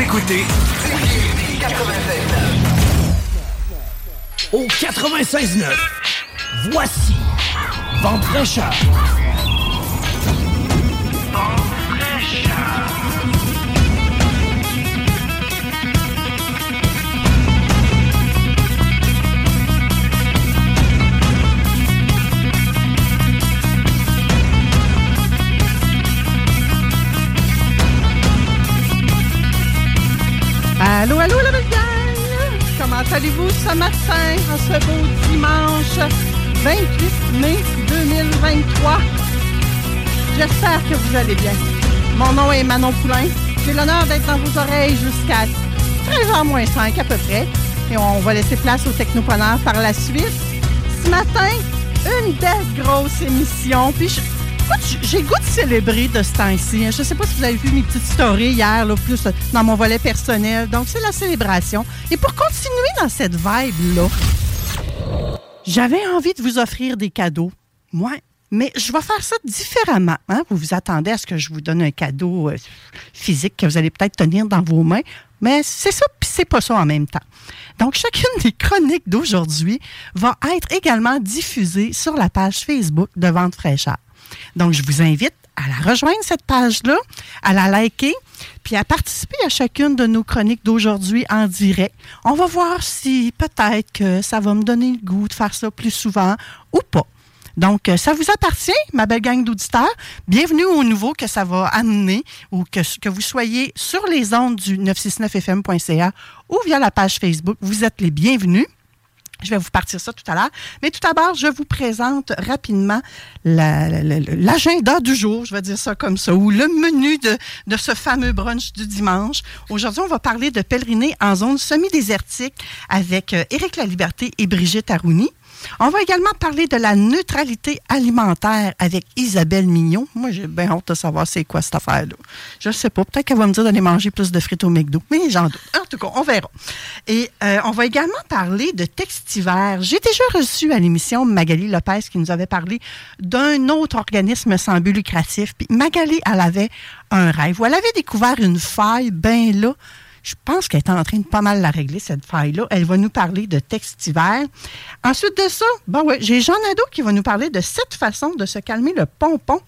Écoutez au 96.9. Voici Vente fraîcheur. Allô, allô, la belle gang! Comment allez-vous ce matin, ce beau dimanche 28 mai 2023? J'espère que vous allez bien. Mon nom est Manon Poulain. J'ai l'honneur d'être dans vos oreilles jusqu'à 13h moins 5 à peu près. Et on va laisser place au technopreneur par la suite. Ce matin, une belle grosse émission. Puis je- J'ai le goût de célébrer de ce temps-ci. hein. Je ne sais pas si vous avez vu mes petites stories hier, plus euh, dans mon volet personnel. Donc, c'est la célébration. Et pour continuer dans cette vibe-là, j'avais envie de vous offrir des cadeaux. Moi, mais je vais faire ça différemment. hein. Vous vous attendez à ce que je vous donne un cadeau euh, physique que vous allez peut-être tenir dans vos mains. Mais c'est ça, puis c'est pas ça en même temps. Donc, chacune des chroniques d'aujourd'hui va être également diffusée sur la page Facebook de Vente fraîcheur. Donc, je vous invite à la rejoindre, cette page-là, à la liker, puis à participer à chacune de nos chroniques d'aujourd'hui en direct. On va voir si peut-être que ça va me donner le goût de faire ça plus souvent ou pas. Donc, euh, ça vous appartient, ma belle gang d'auditeurs. Bienvenue au nouveau que ça va amener ou que, que vous soyez sur les ondes du 969fm.ca ou via la page Facebook. Vous êtes les bienvenus. Je vais vous partir ça tout à l'heure. Mais tout d'abord, je vous présente rapidement la- la- la- l'agenda du jour, je vais dire ça comme ça, ou le menu de, de ce fameux brunch du dimanche. Aujourd'hui, on va parler de pèleriner en zone semi-désertique avec euh, Éric Laliberté et Brigitte Arouni. On va également parler de la neutralité alimentaire avec Isabelle Mignon. Moi, j'ai bien hâte de savoir c'est quoi cette affaire-là. Je ne sais pas. Peut-être qu'elle va me dire d'aller manger plus de frites au McDo. Mais j'en doute. En tout cas, on verra. Et euh, on va également parler de textiver. J'ai déjà reçu à l'émission Magali Lopez qui nous avait parlé d'un autre organisme sans but lucratif. Puis Magali, elle avait un rêve. Ou elle avait découvert une faille bien là. Je pense qu'elle est en train de pas mal la régler, cette faille-là. Elle va nous parler de textiver. Ensuite de ça, ouais, j'ai Jean Nadeau qui va nous parler de cette façon de se calmer le pompon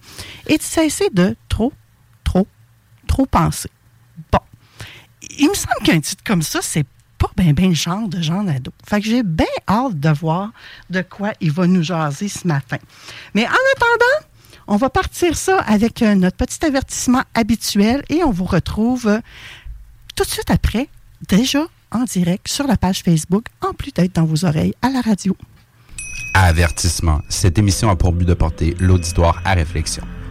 et de cesser de trop, trop, trop penser. Bon. Il me semble qu'un titre comme ça, c'est pas bien ben le genre de Jean Nadeau. Fait que j'ai bien hâte de voir de quoi il va nous jaser ce matin. Mais en attendant, on va partir ça avec euh, notre petit avertissement habituel et on vous retrouve tout de suite après, déjà en direct sur la page Facebook, en plus d'être dans vos oreilles à la radio. Avertissement. Cette émission a pour but de porter l'auditoire à réflexion.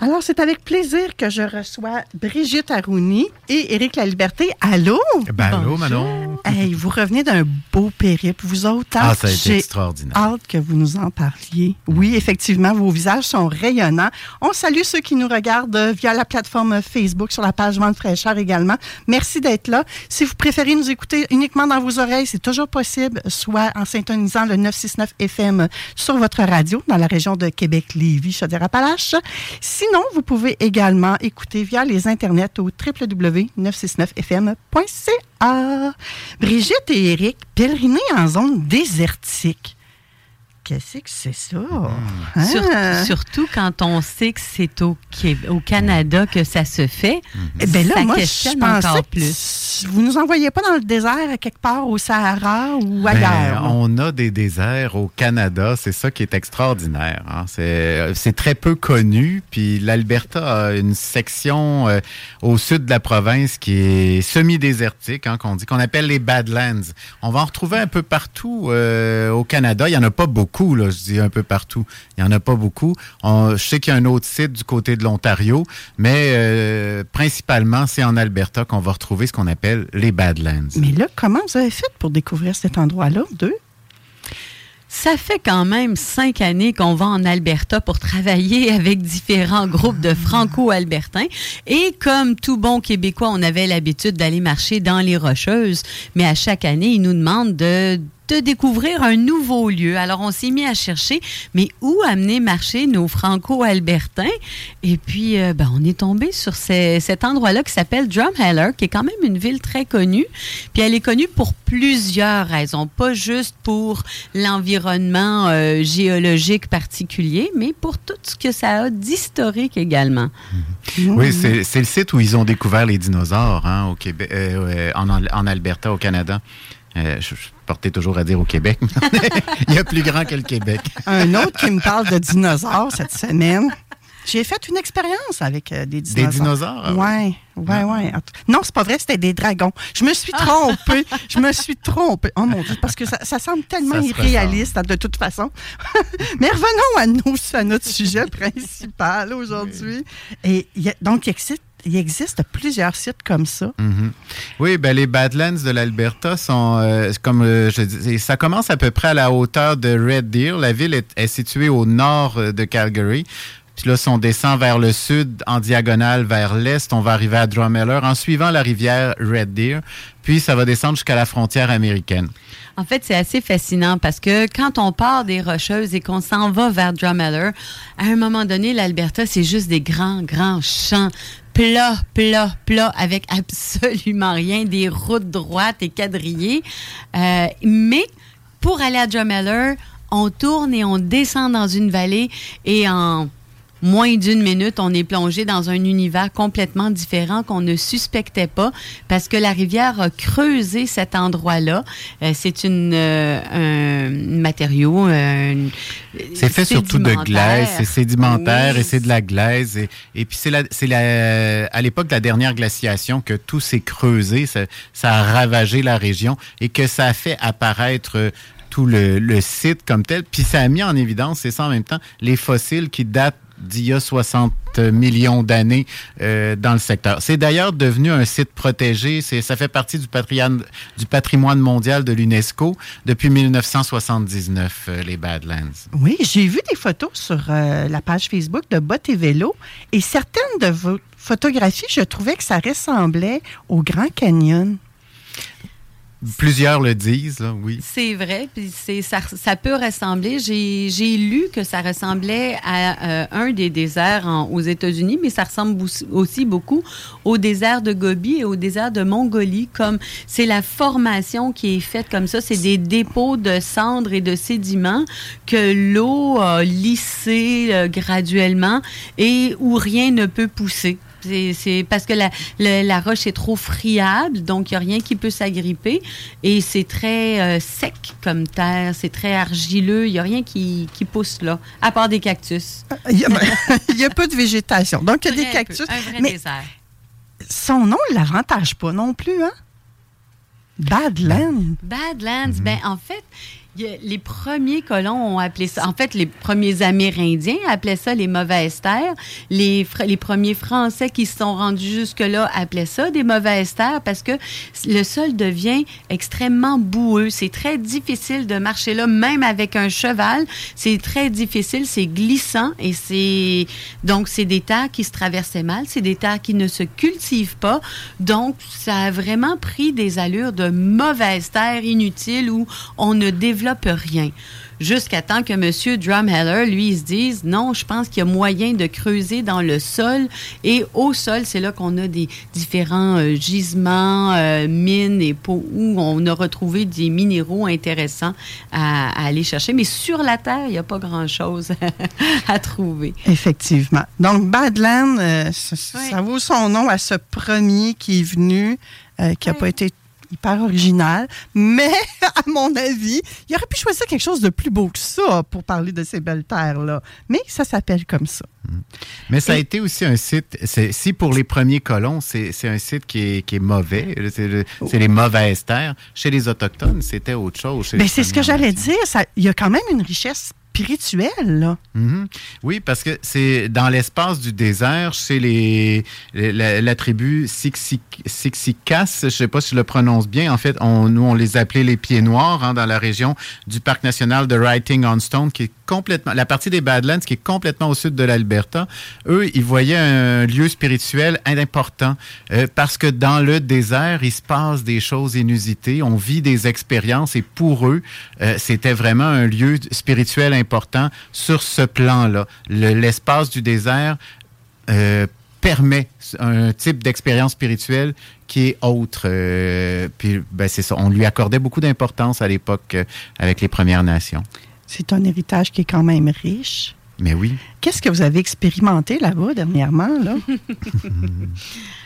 Alors, c'est avec plaisir que je reçois Brigitte Arouni et Éric Laliberté. Allô? Ben allô, Manon. Hey, vous revenez d'un beau périple, vous autres. Ah, ça a été extraordinaire. hâte que vous nous en parliez. Oui, effectivement, vos visages sont rayonnants. On salue ceux qui nous regardent via la plateforme Facebook, sur la page Vente fraîcheur également. Merci d'être là. Si vous préférez nous écouter uniquement dans vos oreilles, c'est toujours possible, soit en syntonisant le 969 FM sur votre radio dans la région de Québec, Lévis, Chaudière-Appalaches. Sinon, vous pouvez également écouter via les internets au www.969fm.ca. Brigitte et Eric, pèleriner en zone désertique. Qu'est-ce que c'est ça? Hein? Sur- surtout quand on sait que c'est au, Canada que ça se fait. Eh bien là, ça moi, je questionne encore que plus. vous nous envoyez pas dans le désert, quelque part au Sahara ou Ben, ailleurs. on a des déserts au Canada, c'est ça qui est extraordinaire. hein. C'est c'est très peu connu, puis l'Alberta a une section euh, au sud de la province qui est semi-désertique, hein, qu'on dit, qu'on appelle les Badlands. On va en retrouver un peu partout euh, au Canada. Il y en a pas beaucoup, là, je dis un peu partout. Il y en a pas beaucoup. On- je sais qu'il y a un autre site du côté de l'Ontario, mais euh, principalement, c'est en Alberta qu'on va retrouver ce qu'on appelle les Badlands. Mais là, comment vous avez fait pour découvrir cet endroit-là, deux? Ça fait quand même cinq années qu'on va en Alberta pour travailler avec différents groupes de franco-albertains. Et comme tout bon Québécois, on avait l'habitude d'aller marcher dans les Rocheuses. Mais à chaque année, ils nous demandent de de découvrir un nouveau lieu. Alors, on s'est mis à chercher, mais où amener marcher nos franco-albertains? Et puis, euh, ben, on est tombé sur ce- cet endroit-là qui s'appelle Drumheller, qui est quand même une ville très connue. Puis, elle est connue pour plusieurs raisons, pas juste pour l'environnement euh, géologique particulier, mais pour tout ce que ça a d'historique également. Oui, c'est le site où ils ont découvert les dinosaures hein, au Québec, euh, en Alberta, au Canada. Euh, je, je portais toujours à dire au Québec, mais il y a plus grand que le Québec. Un autre qui me parle de dinosaures cette semaine. J'ai fait une expérience avec euh, des dinosaures. dinosaures? Ah Ouais, ouais, ouais. En tout- Non, c'est pas vrai, c'était des dragons. Je me suis trompée. Je me suis trompée. Oh mon Dieu, parce que ça, ça semble tellement Ça se irréaliste de toute façon. Mais revenons à, nos, à notre sujet principal aujourd'hui. Et il y a- donc, il existe, il existe plusieurs sites comme ça. Mhm. Oui, ben les Badlands de l'Alberta sont, euh, comme euh, je disais, ça commence à peu près à la hauteur de Red Deer. La ville est, est située au nord euh, de Calgary. Puis là, si on descend vers le sud, en diagonale vers l'est, on va arriver à Drumheller en suivant la rivière Red Deer. Puis ça va descendre jusqu'à la frontière américaine. En fait, c'est assez fascinant parce que quand on part des Rocheuses et qu'on s'en va vers Drumheller, à un moment donné, l'Alberta, c'est juste des grands, grands champs plats, plats, plats, avec absolument rien, des routes droites et quadrillées. Euh, mais pour aller à Drumheller, on tourne et on descend dans une vallée et en moins d'une minute, on est plongé dans un univers complètement différent qu'on ne suspectait pas parce que la rivière a creusé cet endroit-là. Euh, c'est une, euh, un matériau. euh, C'est fait surtout de glaise, c'est sédimentaire Oui. et c'est de la glaise. Et, et puis c'est la- c'est la- à l'époque de la dernière glaciation que tout s'est creusé, ça, ça a ravagé la région et que ça a fait apparaître euh, tout le, le site comme tel. Puis ça a mis en évidence, c'est ça en même temps, les fossiles qui datent d'il y a 60 millions d'années euh, dans le secteur. C'est d'ailleurs devenu un site protégé. Ça fait partie du patrimoine, du patrimoine mondial de l'UNESCO depuis 1979, euh, les Badlands. Oui, j'ai vu des photos sur euh, la page Facebook de Bot et Vélo et certaines de vos photographies, je trouvais que ça ressemblait au Grand Canyon. Plusieurs le disent, là, oui. C'est vrai, puis ça, ça peut ressembler. J'ai lu que ça ressemblait à euh, un des déserts en- aux États-Unis, mais ça ressemble aussi- beaucoup au désert de Gobi et au désert de Mongolie. Comme c'est la formation qui est faite comme ça, c'est des dépôts de cendres et de sédiments que l'eau a lissé euh, graduellement et où rien ne peut pousser. C'est- parce que la, la- la roche est trop friable, donc il n'y a rien qui peut s'agripper. Et c'est très euh, sec comme terre, c'est très argileux, il n'y a rien qui, qui pousse là, à part des cactus. Il y a, il y a peu de végétation. Donc, il y a des cactus. peu, un vrai Mais désert. son nom ne l'avantage pas non plus, hein? Badland. Badlands, Mhm. ben en fait, Les premiers colons ont appelé ça, en fait, les premiers Amérindiens appelaient ça les mauvaises terres. Les, les premiers Français qui se sont rendus jusque-là appelaient ça des mauvaises terres parce que le sol devient extrêmement boueux. C'est très difficile de marcher là, même avec un cheval. C'est très difficile, c'est glissant et c'est donc c'est des terres qui se traversaient mal, c'est des terres qui ne se cultivent pas. Donc ça a vraiment pris des allures de mauvaises terres inutiles où on ne développe rien. Jusqu'à temps que M. Drumheller, lui, il se dise non, je pense qu'il y a moyen de creuser dans le sol. Et au sol, c'est là qu'on a des différents euh, gisements, euh, mines et pots où on a retrouvé des minéraux intéressants à, aller chercher. Mais sur la Terre, il n'y a pas grand-chose à trouver. Effectivement. Donc, Badland, euh, ça, vaut son nom à ce premier qui est venu, qui n'a pas été hyper original, mais à mon avis, il aurait pu choisir quelque chose de plus beau que ça pour parler de ces belles terres-là. Mais ça s'appelle comme ça. Mm. Mais ça a été aussi un site, si pour les premiers colons, c'est un site qui est, qui est mauvais, c'est les mauvaises terres. Chez les Autochtones, c'était autre chose. Mais c'est ce que j'allais dire, il y a quand même une richesse spirituel. Mhm. Oui, parce que c'est dans l'espace du désert, chez les, la, tribu Sixikas, je ne sais pas si je le prononce bien. En fait, on, nous, on les appelait les Pieds Noirs hein, dans la région du parc national de Writing on Stone, qui est complètement, la partie des Badlands qui est complètement au sud de l'Alberta. Eux, ils voyaient un lieu spirituel important euh, parce que dans le désert, il se passe des choses inusitées, on vit des expériences et pour eux, euh, c'était vraiment un lieu spirituel important important sur ce plan-là. L'espace du désert euh, permet un type d'expérience spirituelle qui est autre. Euh, puis, ben, c'est ça. On lui accordait beaucoup d'importance à l'époque euh, avec les Premières Nations. C'est un héritage qui est quand même riche. Mais oui. Qu'est-ce que vous avez expérimenté là-bas dernièrement, là?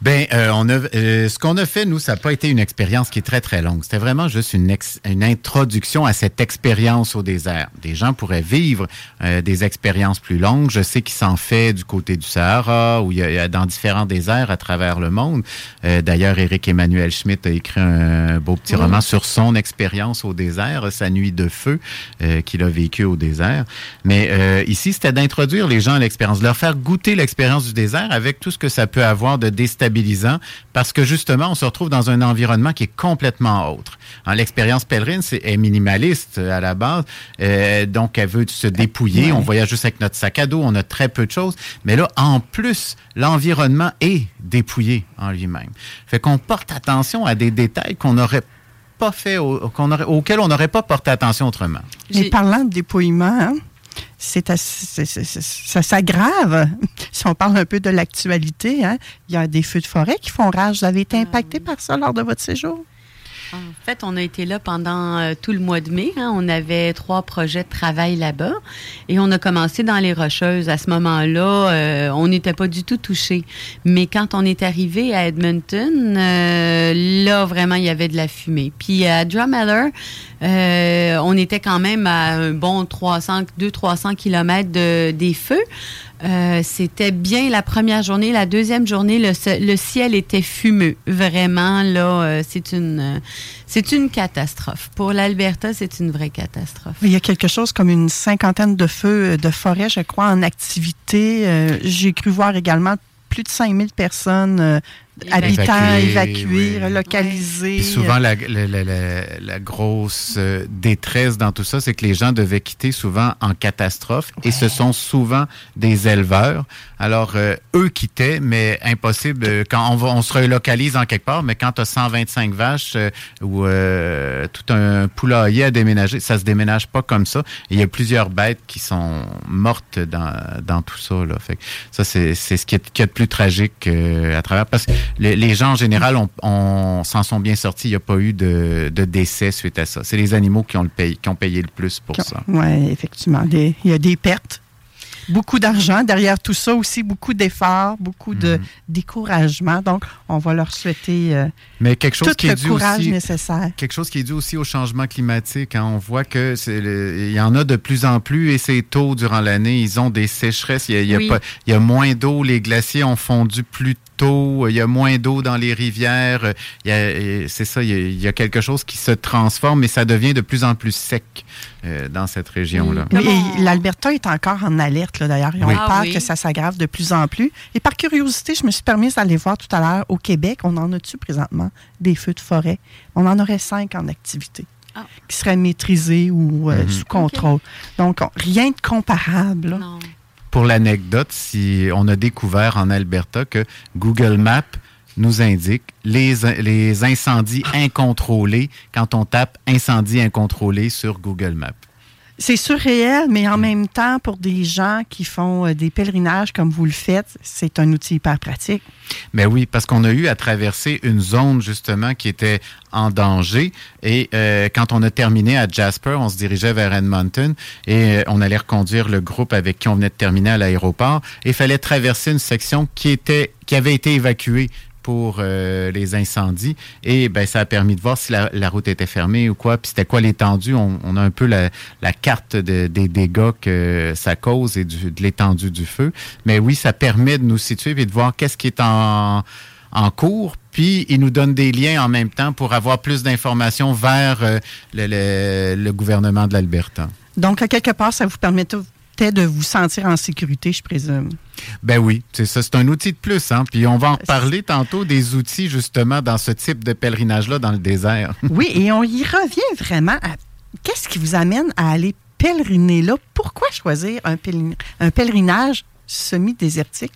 Ben, euh, on a, euh, ce qu'on a fait, nous, ça n'a pas été une expérience qui est très, très longue. C'était vraiment juste une, une introduction à cette expérience au désert. Des gens pourraient vivre euh, des expériences plus longues. Je sais qu'il s'en fait du côté du Sahara, ou il y a, dans différents déserts à travers le monde. D'ailleurs, Eric Emmanuel Schmitt a écrit un beau petit roman sur son expérience au désert, sa nuit de feu qu'il a vécu au désert. Mais ici, c'était d'introduire les gens à l'expérience, de leur faire goûter l'expérience du désert avec tout ce que ça peut avoir de déstabilisant parce que justement, on se retrouve dans un environnement qui est complètement autre. Hein, l'expérience pèlerine est, minimaliste euh, à la base, euh, donc elle veut se dépouiller. On voyage juste avec notre sac à dos, on a très peu de choses. Mais là, en plus, l'environnement est dépouillé en lui-même. Fait qu'on porte attention à des détails qu'on n'aurait pas fait, qu'on aurait, auxquels on n'aurait pas porté attention autrement. Mais parlant de dépouillement, hein, c'est ça s'aggrave. Si on parle un peu de l'actualité, hein, il y a des feux de forêt qui font rage. Vous avez été impacté par ça lors de votre séjour? En fait, on a été là pendant euh, tout le mois de mai. Hein. On avait trois projets de travail là-bas et on a commencé dans les Rocheuses. À ce moment-là, euh, on n'était pas du tout touché. Mais quand on est arrivé à Edmonton, euh, là, vraiment, il y avait de la fumée. Puis à Drumheller, on était quand même à un bon 300, 200-300 kilomètres de, des feux. Euh, c'était bien la première journée. La deuxième journée, le, ciel était fumeux. Vraiment, là, euh, c'est une, euh, c'est une catastrophe. Pour l'Alberta, c'est une vraie catastrophe. Il y a quelque chose comme une cinquantaine de feux de forêt, je crois, en activité. J'ai cru voir également plus de 5000 personnes habitants évacués, relocalisés. souvent, la, la, grosse euh, détresse dans tout ça, c'est que les gens devaient quitter souvent en catastrophe et ce sont souvent des éleveurs. Alors, euh, eux quittaient, mais impossible, euh, quand on, on se relocalise en quelque part, mais quand tu as 125 vaches ou tout un poulailler à déménager, ça se déménage pas comme ça. il y a plusieurs bêtes qui sont mortes dans, dans tout ça. Là. Fait ça, c'est ce qui est, qui est de plus tragique à travers. Parce que les, gens en général on, s'en sont bien sortis. Il n'y a pas eu de, décès suite à ça. C'est les animaux qui ont, le payé, qui ont payé le plus pour ça. Oui, effectivement. il y a des pertes. Beaucoup d'argent. Derrière tout ça aussi, beaucoup d'efforts, beaucoup de mhm. découragement. Donc, on va leur souhaiter euh, Mais quelque chose tout qui le est courage nécessaire. Quelque chose qui est dû aussi au changement climatique. Hein. On voit que il y en a de plus en plus et c'est tôt durant l'année. Ils ont des sécheresses. Il y a, il y a moins d'eau. Les glaciers ont fondu plus tôt, il y a moins d'eau dans les rivières. C'est ça, il y, a, quelque chose qui se transforme et ça devient de plus en plus sec euh, dans cette région-là. Et l'Alberta est encore en alerte, d'ailleurs. Ils ont peur que ça s'aggrave de plus en plus. Et par curiosité, je me suis permise d'aller voir tout à l'heure au Québec, on en a-tu présentement des feux de forêt? On en aurait cinq en activité. Ah. qui seraient maîtrisés ou euh, mhm. sous contrôle. Donc, rien de comparable. Pour l'anecdote, si on a découvert en Alberta que Google Maps nous indique les, incendies incontrôlés quand on tape incendie incontrôlé sur Google Maps. C'est surréel, mais en même temps, pour des gens qui font euh, des pèlerinages comme vous le faites, c'est un outil hyper pratique. Mais oui, parce qu'on a eu à traverser une zone justement qui était en danger. Et euh, quand on a terminé à Jasper, on se dirigeait vers Edmonton et euh, on allait reconduire le groupe avec qui on venait de terminer à l'aéroport. Il fallait traverser une section qui était qui avait été évacuée pour euh, les incendies. Et ben, ça a permis de voir si la, route était fermée ou quoi. Puis c'était quoi l'étendue? On, a un peu la, carte des dégâts que ça cause et de l'étendue du feu. Mais oui, ça permet de nous situer et de voir qu'est-ce qui est en, en cours. Puis, il nous donne des liens en même temps pour avoir plus d'informations vers euh, le, le, gouvernement de l'Alberta. Donc, à quelque part, ça vous permet de vous sentir en sécurité, je présume. Ben oui, c'est ça. C'est un outil de plus. Hein? Puis on va en reparler tantôt des outils, justement, dans ce type de pèlerinage-là dans le désert. oui, et on y revient vraiment à qu'est-ce qui vous amène à aller pèleriner là? Pourquoi choisir un, pèlerinage semi-désertique?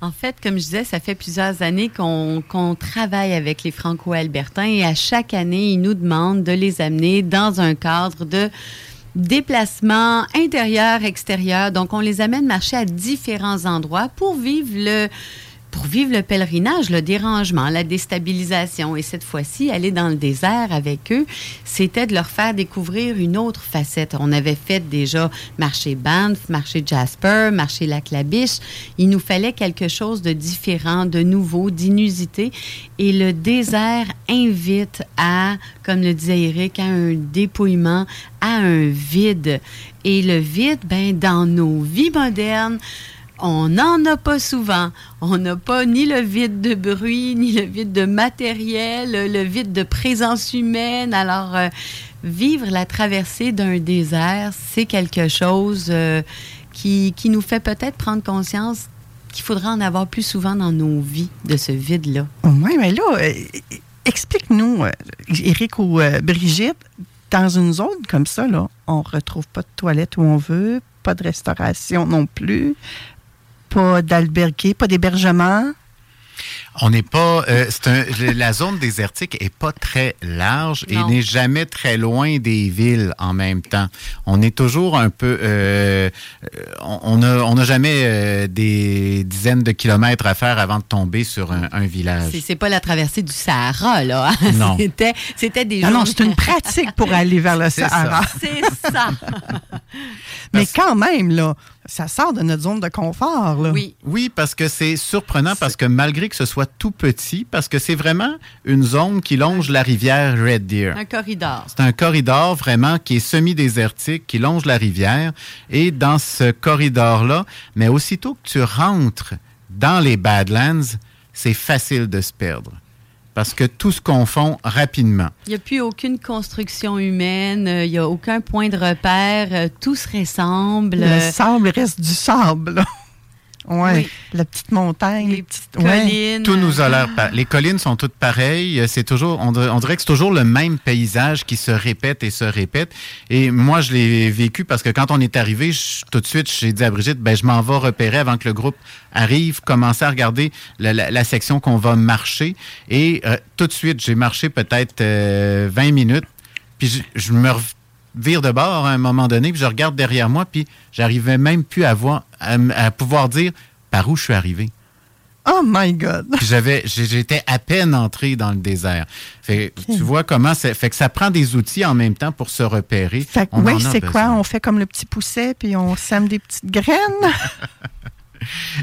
En fait, comme je disais, ça fait plusieurs années qu'on travaille avec les Franco-Albertains et à chaque année, ils nous demandent de les amener dans un cadre de déplacements intérieurs, extérieurs. Donc, on les amène marcher à différents endroits pour vivre le pour vivre le pèlerinage, le dérangement, la déstabilisation. Et cette fois-ci, aller dans le désert avec eux, c'était de leur faire découvrir une autre facette. On avait fait déjà marché Banff, marché Jasper, marché Lac La Biche. Il nous fallait quelque chose de différent, de nouveau, d'inusité. Et le désert invite à, comme le disait Eric, à un dépouillement, à un vide. Et le vide, ben, dans nos vies modernes, on n'en a pas souvent. On n'a pas ni le vide de bruit, ni le vide de matériel, le vide de présence humaine. Alors, euh, vivre la traversée d'un désert, c'est quelque chose euh, qui, qui, nous fait peut-être prendre conscience qu'il faudra en avoir plus souvent dans nos vies, de ce vide-là. Oui, mais là, euh, explique-nous, Eric ou Brigitte, dans une zone comme ça, là, on retrouve pas de toilette où on veut, pas de restauration non plus pas d'alberguer, pas d'hébergement? On n'est pas. Euh, la zone désertique est pas très large et n'est jamais très loin des villes en même temps. On est toujours un peu. Euh, on n'a on a jamais euh, des dizaines de kilomètres à faire avant de tomber sur un, village. C'est pas la traversée du Sahara, là. Non. C'était des. Non, non, c'est une pratique pour aller vers le Sahara. C'est ça. Mais quand même, là, ça sort de notre zone de confort. Là. Oui. Oui, parce que c'est surprenant, parce que malgré que ce soit tout petit, parce que c'est vraiment une zone qui longe la rivière Red Deer. Un corridor. C'est un corridor vraiment qui est semi-désertique, qui longe la rivière. Et dans ce corridor-là, mais aussitôt que tu rentres dans les Badlands, c'est facile de se perdre parce que tout se confond rapidement. Il n'y a plus aucune construction humaine, euh, il n'y a aucun point de repère, euh, tout se ressemble. Le sable reste du sable. Oui, la petite montagne, les petites collines. Tout nous a l'air. Les collines sont toutes pareilles. C'est toujours, on dirait, que c'est toujours le même paysage qui se répète et se répète. Et moi, je l'ai vécu parce que quand on est arrivé, tout de suite, j'ai dit à Brigitte, ben, je m'en vais repérer avant que le groupe arrive, commencer à regarder la, section qu'on va marcher. Et euh, tout de suite, j'ai marché peut-être 20 euh, minutes. Puis je, je me vire de bord à un moment donné, puis je regarde derrière moi, puis j'arrivais même plus à, voir, à, pouvoir dire par où je suis arrivé. Oh my God! J'avais, j'étais à peine entré dans le désert. Fait, Tu vois comment ça fait que ça prend des outils en même temps pour se repérer. oui, c'est quoi? On fait comme le petit pousset puis on sème des petites graines.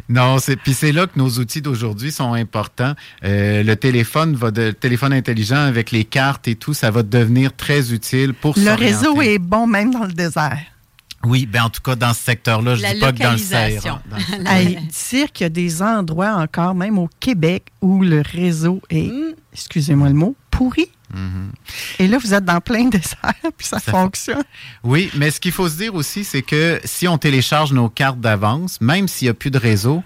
non, c'est puis c'est là que nos outils d'aujourd'hui sont importants. Euh, le téléphone va de téléphone intelligent avec les cartes et tout, ça va devenir très utile pour Le réseau est bon même dans le désert. Oui, ben en tout cas, dans ce secteur-là, je La dis pas que dans le Hey, dire qu'il y a des endroits encore, même au Québec, où le réseau est, Mm. excusez-moi le mot, pourri. Et là, vous êtes dans plein désert, puis ça, Ça fonctionne. Oui, mais ce qu'il faut se dire aussi, c'est que si on télécharge nos cartes d'avance, même s'il n'y a plus de réseau,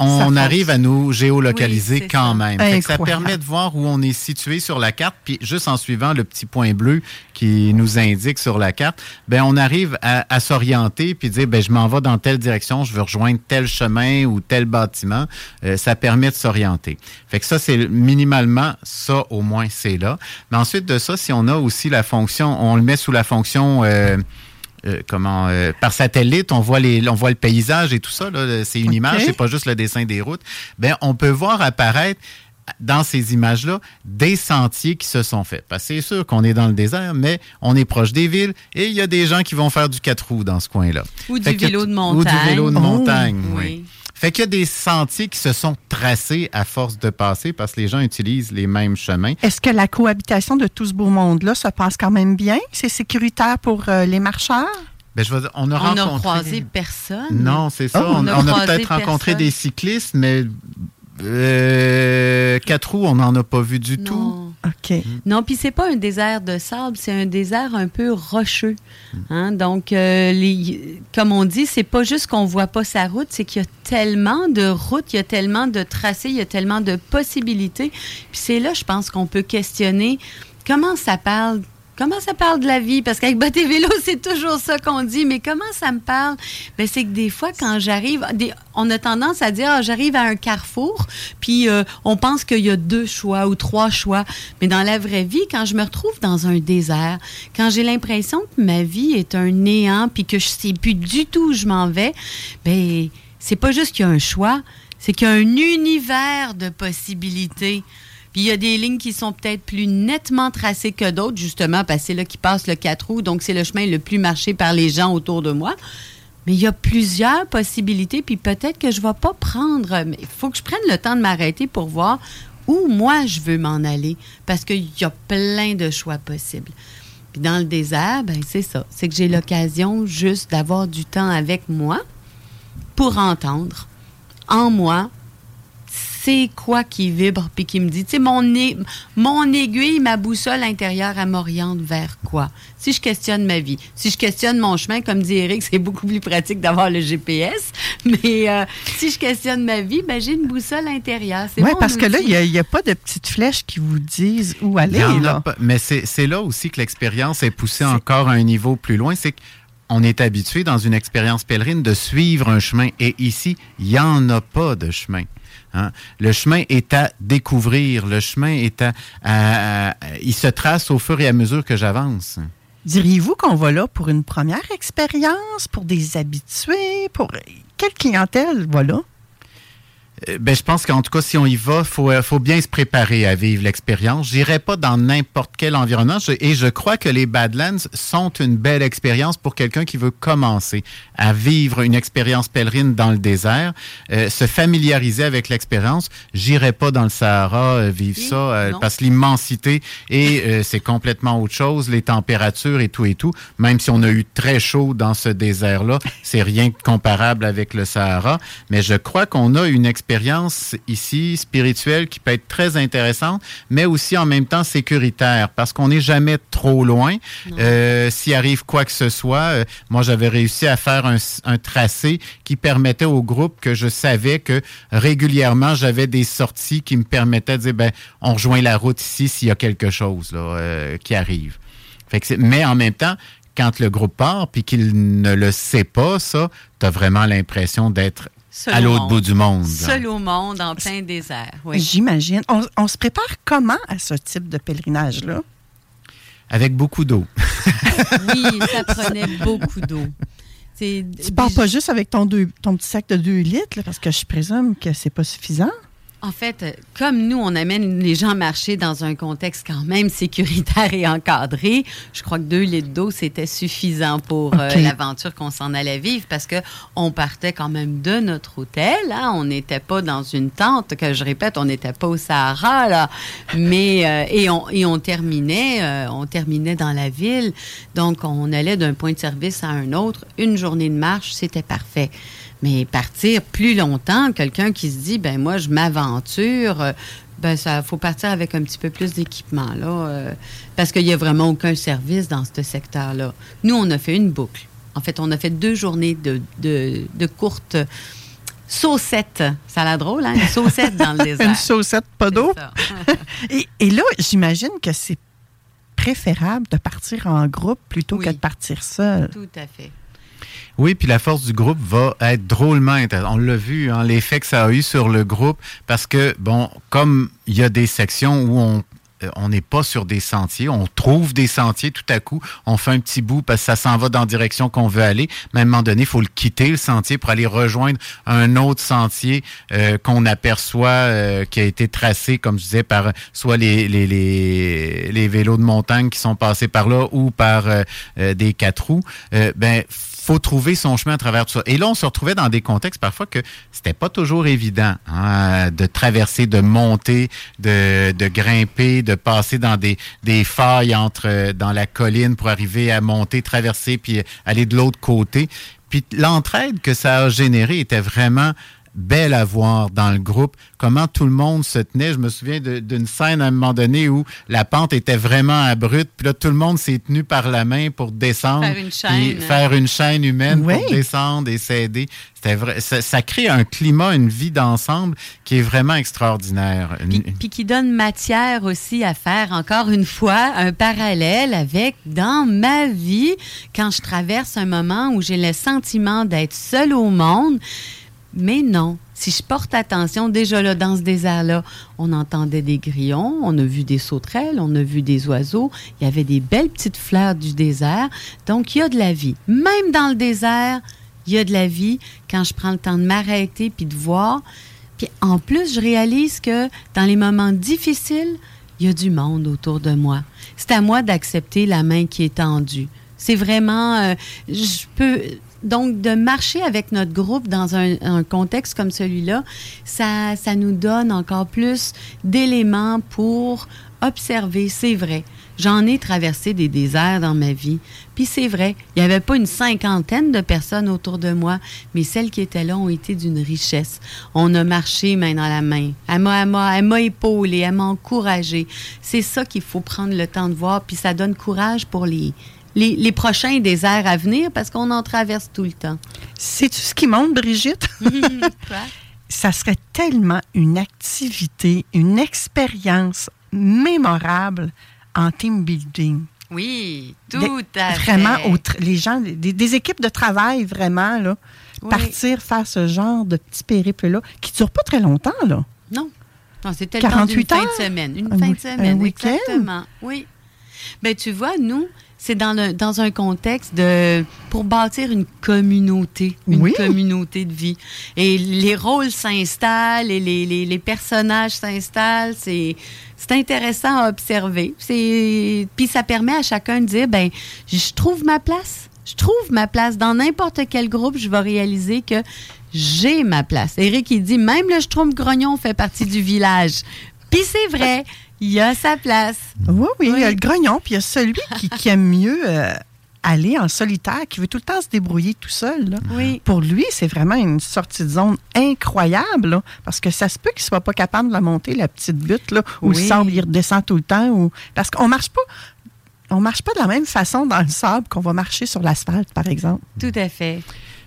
on arrive à nous géolocaliser Oui, quand ça. même. Fait que ça permet de voir où on est situé sur la carte, puis juste en suivant le petit point bleu qui nous indique sur la carte, ben on arrive à, à s'orienter puis dire ben je m'en vais dans telle direction, je veux rejoindre tel chemin ou tel bâtiment. Euh, ça permet de s'orienter. Fait que ça c'est minimalement ça au moins c'est là. Mais ensuite de ça, si on a aussi la fonction, on le met sous la fonction euh, euh, comment euh, par satellite, on voit les, on voit le paysage et tout ça. C'est une image, c'est pas juste le dessin des routes. Ben, on peut voir apparaître dans ces images-là des sentiers qui se sont faits. Parce que c'est sûr qu'on est dans le désert, mais on est proche des villes et il y a des gens qui vont faire du quatre roues dans ce coin-là. Ou du Fait que- vélo de Ou montagne. du vélo de Oh, montagne, oui. Fait qu'il y a des sentiers qui se sont tracés à force de passer parce que les gens utilisent les mêmes chemins. Est-ce que la cohabitation de tout ce beau monde-là se passe quand même bien? C'est sécuritaire pour euh, les marcheurs? Ben, je vais dire, on a On rencontré... n'a croisé personne. Non, c'est ça. Oh, on, on a peut-être rencontré des cyclistes, mais euh, quatre roues, on n'en a pas vu du tout. Non. OK. Non, puis c'est pas un désert de sable, c'est un désert un peu rocheux. Hein? Donc, euh, les- comme on dit, c'est pas juste qu'on voit pas sa route, c'est qu'il y a tellement de routes, il y a tellement de tracés, il y a tellement de possibilités. Puis c'est là, je pense qu'on peut questionner comment ça parle. Comment ça parle de la vie? Parce qu'avec Bot et Vélo, c'est toujours ça qu'on dit. Mais comment ça me parle? Ben, c'est que des fois, quand j'arrive, on a tendance à dire, ah, j'arrive à un carrefour, puis euh, on pense qu'il y a deux choix ou trois choix. Mais dans la vraie vie, quand je me retrouve dans un désert, quand j'ai l'impression que ma vie est un néant, puis que je sais plus du tout où je m'en vais, ben, c'est pas juste qu'il y a un choix, c'est qu'il y a un univers de possibilités. Puis il y a des lignes qui sont peut-être plus nettement tracées que d'autres, justement, parce que c'est là qui passe le 4 roues, donc c'est le chemin le plus marché par les gens autour de moi. Mais il y a plusieurs possibilités, puis peut-être que je ne vais pas prendre. Il faut que je prenne le temps de m'arrêter pour voir où moi je veux m'en aller, parce qu'il y a plein de choix possibles. Puis dans le désert, ben c'est ça. C'est que j'ai l'occasion juste d'avoir du temps avec moi pour entendre en moi c'est quoi qui vibre puis qui me dit, tu sais, mon, ai- mon aiguille, ma boussole intérieure, elle m'oriente vers quoi? Si je questionne ma vie, si je questionne mon chemin, comme dit Eric, c'est beaucoup plus pratique d'avoir le GPS, mais euh, si je questionne ma vie, ben, j'ai une boussole intérieure. C'est Oui, parce que là, il n'y a, pas de petites flèches qui vous disent où Il aller. a là. pas. Mais c'est c'est là aussi que l'expérience est poussée encore à un niveau plus loin. C'est qu'on est habitué dans une expérience pèlerine de suivre un chemin. Et ici, il n'y en a pas de chemin. Hein. Le chemin est à découvrir. Le chemin est à, Il se trace au fur et à mesure que j'avance. Diriez-vous qu'on va là pour une première expérience, pour des habitués, pour quelle clientèle va? Euh, Ben, je pense qu'en tout cas, si on y va, il faut, euh, faut bien se préparer à vivre l'expérience. J'irai pas dans n'importe quel environnement je- et je crois que les Badlands sont une belle expérience pour quelqu'un qui veut commencer à vivre une expérience pèlerine dans le désert, euh, se familiariser avec l'expérience. J'irai pas dans le Sahara euh, vivre Oui, ça euh, parce que l'immensité et euh, c'est complètement autre chose, les températures et tout et tout. Même si on a eu très chaud dans ce désert-là, c'est rien comparable avec le Sahara. Mais je crois qu'on a une expérience ici spirituelle qui peut être très intéressante, mais aussi en même temps sécuritaire parce qu'on n'est jamais trop loin. Euh, S'il arrive quoi que ce soit, euh, moi j'avais réussi à faire un, un tracé qui permettait au groupe que je savais que régulièrement j'avais des sorties qui me permettaient de dire ben on rejoint la route ici s'il y a quelque chose là, euh, qui arrive. Fait que c'est- mais en même temps, quand le groupe part puis qu'il ne le sait pas, ça, tu as vraiment l'impression d'être Seul à au l'autre monde. bout du monde. Seul au monde, en plein désert. Oui. J'imagine. On, on se prépare comment à ce type de pèlerinage-là? Avec beaucoup d'eau. Oui, ça prenait beaucoup d'eau. C'est- Tu pars pas juste avec ton, deux- ton petit sac de 2 litres, là, parce que je présume que c'est pas suffisant? En fait, comme nous, on amène les gens marcher dans un contexte quand même sécuritaire et encadré, je crois que deux litres d'eau, c'était suffisant pour euh, l'aventure qu'on s'en allait vivre parce que on partait quand même de notre hôtel. hein. On n'était pas dans une tente, que je répète, on n'était pas au Sahara, là. Mais, euh, et, on, et on terminait, euh, on terminait dans la ville. Donc, on allait d'un point de service à un autre. Une journée de marche, c'était parfait. Mais partir plus longtemps, quelqu'un qui se dit, ben moi, je m'aventure, euh, ben ça, faut partir avec un petit peu plus d'équipement, là, euh, parce qu'il n'y a vraiment aucun service dans ce secteur-là. Nous, on a fait une boucle. En fait, on a fait deux journées de, de, de courtes saucettes. Ça a l'air drôle, hein? Une saucette dans le désert. Une saucette, pas d'eau. Et, et là, j'imagine que c'est préférable de partir en groupe plutôt Oui. que de partir seul. Tout à fait. Oui, puis la force du groupe va être drôlement intéressante. On l'a vu, hein, l'effet que ça a eu sur le groupe, parce que, bon, comme il y a des sections où on euh, on n'est pas sur des sentiers, on trouve des sentiers tout à coup, on fait un petit bout parce que ça s'en va dans la direction qu'on veut aller, mais à un moment donné, il faut le quitter, le sentier, pour aller rejoindre un autre sentier euh, qu'on aperçoit euh, qui a été tracé, comme je disais, par soit les, les, les, vélos de montagne qui sont passés par là ou par des quatre roues. Ben, trouver son chemin à travers tout ça. Et là, on se retrouvait dans des contextes parfois que c'était pas toujours évident hein, de traverser, de monter, de, de grimper, de passer dans des, des failles entre euh, dans la colline pour arriver à monter, traverser puis aller de l'autre côté. Puis l'entraide que ça a généré était vraiment belle à voir dans le groupe, comment tout le monde se tenait. Je me souviens d'une scène à un moment donné où la pente était vraiment abrupte, puis là, tout le monde s'est tenu par la main pour descendre. Faire une chaîne. faire une chaîne humaine Oui. pour descendre et s'aider. C'était vrai, ça, ça crée un climat, une vie d'ensemble qui est vraiment extraordinaire. Puis, puis qui donne matière aussi à faire, encore une fois, un parallèle avec dans ma vie, quand je traverse un moment où j'ai le sentiment d'être seule au monde. Mais non, si je porte attention, déjà là, dans ce désert-là, on entendait des grillons, on a vu des sauterelles, on a vu des oiseaux, il y avait des belles petites fleurs du désert. Donc, il y a de la vie. Même dans le désert, il y a de la vie quand je prends le temps de m'arrêter puis de voir. Puis en plus, je réalise que dans les moments difficiles, il y a du monde autour de moi. C'est à moi d'accepter la main qui est tendue. C'est vraiment, euh, je peux, donc de marcher avec notre groupe dans un, un contexte comme celui-là, ça, ça nous donne encore plus d'éléments pour observer. C'est vrai. J'en ai traversé des déserts dans ma vie. Puis c'est vrai, il n'y avait pas une cinquantaine de personnes autour de moi, mais celles qui étaient là ont été d'une richesse. On a marché main dans la main. Elle m'a, m'a, elle m'a encouragée. C'est ça qu'il faut prendre le temps de voir, puis ça donne courage pour les, les, les prochains déserts à venir parce qu'on en traverse tout le temps. Sais-tu ce qui monte, Brigitte? ça serait tellement une activité, une expérience mémorable en team building. Oui, tout à fait. Vraiment, au tra- les gens, des, des équipes de travail, vraiment, là, Oui. partir faire ce genre de petit périple-là, qui ne dure pas très longtemps, là. Non. Non, temps 48 d'une fin de semaine. Une Un fin de semaine, exactement. Oui. Ben tu vois, nous, c'est dans, le- dans un contexte de pour bâtir une communauté, une Oui. communauté de vie. Et les rôles s'installent et les, les- les personnages s'installent. C'est c'est intéressant à observer. C'est puis ça permet à chacun de dire ben je trouve ma place. Je trouve ma place dans n'importe quel groupe. Je vais réaliser que j'ai ma place. Eric, il dit même le Schtroumpf Grognon fait partie du village. Puis c'est vrai, il a sa place. Oui, oui, il y a le grognon, puis il y a celui qui, qui aime mieux euh, aller en solitaire, qui veut tout le temps se débrouiller tout seul. là. Oui. Pour lui, c'est vraiment une sortie de zone incroyable, là, parce que ça se peut qu'il soit pas capable de la monter, la petite butte, là, où le sable, il redescend tout le temps. Ou... Parce qu'on marche pas... On marche pas de la même façon dans le sable qu'on va marcher sur l'asphalte, par exemple. Tout à fait.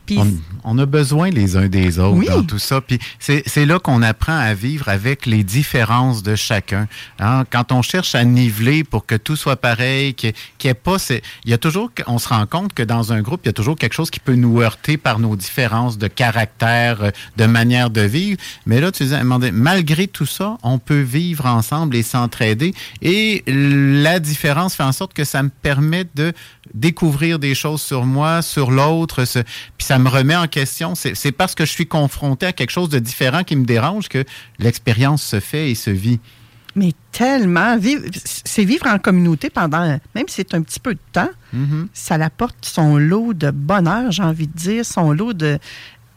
Puis On, on a besoin les uns des autres Oui. dans tout ça. Puis c'est c'est là qu'on apprend à vivre avec les différences de chacun. Hein, Quand on cherche à niveler pour que tout soit pareil, qu'il n'y ait pas... c'est- Il y a toujours... On se rend compte que dans un groupe, il y a toujours quelque chose qui peut nous heurter par nos différences de caractère, euh, de manière de vivre. Mais là, tu donné, malgré tout ça, on peut vivre ensemble et s'entraider. Et la différence fait en sorte que ça me permet de découvrir des choses sur moi, sur l'autre, ce- puis ça me remet en question. C'est parce que je suis confronté à quelque chose de différent qui me dérange que l'expérience se fait et se vit. Mais tellement. C'est vivre en communauté pendant, même si c'est un petit peu de temps, Mhm. ça apporte son lot de bonheur, j'ai envie de dire, son lot de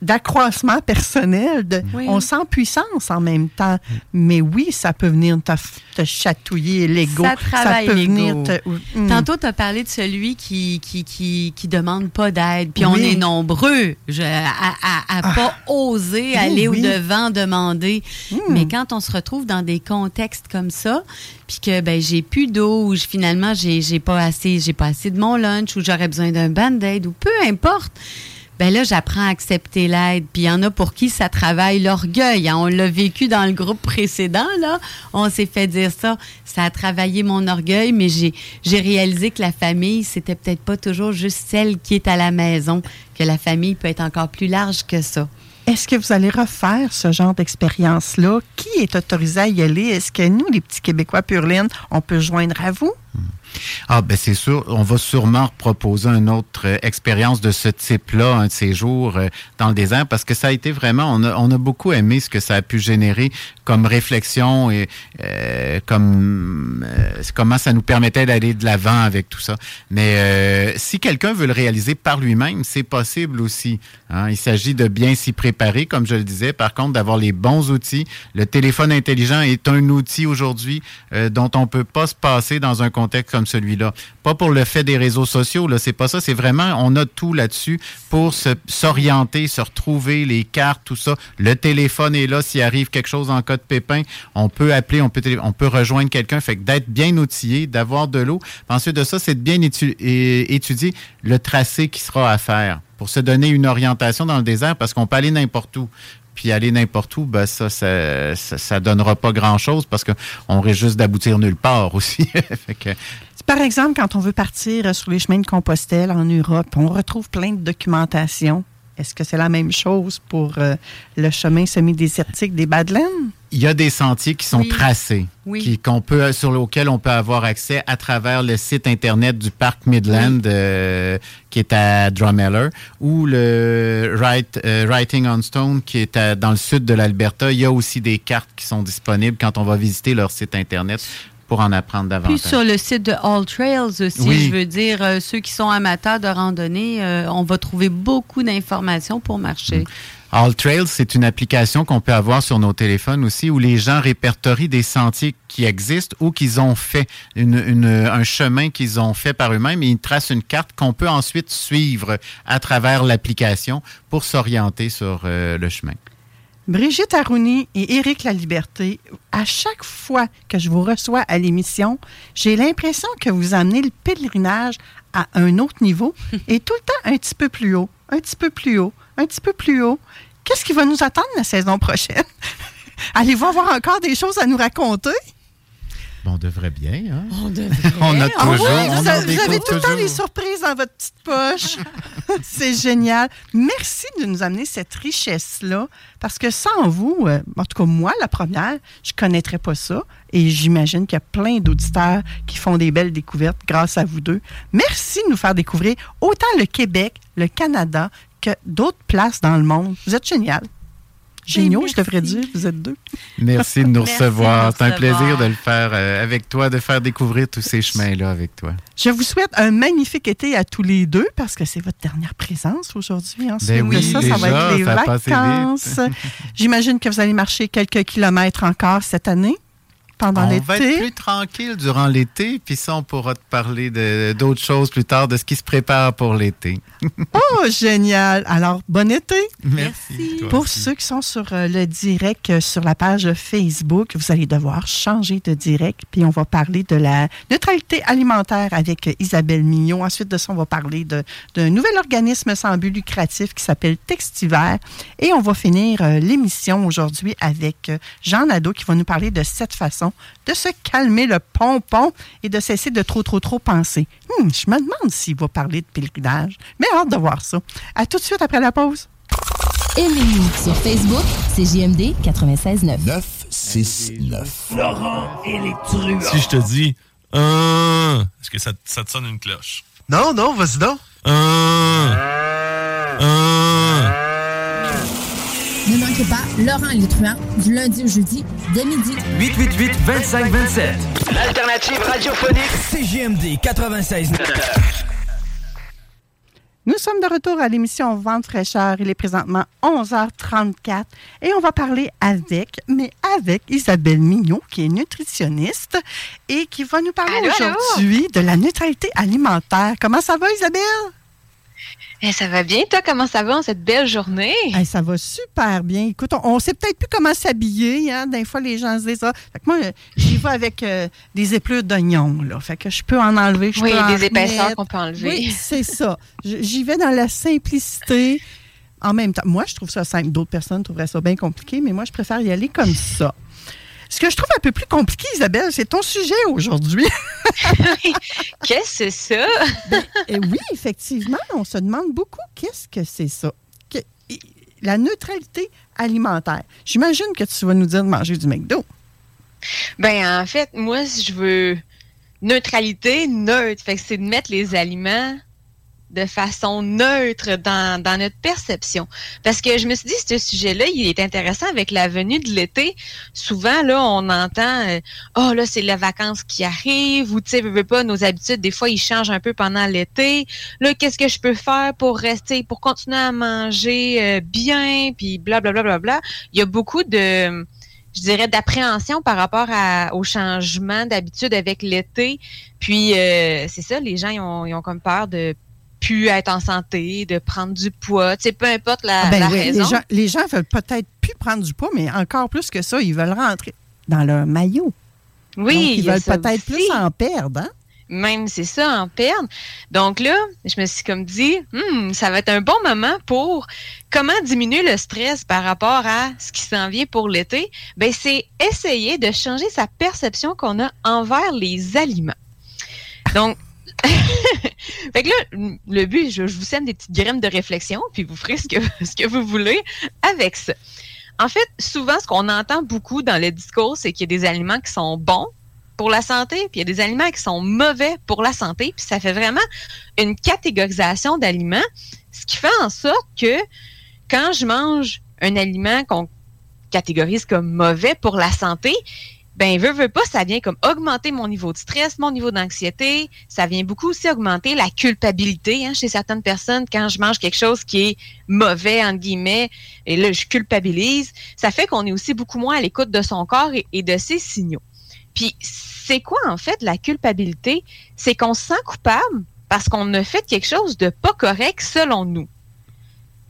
d'accroissement personnel. de- Oui. On sent puissance en même temps. Mais oui, ça peut venir te, te chatouiller l'ego. Ça travaille peut venir te... Mm. Tantôt, tu as parlé de celui qui qui, qui, qui demande pas d'aide. Puis on est nombreux je- à, à, à pas oser oui, aller au-devant, demander. Mm. Mais quand on se retrouve dans des contextes comme ça, puis que ben j'ai plus d'eau, ou finalement j'ai pas assez, j'ai pas assez de mon lunch, ou j'aurais besoin d'un band-aid, ou peu importe. Ben là, j'apprends à accepter l'aide. Puis il y en a pour qui ça travaille l'orgueil. hein. On l'a vécu dans le groupe précédent, là. On s'est fait dire ça. Ça a travaillé mon orgueil, mais j'ai j'ai réalisé que la famille, c'était peut-être pas toujours juste celle qui est à la maison, que la famille peut être encore plus large que ça. Est-ce que vous allez refaire ce genre d'expérience-là? Qui est autorisé à y aller? Est-ce que nous, les petits Québécois purlines, on peut joindre à vous? Ah, ben c'est sûr, on va sûrement proposer une autre euh, expérience de ce type-là, un de ces jours euh, dans le désert, parce que ça a été vraiment, on a, on a beaucoup aimé ce que ça a pu générer comme réflexion et euh, comme euh, comment ça nous permettait d'aller de l'avant avec tout ça. Mais euh, si quelqu'un veut le réaliser par lui-même, c'est possible aussi. hein. Il s'agit de bien s'y préparer, comme je le disais. Par contre, d'avoir les bons outils. Le téléphone intelligent est un outil aujourd'hui dont on peut pas se passer dans un contexte comme celui-là. Pas pour le fait des réseaux sociaux, là, c'est pas ça. C'est vraiment, on a tout là-dessus pour s'orienter, se retrouver, les cartes, tout ça. Le téléphone est là. S'il arrive quelque chose en cas de pépin, on peut appeler, on peut, rejoindre quelqu'un. Fait que d'être bien outillé, d'avoir de l'eau. Ensuite de ça, c'est de bien étudier le tracé qui sera à faire pour se donner une orientation dans le désert parce qu'on peut aller n'importe où. Puis aller n'importe où, ben ça, ça, ça, ça donnera pas grand-chose parce qu'on risque juste d'aboutir nulle part aussi. Fait que, Par exemple, quand on veut partir euh, sur les chemins de Compostelle en Europe, on retrouve plein de documentation. Est-ce que c'est la même chose pour euh, le chemin semi-désertique des Badlands? il y a des sentiers qui sont Oui. tracés, Oui. qui, qu'on peut, sur lesquels on peut avoir accès à travers le site Internet du parc Midland, euh, qui est à Drumheller, ou le Write- euh, Writing on Stone, qui est à- dans le sud de l'Alberta. Il y a aussi des cartes qui sont disponibles quand on va visiter leur site Internet pour en apprendre davantage. Puis sur le site de All Trails aussi, Oui. je veux dire, euh, ceux qui sont amateurs de randonnée, euh, on va trouver beaucoup d'informations pour marcher. All Trails, c'est une application qu'on peut avoir sur nos téléphones aussi où les gens répertorient des sentiers qui existent ou qu'ils ont fait, une- une- un chemin qu'ils ont fait par eux-mêmes et ils tracent une carte qu'on peut ensuite suivre à travers l'application pour s'orienter sur euh, le chemin. Brigitte Arouni et Éric Laliberté, à chaque fois que je vous reçois à l'émission, j'ai l'impression que vous amenez le pèlerinage à un autre niveau et tout le temps un petit peu plus haut, un petit peu plus haut, un petit peu plus haut. Qu'est-ce qui va nous attendre la saison prochaine? Allez-vous avoir encore des choses à nous raconter? Bon, on devrait bien, hein? On devrait. On a Ah toujours, on vous, avez, vous découvre avez tout le temps des surprises dans votre petite poche. C'est génial. Merci de nous amener cette richesse-là, parce que sans vous, euh, en tout cas moi, la première, je ne connaîtrais pas ça. Et j'imagine qu'il y a plein d'auditeurs qui font des belles découvertes grâce à vous deux. Merci de nous faire découvrir autant le Québec, le Canada, que d'autres places dans le monde. Vous êtes génial. Géniaux, je devrais dire, vous êtes deux. Merci de nous Merci recevoir. C'est un plaisir de le faire euh, avec toi, de faire découvrir tous ces chemins-là avec toi. Je vous souhaite un magnifique été à tous les deux parce que c'est votre dernière présence aujourd'hui. Ensuite Ben de oui, ça, ça va déjà, être les vacances. J'imagine que vous allez marcher quelques kilomètres encore cette année pendant on va être l'été. plus tranquille durant l'été, puis ça, on pourra te parler de- d'autres choses plus tard, de ce qui se prépare pour l'été. Oh, génial! Alors, bon été! Merci. Pour aussi. ceux qui sont sur euh, le direct, euh, sur la page Facebook, vous allez devoir changer de direct, puis on va parler de la neutralité alimentaire avec euh, Isabelle Mignot. Ensuite de ça, on va parler de- d'un nouvel organisme sans but lucratif qui s'appelle Textiver. Et on va finir l'émission aujourd'hui avec Jean Nadeau qui va nous parler de cette façon de se calmer le pompon et de cesser de trop, trop, trop penser. Hmm, je me demande s'il va parler de pèlerinage, mais hâte de voir ça. À tout de suite après la pause. Aimez-nous sur Facebook, c'est JMD 96.9. 969. Laurent et les truands. Si je te dis, euh, est-ce que ça, ça te sonne une cloche? Non, non, vas-y donc. Ne manquez pas Laurent truands du lundi au jeudi dès midi. 888 25 27. L'alternative radiophonique CGMD 96. Nous sommes de retour à l'émission Vente fraîcheur. Il est présentement 11h34 et on va parler avec, mais avec Isabelle Mignot, qui est nutritionniste et qui va nous parler aujourd'hui de la neutralité alimentaire. Comment ça va, Isabelle? Eh, ça va bien, toi? Comment ça va en cette belle journée? Hey, ça va super bien. Écoute, on, on sait peut-être plus comment s'habiller. Hein? Des fois, les gens se disent ça. Fait que moi, j'y vais avec euh, des épluches d'oignons. Là. Fait que je peux en enlever. je Oui, peux en des épaisseurs qu'on peut enlever. Oui, c'est ça. J'y vais dans la simplicité. En même temps, moi, je trouve ça simple. D'autres personnes trouveraient ça bien compliqué, mais moi, je préfère y aller comme ça. Ce que je trouve un peu plus compliqué, Isabelle, c'est ton sujet aujourd'hui. Qu'est-ce que c'est ça? Eh oui, effectivement, on se demande beaucoup qu'est-ce que c'est ça. Que- la neutralité alimentaire. J'imagine que tu vas nous dire de manger du McDo. Ben, en fait, moi, si je veux neutralité, neutre. Fait que c'est de mettre les aliments de façon neutre dans, notre perception. Parce que je me suis dit, ce sujet-là, il est intéressant avec la venue de l'été. Souvent, là, on entend, euh, oh, là, c'est les vacances qui arrivent, ou, tu sais, veux, pas, nos habitudes, des fois, ils changent un peu pendant l'été. Là, qu'est-ce que je peux faire pour rester, pour continuer à manger euh, bien, puis blablabla, bla, bla, bla. Il y a beaucoup de je dirais, d'appréhension par rapport au changement d'habitude avec l'été. Puis, euh, c'est ça, les gens, ont, ils ont comme peur de plus être en santé, de prendre du poids. Tu sais, peu importe la, Ah ben la oui, raison. les gens, les gens veulent peut-être plus prendre du poids, mais encore plus que ça, ils veulent rentrer dans leur maillot. Oui, Donc, ils veulent peut-être plus en perdre. Hein? Même c'est ça, en perdre. Donc là, je me suis comme dit, Hmm, ça va être un bon moment pour comment diminuer le stress par rapport à ce qui s'en vient pour l'été. Ben, c'est essayer de changer sa perception qu'on a envers les aliments. Donc, fait que là, le but, je, vous sème des petites graines de réflexion, puis vous ferez ce que, ce que vous voulez avec ça. En fait, souvent, ce qu'on entend beaucoup dans le discours, c'est qu'il y a des aliments qui sont bons pour la santé, puis il y a des aliments qui sont mauvais pour la santé, puis ça fait vraiment une catégorisation d'aliments, ce qui fait en sorte que quand je mange un aliment qu'on catégorise comme mauvais pour la santé, ben veut veut pas, ça vient comme augmenter mon niveau de stress, mon niveau d'anxiété, ça vient beaucoup aussi augmenter la culpabilité hein, chez certaines personnes quand je mange quelque chose qui est mauvais entre guillemets et là je culpabilise, ça fait qu'on est aussi beaucoup moins à l'écoute de son corps et, et de ses signaux. Puis c'est quoi en fait la culpabilité? C'est qu'on se sent coupable parce qu'on a fait quelque chose de pas correct selon nous.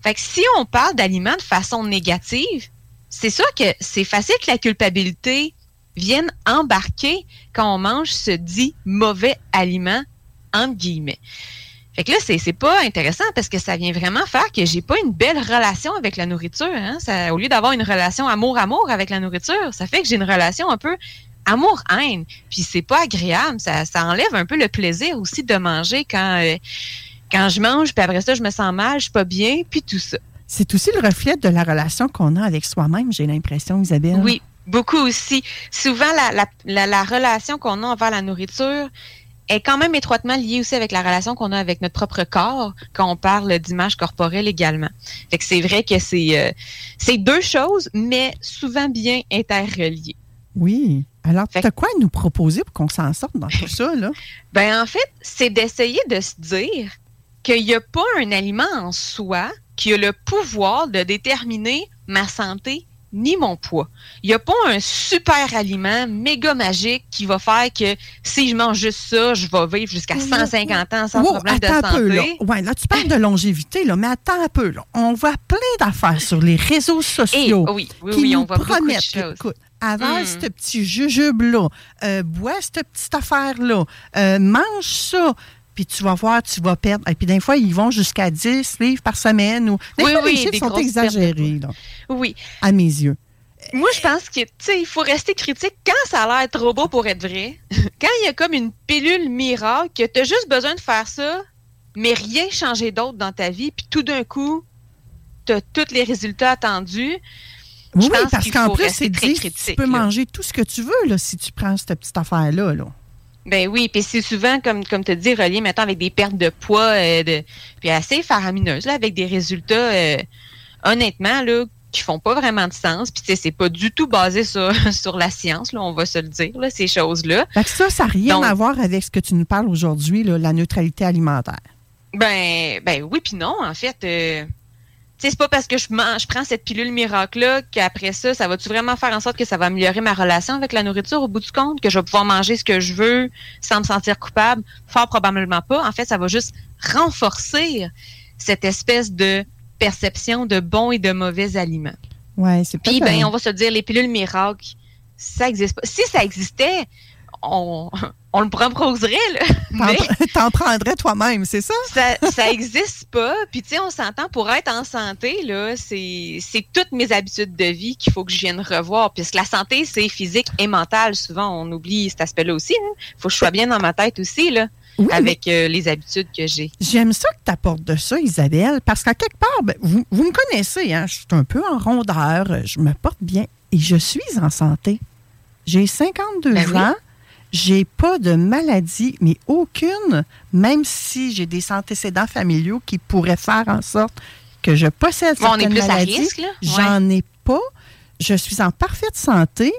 Fait que si on parle d'aliments de façon négative, c'est sûr que c'est facile que la culpabilité vienne embarquer quand on mange ce dit mauvais aliment, entre guillemets. Fait que là, c'est, c'est pas intéressant parce que ça vient vraiment faire que j'ai pas une belle relation avec la nourriture. Hein? Ça, au lieu d'avoir une relation amour-amour avec la nourriture, ça fait que j'ai une relation un peu amour-haine. Puis c'est pas agréable. Ça, ça enlève un peu le plaisir aussi de manger quand, euh, quand je mange, puis après ça, je me sens mal, je suis pas bien, puis tout ça. C'est aussi le reflet de la relation qu'on a avec soi-même, j'ai l'impression, Isabelle. Oui, beaucoup aussi. Souvent, la, la, la, la relation qu'on a envers la nourriture est quand même étroitement liée aussi avec la relation qu'on a avec notre propre corps quand on parle d'image corporelle également. Fait que c'est vrai que c'est euh, c'est deux choses, mais souvent bien interreliées. Oui. Alors, tu as quoi à nous proposer pour qu'on s'en sorte dans tout ça, là? Ben, en fait, c'est d'essayer de se dire qu'il n'y a pas un aliment en soi qui a le pouvoir de déterminer ma santé ni mon poids. Il n'y a pas un super aliment méga magique qui va faire que si je mange juste ça, je vais vivre jusqu'à 150 ans sans Wow, problème de attends un peu, là. santé. Ouais, là, tu parles de longévité, là, mais attends un peu, là. On voit plein d'affaires sur les réseaux sociaux Eh, oui, oui, qui oui, nous on voit beaucoup de promettent, écoute, avale Mm. ce petit jujube-là, euh, bois cette petite affaire-là, euh, mange ça, puis tu vas voir, tu vas perdre. Et puis, des fois, ils vont jusqu'à 10 livres par semaine. Ou... Des Oui, fois, oui, les chiffres sont exagérés, là, Oui. à mes yeux. Moi, je pense que, tu sais, il faut rester critique quand ça a l'air trop beau pour être vrai. quand il y a comme une pilule miracle, que tu as juste besoin de faire ça, mais rien changer d'autre dans ta vie, puis tout d'un coup, tu as tous les résultats attendus. Oui, parce qu'il qu'en plus, c'est très dit, critique, tu peux là. manger tout ce que tu veux, là, si tu prends cette petite affaire-là, là. Ben oui, puis c'est souvent, comme, comme tu dis, relié maintenant avec des pertes de poids, euh, de, puis assez faramineuses, là, avec des résultats, euh, honnêtement, là, qui font pas vraiment de sens. Puis, tu sais, c'est pas du tout basé sur, sur la science, là, on va se le dire, là, ces choses-là. Que ça, ça n'a rien à voir avec ce que tu nous parles aujourd'hui, là, la neutralité alimentaire. Ben, ben oui, puis non, en fait. Euh, c'est pas parce que je, mange, je prends cette pilule miracle-là qu'après ça, ça va-tu vraiment faire en sorte que ça va améliorer ma relation avec la nourriture? Au bout du compte, que je vais pouvoir manger ce que je veux sans me sentir coupable? Fort probablement pas. En fait, ça va juste renforcer cette espèce de perception de bons et de mauvais aliments. Ouais, c'est Puis, ben, on va se dire, les pilules miracles, ça existe pas. Si ça existait, on, on le proposerait, là. Mais T'en prendrais toi-même, c'est ça? ça, ça existe pas. Puis, tu sais, on s'entend pour être en santé, là, c'est c'est toutes mes habitudes de vie qu'il faut que je vienne revoir. Puisque la santé, c'est physique et mentale. Souvent, on oublie cet aspect-là aussi. Il faut que je sois bien dans ma tête aussi, là. avec euh, les habitudes que j'ai. J'aime ça que tu apportes de ça, Isabelle, parce qu'à quelque part, ben, vous, vous me connaissez, hein, je suis un peu en rondeur, je me porte bien et je suis en santé. J'ai 52 Ben oui. J'ai pas de maladie, mais aucune, même si j'ai des antécédents familiaux qui pourraient faire en sorte que je possède Bon, on est certaines plus à risque, là? J'en ai pas. Je suis en parfaite santé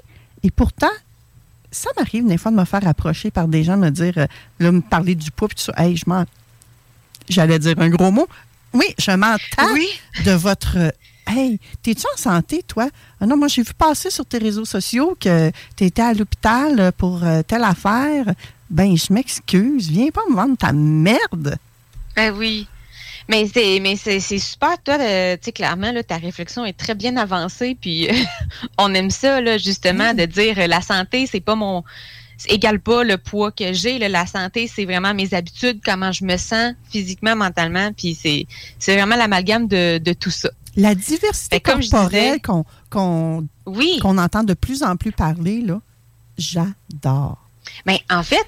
et pourtant, ça m'arrive des fois de me faire approcher par des gens, me dire, euh, là, me parler du poids, puis tout ça. Hey, je m'en. J'allais dire un gros mot. Oui, je m'entends de votre. Euh, Hey, t'es-tu en santé, toi? Ah non, moi, j'ai vu passer sur tes réseaux sociaux que tu étais à l'hôpital pour euh, telle affaire. Ben, je m'excuse. Viens pas me vendre ta merde. Ben oui. Mais c'est mais c'est c'est super toi tu sais clairement là ta réflexion est très bien avancée puis on aime ça là justement de dire euh, la santé c'est pas mon égale pas le poids que j'ai la santé c'est vraiment mes habitudes comment je me sens physiquement mentalement puis c'est c'est vraiment l'amalgame de, de tout ça. La diversité Ben, comme je corporelle qu'on qu'on Oui. entend de plus en plus parler, là, j'adore. Mais en fait,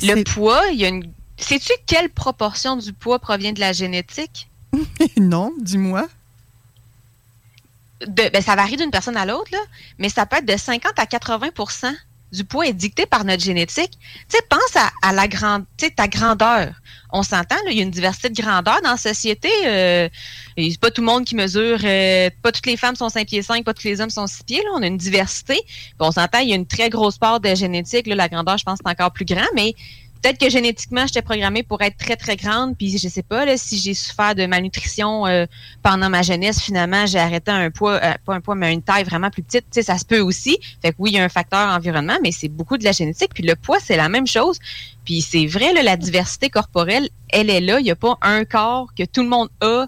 le poids, il y a une sais-tu quelle proportion du poids provient de la génétique? Non, dis-moi. de- ben, ça varie d'une personne à l'autre, là, mais ça peut être de 50 à 80 du poids est dicté par notre génétique. Tu sais, pense à, à la grande, ta grandeur. On s'entend, il y a une diversité de grandeur dans la société. Euh, c'est pas tout le monde qui mesure, euh, pas toutes les femmes sont 5 pieds 5, pas tous les hommes sont 6 pieds. Là, on a une diversité. Puis on s'entend, il y a une très grosse part de génétique. Là, la grandeur, je pense, c'est encore plus grand, mais peut-être que génétiquement, j'étais programmée pour être très, très grande. Puis je sais pas, là, si j'ai souffert de malnutrition euh, pendant ma jeunesse, finalement, j'ai arrêté un poids, euh, pas un poids, mais une taille vraiment plus petite. Ça se peut aussi. Fait que oui, il y a un facteur environnement, mais c'est beaucoup de la génétique. Puis le poids, c'est la même chose. Puis c'est vrai, là, la diversité corporelle, elle est là. Il n'y a pas un corps que tout le monde a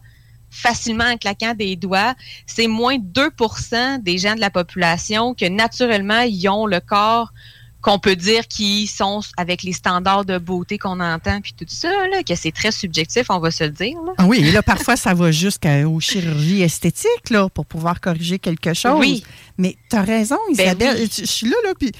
facilement en claquant des doigts. C'est moins de 2 des gens de la population que naturellement, ils ont le corps qu'on peut dire qui sont avec les standards de beauté qu'on entend, puis tout ça, là, que c'est très subjectif, on va se le dire. là. Ah oui, et là, parfois, ça va jusqu'aux chirurgies esthétiques, là, pour pouvoir corriger quelque chose. Oui. Mais tu as raison, Ben Isabelle. oui. Je je suis là, là, puis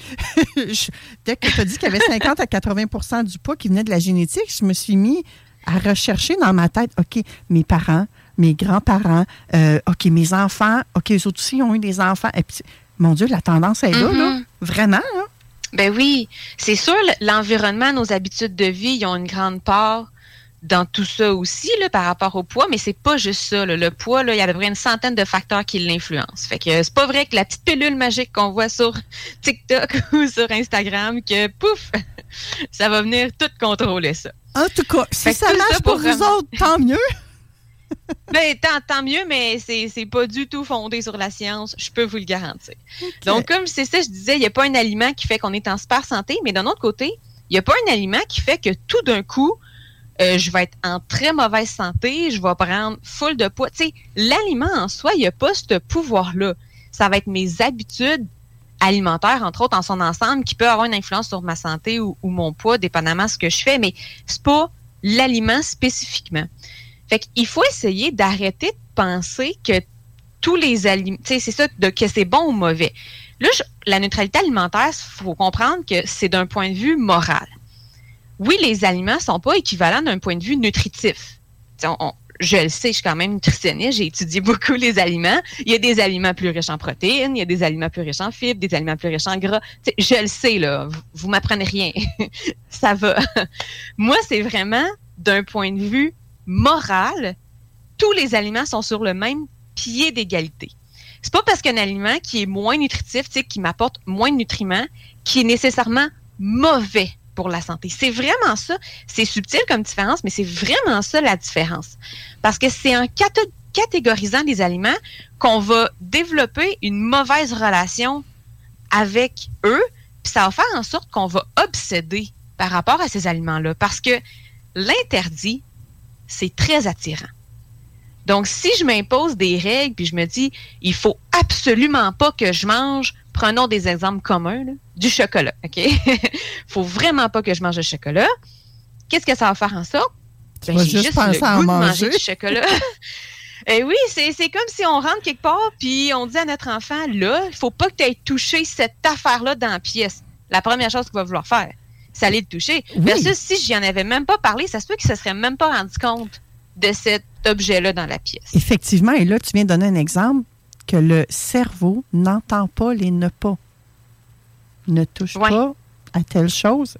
je- dès que tu as dit qu'il y avait 50 à 80% du poids qui venait de la génétique, je me suis mis à rechercher dans ma tête, OK, mes parents, mes grands-parents, euh, OK, mes enfants, OK, eux autres aussi ont eu des enfants. Et puis, mon Dieu, la tendance est là, là. Mhm. Vraiment, là. Ben oui, c'est sûr, l'environnement, nos habitudes de vie, ils ont une grande part dans tout ça aussi, là, par rapport au poids, mais c'est pas juste ça. là. Le poids, là, il y a à peu près une centaine de facteurs qui l'influencent. Fait que c'est pas vrai que la petite pilule magique qu'on voit sur TikTok ou sur Instagram, que pouf, ça va venir tout contrôler ça. En tout cas, si ça marche pour pour vous vraiment- autres, tant mieux. Ben, tant, tant mieux, mais c'est pas du tout fondé sur la science, je peux vous le garantir. Donc, comme c'est ça, je disais, il n'y a pas un aliment qui fait qu'on est en super santé, mais d'un autre côté, il n'y a pas un aliment qui fait que tout d'un coup, euh, je vais être en très mauvaise santé, je vais prendre full de poids. Tu sais, l'aliment en soi, il n'y a pas ce pouvoir-là. Ça va être mes habitudes alimentaires, entre autres, en son ensemble, qui peut avoir une influence sur ma santé ou, ou mon poids, dépendamment de ce que je fais, mais c'est pas l'aliment spécifiquement. Fait faut essayer d'arrêter de penser que tous les aliments, c'est ça, de, que c'est bon ou mauvais. Là, la neutralité alimentaire, il faut comprendre que c'est d'un point de vue moral. Oui, les aliments sont pas équivalents d'un point de vue nutritif. Je le sais, je suis quand même nutritionniste, j'ai étudié beaucoup les aliments. Il y a des aliments plus riches en protéines, il y a des aliments plus riches en fibres, des aliments plus riches en gras. je le sais, là, vous, vous m'apprenez rien. Ça va. Moi, c'est vraiment d'un point de vue moral, tous les aliments sont sur le même pied d'égalité. C'est pas parce qu'un aliment qui est moins nutritif, qui m'apporte moins de nutriments, qui est nécessairement mauvais pour la santé. C'est vraiment ça. C'est subtil comme différence, mais c'est vraiment ça la différence. Parce que c'est en catégorisant les aliments qu'on va développer une mauvaise relation avec eux, puis ça va faire en sorte qu'on va obséder par rapport à ces aliments-là. Parce que l'interdit, c'est très attirant. Donc, si je m'impose des règles, puis je me dis, il faut absolument pas que je mange, prenons des exemples communs, du chocolat, OK? faut vraiment pas que je mange du chocolat. Qu'est-ce que ça va faire en sorte? Ben, j'ai juste, le goût de manger du chocolat. Et eh oui, c'est comme si on rentre quelque part, puis on dit à notre enfant, là, il faut pas que tu aies touché cette affaire-là dans la pièce. La première chose qu'il va vouloir faire, c'est aller le toucher. Oui. ça, si j'y en avais même pas parlé, ça se peut qu'il se serait même pas rendu compte de cet objet-là dans la pièce. Effectivement, et là, tu viens de donner un exemple que le cerveau n'entend pas les ne pas. Ne touche pas à telle chose.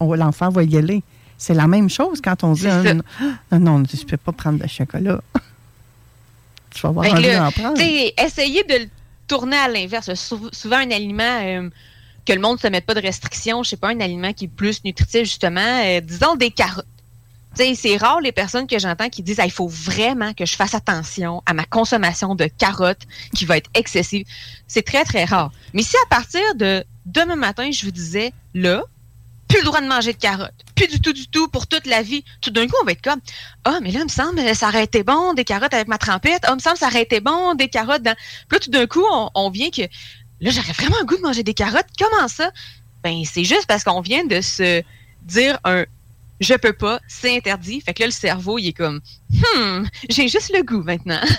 L'enfant va y aller. C'est la même chose quand on dit un, non, non, je ne peux pas prendre de chocolat. tu vas avoir envie d'en prendre. Essayez de le tourner à l'inverse. Souvent, un aliment euh, que le monde ne se mette pas de restrictions, je sais pas, un aliment qui est plus nutritif, justement, euh, disons des carottes c'est rare les personnes que j'entends qui disent il faut vraiment que je fasse attention à ma consommation de carottes qui va être excessive. C'est très, très rare. Mais si à partir de demain matin, je vous disais là, plus le droit de manger de carottes, plus du tout, du tout, pour toute la vie, tout d'un coup, on va être comme Ah, mais là, il me semble, ça aurait été bon, des carottes avec ma trempette. Ah, il me semble, ça aurait été bon, des carottes dans. Puis là, tout d'un coup, on vient que là, j'aurais vraiment un goût de manger des carottes. Comment ça? Ben, c'est juste parce qu'on vient de se dire un je peux pas, c'est interdit. Fait que là, le cerveau, il est comme, hmm, j'ai juste le goût maintenant.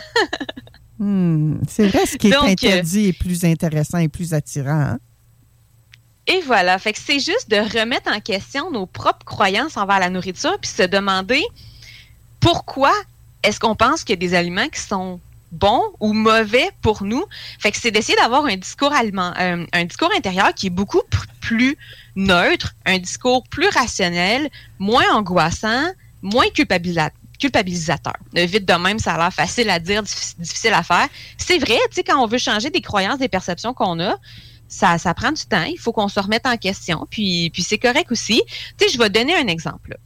Hmm, c'est vrai, ce qui est interdit est plus intéressant et plus attirant. Hein? Et voilà, fait que c'est juste de remettre en question nos propres croyances envers la nourriture, puis se demander pourquoi est-ce qu'on pense qu'il y a des aliments qui sont bons ou mauvais pour nous. Fait que c'est d'essayer d'avoir un discours allemand, euh, un discours intérieur qui est beaucoup plus neutre, un discours plus rationnel, moins angoissant, moins culpabilisateur. Vite de même, ça a l'air facile à dire, difficile à faire. C'est vrai, tu sais, quand on veut changer des croyances, des perceptions qu'on a, ça, prend du temps. Il faut qu'on se remette en question. Puis, c'est correct aussi. Je vais donner un exemple.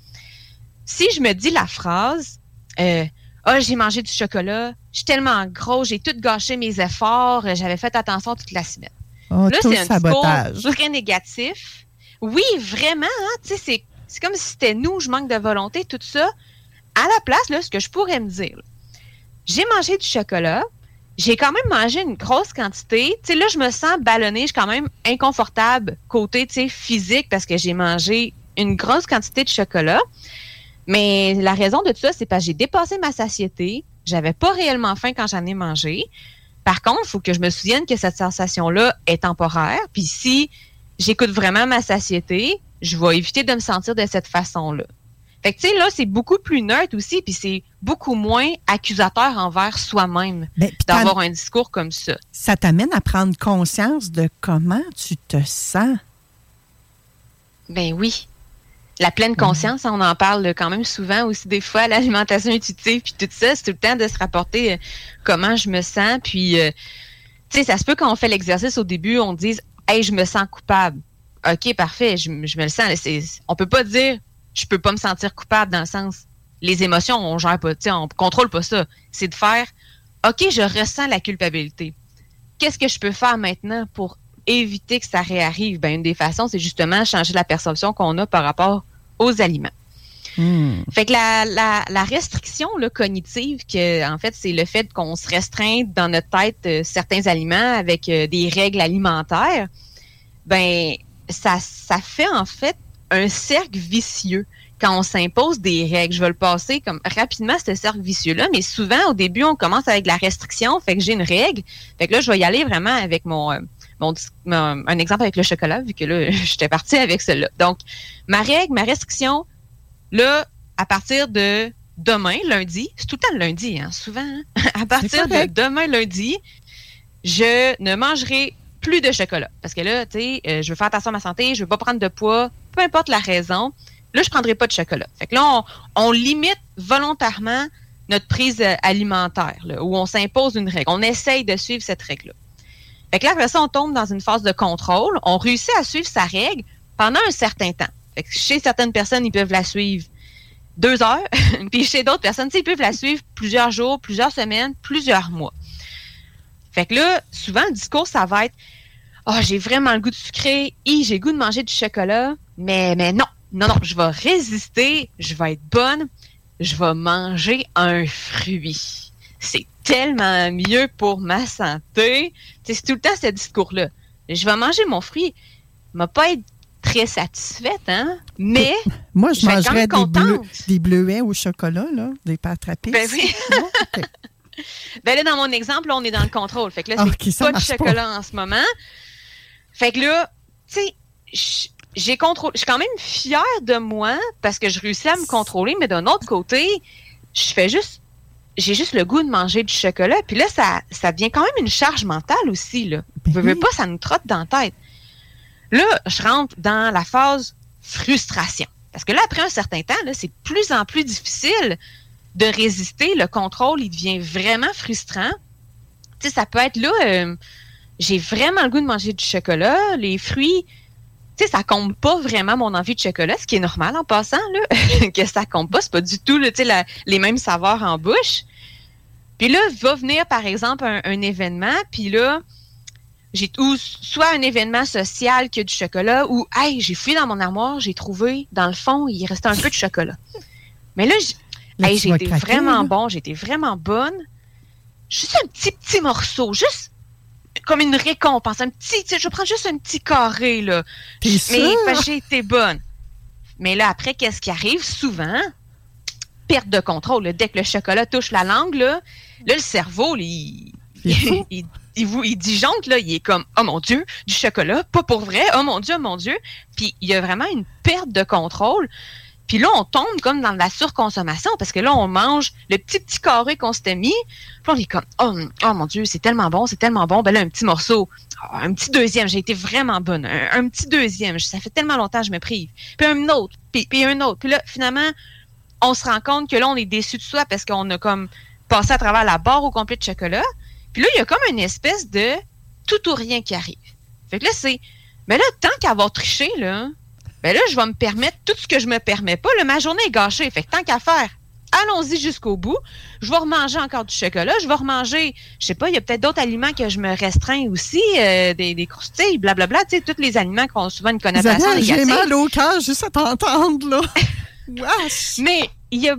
Si je me dis la phrase, euh, ah, oh, j'ai mangé du chocolat, je suis tellement gros, j'ai tout gâché mes efforts, j'avais fait attention toute la semaine. Oh, là, c'est un sabotage. discours très négatif. Oui, vraiment, hein, tu sais, c'est comme si c'était nous, je manque de volonté, tout ça. À la place, là, ce que je pourrais me dire, j'ai mangé du chocolat, j'ai quand même mangé une grosse quantité. Tu sais, là, je me sens ballonnée, je suis quand même inconfortable côté, tu sais, physique parce que j'ai mangé une grosse quantité de chocolat. Mais la raison de tout ça, c'est parce que j'ai dépassé ma satiété. J'avais pas réellement faim quand j'en ai mangé. Par contre, il faut que je me souvienne que cette sensation-là est temporaire. Puis si j'écoute vraiment ma satiété, je vais éviter de me sentir de cette façon-là. Fait que, tu sais, là, c'est beaucoup plus neutre aussi, puis c'est beaucoup moins accusateur envers soi-même ben, d'avoir un discours comme ça. Ça t'amène à prendre conscience de comment tu te sens. Ben oui. La pleine conscience, on en parle quand même souvent aussi des fois, l'alimentation intuitive, puis tout ça, c'est tout le temps de se rapporter euh, comment je me sens, puis, euh, tu sais, ça se peut quand on fait l'exercice au début, on dise, hey, je me sens coupable. OK, parfait, je, me le sens. On peut pas dire, je peux pas me sentir coupable dans le sens, les émotions, on gère pas, on contrôle pas ça. C'est de faire, OK, je ressens la culpabilité. Qu'est-ce que je peux faire maintenant pour éviter que ça réarrive? Ben, une des façons, c'est justement changer la perception qu'on a par rapport aux aliments. Hmm. Fait que la, la, restriction là, cognitive, que en fait, c'est le fait qu'on se restreint dans notre tête euh, certains aliments avec euh, des règles alimentaires, ben ça, ça fait en fait un cercle vicieux quand on s'impose des règles. Je vais le passer comme rapidement ce cercle vicieux-là, mais souvent au début, on commence avec la restriction, fait que j'ai une règle. Fait que là, je vais y aller vraiment avec mon, euh, mon, un exemple avec le chocolat, vu que là, j'étais partie avec cela. Donc, ma règle, ma restriction, là, à partir de demain, lundi, c'est tout le temps le lundi, hein, souvent, hein. à partir de demain, lundi, je ne mangerai plus de chocolat. Parce que là, tu sais, euh, je veux faire attention à ma santé, je veux pas prendre de poids, peu importe la raison. Là, je prendrai pas de chocolat. Fait que là, on, on limite volontairement notre prise euh, alimentaire, là, où on s'impose une règle. On essaye de suivre cette règle-là. Fait que là, après ça, on tombe dans une phase de contrôle. On réussit à suivre sa règle pendant un certain temps. Fait que chez certaines personnes, ils peuvent la suivre deux heures. Puis chez d'autres personnes, ils peuvent la suivre plusieurs jours, plusieurs semaines, plusieurs mois. Fait que là, souvent, le discours, ça va être Oh, j'ai vraiment le goût de sucré, et j'ai le goût de manger du chocolat, mais, mais non, non, non, je vais résister, je vais être bonne, je vais manger un fruit. C'est tellement mieux pour ma santé. C'est tout le temps ce discours-là. Je vais manger mon fruit. Je pas être très satisfaite, hein? Mais. Moi, je, mangerais des, bleu, des, bleuets au chocolat, là, des pâtes rapides. Ben oui. ben là, dans mon exemple, là, on est dans le contrôle. Fait que là, c'est pas de chocolat en ce moment. Fait que là, tu sais, j'ai contrôlé. Je suis quand même fière de moi parce que je réussis à me contrôler, mais d'un autre côté, je fais juste. J'ai juste le goût de manger du chocolat. Puis là, ça, ça devient quand même une charge mentale aussi. Là. Ben veux, veux pas, ça nous trotte dans la tête. Là, je rentre dans la phase frustration. Parce que là, après un certain temps, c'est plus en plus difficile de résister. Le contrôle, il devient vraiment frustrant. Tu sais, ça peut être là, euh, j'ai vraiment le goût de manger du chocolat. Les fruits, tu sais, ça compte pas vraiment mon envie de chocolat, ce qui est normal en passant, là, que ça compte pas. C'est pas du tout, tu sais, les mêmes saveurs en bouche. Puis là, va venir, par exemple, un, un événement, puis là, j'ai ou soit un événement social qui a du chocolat ou hey, j'ai fouillé dans mon armoire, j'ai trouvé dans le fond, il restait un peu de chocolat. Mais là, j'ai été vraiment bon, j'ai été vraiment bonne. Juste un petit petit morceau, juste comme une récompense, un petit, je prends juste un petit carré là. Mais j'ai été bonne. Mais là après qu'est-ce qui arrive? Souvent Perte de contrôle. Dès que le chocolat touche la langue, là, le cerveau, il, il, il, vous, il disjoncte, là, il est comme, oh mon Dieu, du chocolat, pas pour vrai, oh mon Dieu, oh mon Dieu. Puis il y a vraiment une perte de contrôle. Puis là, on tombe comme dans la surconsommation parce que là, on mange le petit petit carré qu'on s'était mis. Puis on est comme, oh, oh mon Dieu, c'est tellement bon, c'est tellement bon. Ben là, un petit morceau, oh, un petit deuxième, j'ai été vraiment bonne. Un, petit deuxième, ça fait tellement longtemps que je me prive. Puis un autre, puis, puis un autre. Puis là, finalement, on se rend compte que là, on est déçu de soi parce qu'on a comme passé à travers la barre au complet de chocolat. Puis là, il y a comme une espèce de tout ou rien qui arrive. Fait que là, c'est. Mais là, tant qu'à avoir triché, là, ben là, je vais me permettre tout ce que je me permets pas. Là, ma journée est gâchée. Fait que tant qu'à faire, allons-y jusqu'au bout. Je vais remanger encore du chocolat. Je vais remanger, je sais pas, il y a peut-être d'autres aliments que je me restreins aussi, euh, des, des croustilles, blablabla. Tu sais, tous les aliments qui ont souvent une connotation négative. J'ai mal au cœur juste à t'entendre, là. Mais il y a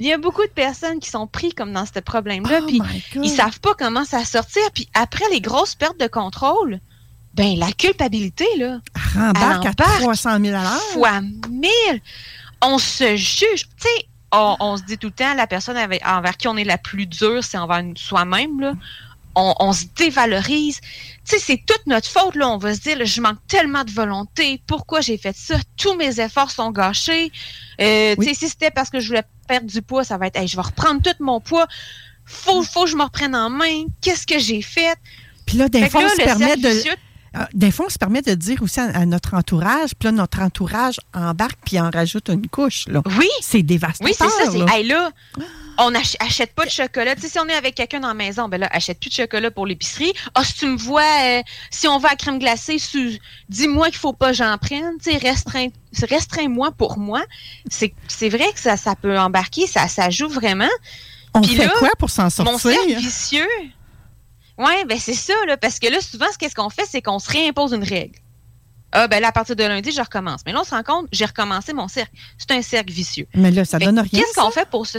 il y a beaucoup de personnes qui sont pris comme dans ce problème-là, oh puis ils savent pas comment ça sortir. Puis après les grosses pertes de contrôle, ben la culpabilité là, rembarque à 300 000 à l'heure. Fois 1000. On se juge. Tu sais, on, se dit tout le temps, la personne envers qui on est la plus dure, c'est envers soi-même là on, se dévalorise. Tu sais, c'est toute notre faute, là. On va se dire, je manque tellement de volonté. Pourquoi j'ai fait ça? Tous mes efforts sont gâchés. Euh, Tu sais, si c'était parce que je voulais perdre du poids, ça va être, je vais reprendre tout mon poids. Faut, faut que je me reprenne en main. Qu'est-ce que j'ai fait? Puis là, des fois, on se permet de... Ah, des fois, on se permet de dire aussi à, notre entourage, puis là, notre entourage embarque puis en rajoute une couche. Là. Oui. C'est dévastateur. Oui, c'est ça. C'est, là, on n'achète pas de chocolat. Tu sais, si on est avec quelqu'un dans la maison, ben là, achète plus de chocolat pour l'épicerie. Ah, si tu me vois, euh, si on va à crème glacée, dis-moi qu'il faut pas que j'en prenne. Tu sais, restreins, restreins-moi pour moi. C'est, vrai que ça, ça peut embarquer, ça, ça joue vraiment. On fait quoi pour s'en sortir? Mon cercle vicieux, oui, ben c'est ça, là, parce que là, souvent, qu'est-ce qu'on fait, c'est qu'on se réimpose une règle. Ah, ben là, à partir de lundi, je recommence. Mais là, on se rend compte, j'ai recommencé mon cercle. C'est un cercle vicieux. Mais là, ça donne rien. Qu'est-ce qu'on fait pour se.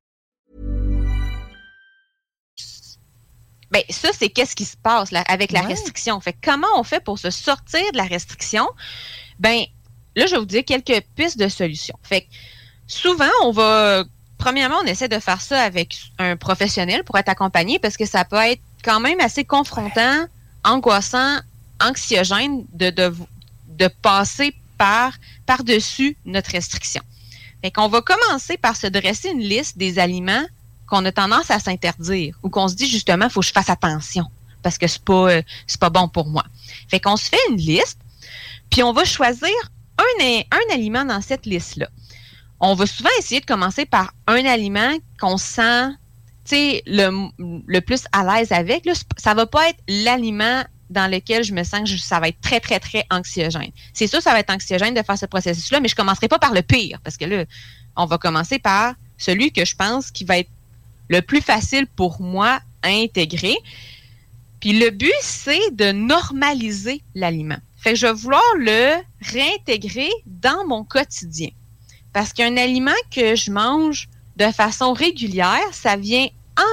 Ben, ça, c'est qu'est-ce qui se passe là, avec la Ouais. restriction? Fait que comment on fait pour se sortir de la restriction? Ben, là, je vais vous dire quelques pistes de solutions. Fait que souvent, on va. Premièrement, on essaie de faire ça avec un professionnel pour être accompagné parce que ça peut être quand même assez confrontant, angoissant, anxiogène de, de, de passer par, par-dessus notre restriction. Fait qu'on va commencer par se dresser une liste des aliments qu'on a tendance à s'interdire ou qu'on se dit justement, faut que je fasse attention parce que c'est pas, euh, c'est pas bon pour moi. Fait qu'on se fait une liste, puis on va choisir un, un aliment dans cette liste-là. On va souvent essayer de commencer par un aliment qu'on sent le, le plus à l'aise avec. Là, ça va pas être l'aliment dans lequel je me sens que ça va être très, très, très anxiogène. C'est sûr, ça va être anxiogène de faire ce processus-là, mais je commencerai pas par le pire, parce que là, on va commencer par celui que je pense qui va être le plus facile pour moi à intégrer. Puis le but, c'est de normaliser l'aliment. Fait que je vais vouloir le réintégrer dans mon quotidien. Parce qu'un aliment que je mange de façon régulière, ça vient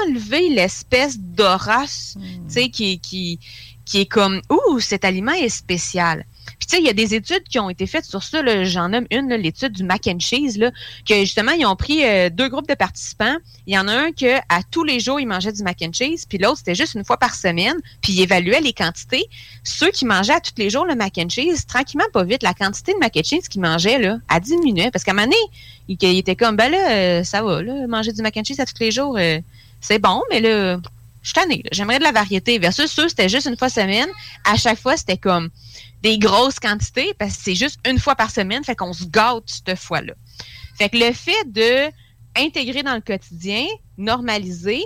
enlever l'espèce d'aura, tu sais, qui, qui, qui est comme, ouh, cet aliment est spécial. Tu il y a des études qui ont été faites sur ça. J'en nomme une, l'étude du mac and cheese, là, que justement, ils ont pris euh, deux groupes de participants. Il y en a un que à tous les jours, ils mangeaient du mac and cheese, puis l'autre, c'était juste une fois par semaine, puis ils évaluaient les quantités. Ceux qui mangeaient à tous les jours le mac and cheese, tranquillement, pas vite, la quantité de mac and cheese qu'ils mangeaient, là, a diminué. Parce qu'à un moment donné, il, il était comme, ben là, euh, ça va, manger du mac and cheese à tous les jours, euh, c'est bon, mais là, je suis tannée. J'aimerais de la variété. Versus ceux, c'était juste une fois semaine. À chaque fois, c'était comme des grosses quantités parce que c'est juste une fois par semaine, fait qu'on se gâte cette fois-là. Fait que le fait de intégrer dans le quotidien, normaliser,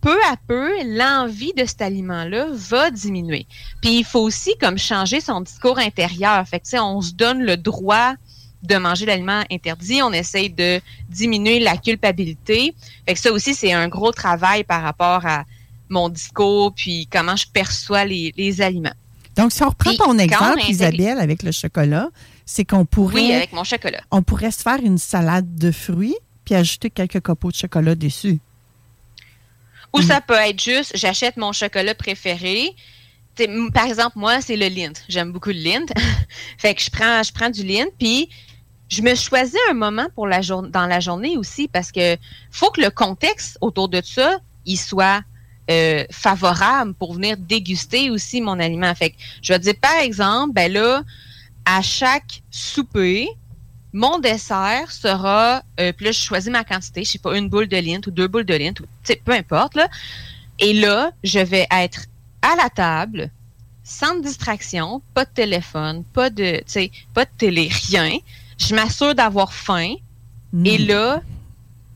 peu à peu, l'envie de cet aliment-là va diminuer. Puis il faut aussi comme changer son discours intérieur. Fait que on se donne le droit de manger l'aliment interdit, on essaye de diminuer la culpabilité. Fait que ça aussi, c'est un gros travail par rapport à mon discours, puis comment je perçois les, les aliments. Donc, si on reprend Puis, ton exemple, Isabelle, avec le chocolat, c'est qu'on pourrait, Oui, avec mon chocolat. on pourrait se faire une salade de fruits puis ajouter quelques copeaux de chocolat dessus. Ou ça peut être juste, j'achète mon chocolat préféré. T'sais, par exemple, moi, c'est le Lind. J'aime beaucoup le Lind. fait que je prends, je prends du Lind, puis je me choisis un moment pour la jour- dans la journée aussi parce que faut que le contexte autour de ça, il soit euh, favorable pour venir déguster aussi mon aliment. Fait que je vais dire, par exemple, ben là, à chaque souper, mon dessert sera, euh, puis là, je choisis ma quantité, je sais pas, une boule de lint ou deux boules de lint, ou, tu sais, peu importe, là. Et là, je vais être à la table, sans distraction, pas de téléphone, pas de, tu sais, pas de télé, rien. Je m'assure d'avoir faim. Et là,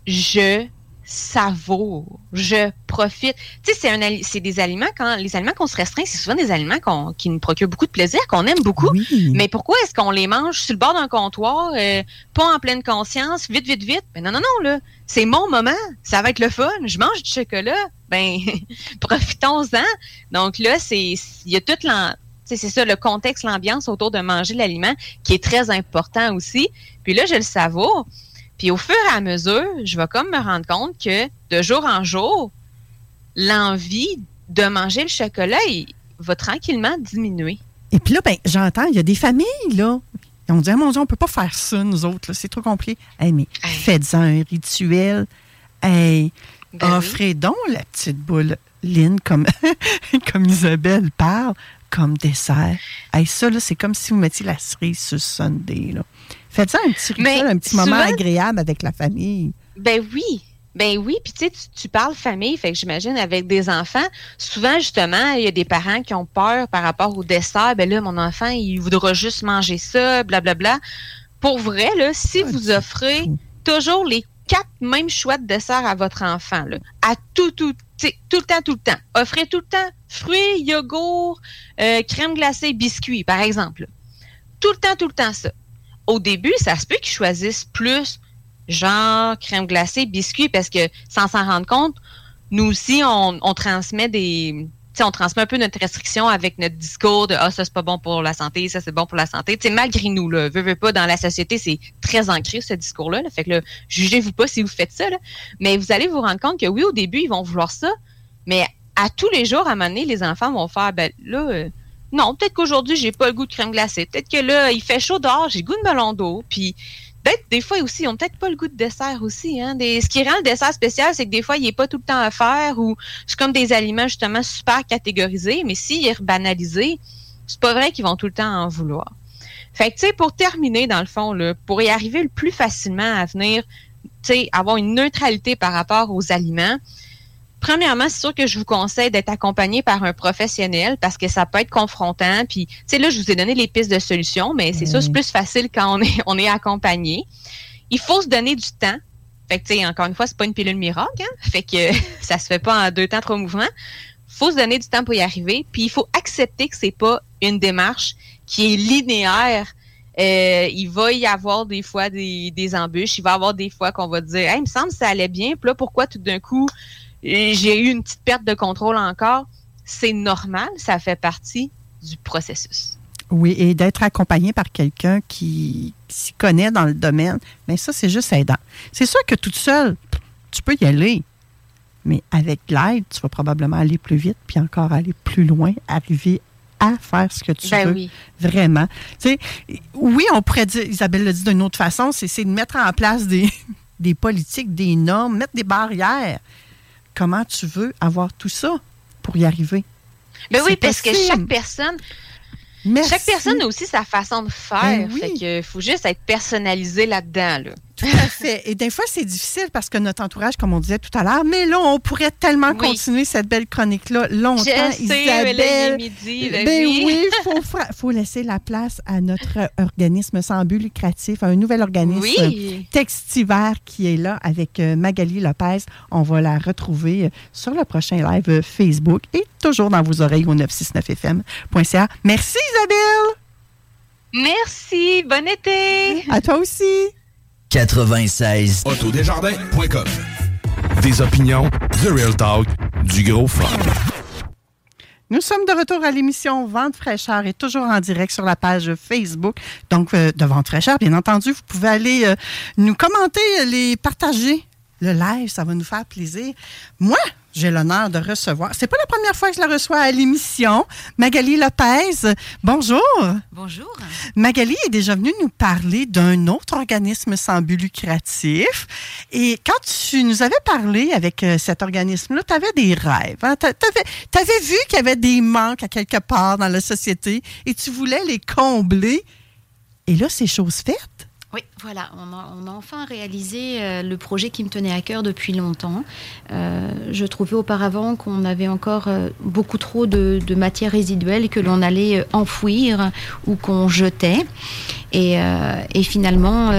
je savoure, je profite. Tu sais, c'est des aliments quand les aliments qu'on se restreint, c'est souvent des aliments qu'on- qui nous procurent beaucoup de plaisir, qu'on aime beaucoup. Mais pourquoi est-ce qu'on les mange sur le bord d'un comptoir, euh, pas en pleine conscience, vite, vite, vite? Ben non, non, non là, c'est mon moment, ça va être le fun. Je mange du chocolat, ben profitons-en. Donc là, c'est il y a tout l'en c'est ça, le contexte, l'ambiance autour de manger l'aliment qui est très important aussi. Puis là, je le savoure. Puis au fur et à mesure, je vais comme me rendre compte que de jour en jour, l'envie de manger le chocolat il va tranquillement diminuer. Et puis là, ben, j'entends, il y a des familles, là. On dit, ah, mon Dieu, on peut pas faire ça, nous autres, là, c'est trop compliqué. Hey, mais faites-en un rituel. Hey, Ben oui. offrez donc la petite boule Lynn, comme, comme Isabelle parle, comme dessert. Hey, ça, là, c'est comme si vous mettiez la cerise sur le Sunday, là. Faites-en un petit rituel, un petit moment agréable avec la famille? Ben oui. Ben oui, puis tu sais, tu- parles famille, fait que j'imagine avec des enfants, souvent justement, il y a des parents qui ont peur par rapport au dessert. Ben là, mon enfant, il voudra juste manger ça, blablabla. pour vrai, là, si vous offrez toujours les quatre mêmes choix de dessert à votre enfant, là, à tout, tout, tout le temps, tout le temps. Offrez tout le temps fruits, yogourt, euh, crème glacée, biscuits, par exemple. Tout le temps, tout le temps ça. Au début, ça se peut qu'ils choisissent plus genre crème glacée, biscuits, parce que sans s'en rendre compte, nous aussi, on, transmet des, on transmet un peu notre restriction avec notre discours de ah ça c'est pas bon pour la santé, ça c'est bon pour la santé. sais malgré nous là, veux, veux pas dans la société c'est très ancré ce discours-là. Fait que jugez-vous pas si vous faites ça. Là. Mais vous allez vous rendre compte que oui au début ils vont vouloir ça, mais à tous les jours à un moment donné les enfants vont faire ben là euh, non peut-être qu'aujourd'hui j'ai pas le goût de crème glacée, peut-être que là il fait chaud dehors j'ai goût de melon d'eau puis peut-être des fois aussi, ils n'ont peut-être pas le goût de dessert aussi. Hein. ce qui rend le dessert spécial, c'est que des fois, il n'est pas tout le temps à faire ou c'est comme des aliments justement super catégorisés, mais s'il est banalisé, c'est pas vrai qu'ils vont tout le temps en vouloir. Fait que, tu sais, pour terminer, dans le fond, là, pour y arriver le plus facilement à venir, tu sais, avoir une neutralité par rapport aux aliments, premièrement, c'est sûr que je vous conseille d'être accompagné par un professionnel parce que ça peut être confrontant. Puis, tu sais, là, je vous ai donné les pistes de solutions, mais c'est ça, c'est plus facile quand on est, on est accompagné. Il faut se donner du temps. Fait que, tu sais, encore une fois, c'est pas une pilule miracle. Hein? Fait que ça se fait pas en deux temps, trois mouvements. faut se donner du temps pour y arriver. Puis, il faut accepter que c'est pas une démarche qui est linéaire. Euh, il va y avoir des fois des, des embûches. Il va y avoir des fois qu'on va dire, hey, il me semble que ça allait bien. Puis là, pourquoi tout d'un coup, j'ai eu une petite perte de contrôle encore. C'est normal, ça fait partie du processus. Oui, et d'être accompagné par quelqu'un qui, s'y connaît dans le domaine, mais ça, c'est juste aidant. C'est sûr que toute seule, tu peux y aller, mais avec l'aide, tu vas probablement aller plus vite, puis encore aller plus loin, arriver à faire ce que tu ben veux. Oui. Vraiment. Tu sais, oui, on pourrait dire, Isabelle l'a dit d'une autre façon, c'est de mettre en place des, des politiques, des normes, mettre des barrières comment tu veux avoir tout ça pour y arriver? Mais ben oui, parce que chaque personne, chaque personne a aussi sa façon de faire. Ben fait que faut juste être personnalisé là-dedans. Là. Tout à fait. Et des fois, c'est difficile parce que notre entourage, comme on disait tout à l'heure, mais là, on pourrait tellement continuer cette belle chronique-là longtemps. Je sais, Isabelle. midi, ben oui, il faut, laisser la place à notre organisme sans but lucratif, un nouvel organisme oui. textivaire qui est là avec euh, Magali Lopez. On va la retrouver sur le prochain live Facebook et toujours dans vos oreilles au 969fm.ca. Merci Isabelle. Merci. Bon été. À toi aussi. 96. Autodesjardins.com. Des opinions, The Real Talk, du gros fun. Nous sommes de retour à l'émission Vente fraîcheur et toujours en direct sur la page Facebook. Donc, euh, de Vente fraîcheur, bien entendu, vous pouvez aller euh, nous commenter, les partager le live, ça va nous faire plaisir. Moi, j'ai l'honneur de recevoir. C'est pas la première fois que je la reçois à l'émission. Magali Lopez. Bonjour. Bonjour. Magali est déjà venue nous parler d'un autre organisme sans but lucratif. Et quand tu nous avais parlé avec euh, cet organisme-là, tu avais des rêves. Hein? Tu avais, vu qu'il y avait des manques à quelque part dans la société et tu voulais les combler. Et là, c'est chose faite. Oui, voilà, on a, enfin réalisé euh, le projet qui me tenait à cœur depuis longtemps. Euh, je trouvais auparavant qu'on avait encore euh, beaucoup trop de, matière résiduelle que l'on allait enfouir ou qu'on jetait. Et, finalement,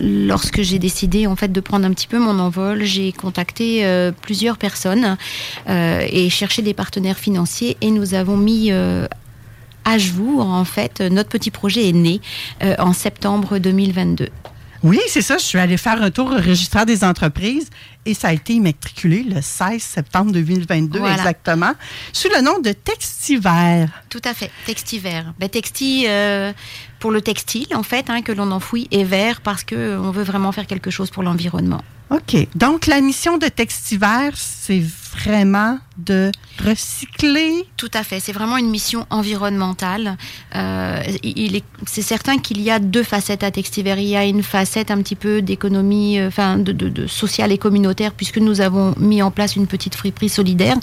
lorsque j'ai décidé en fait de prendre un petit peu mon envol, j'ai contacté plusieurs personnes et cherché des partenaires financiers et nous avons mis à jour, en fait, notre petit projet est né euh, en septembre 2022. Oui, c'est ça. Je suis allée faire un tour au registre des entreprises et ça a été immatriculé le 16 septembre 2022 exactement, sous le nom de Textiver. Tout à fait, Textiver. Ben, textile euh, pour le textile, en fait, hein, que l'on enfouit, et vert parce qu'on veut vraiment faire quelque chose pour l'environnement. OK. Donc, la mission de Textiver, c'est vraiment de recycler. Tout à fait. C'est vraiment une mission environnementale. Euh, il est, c'est certain qu'il y a deux facettes à Textiver. Il y a une facette un petit peu d'économie, euh, enfin, de, de, sociale et communautaire, puisque nous avons mis en place une petite friperie solidaire.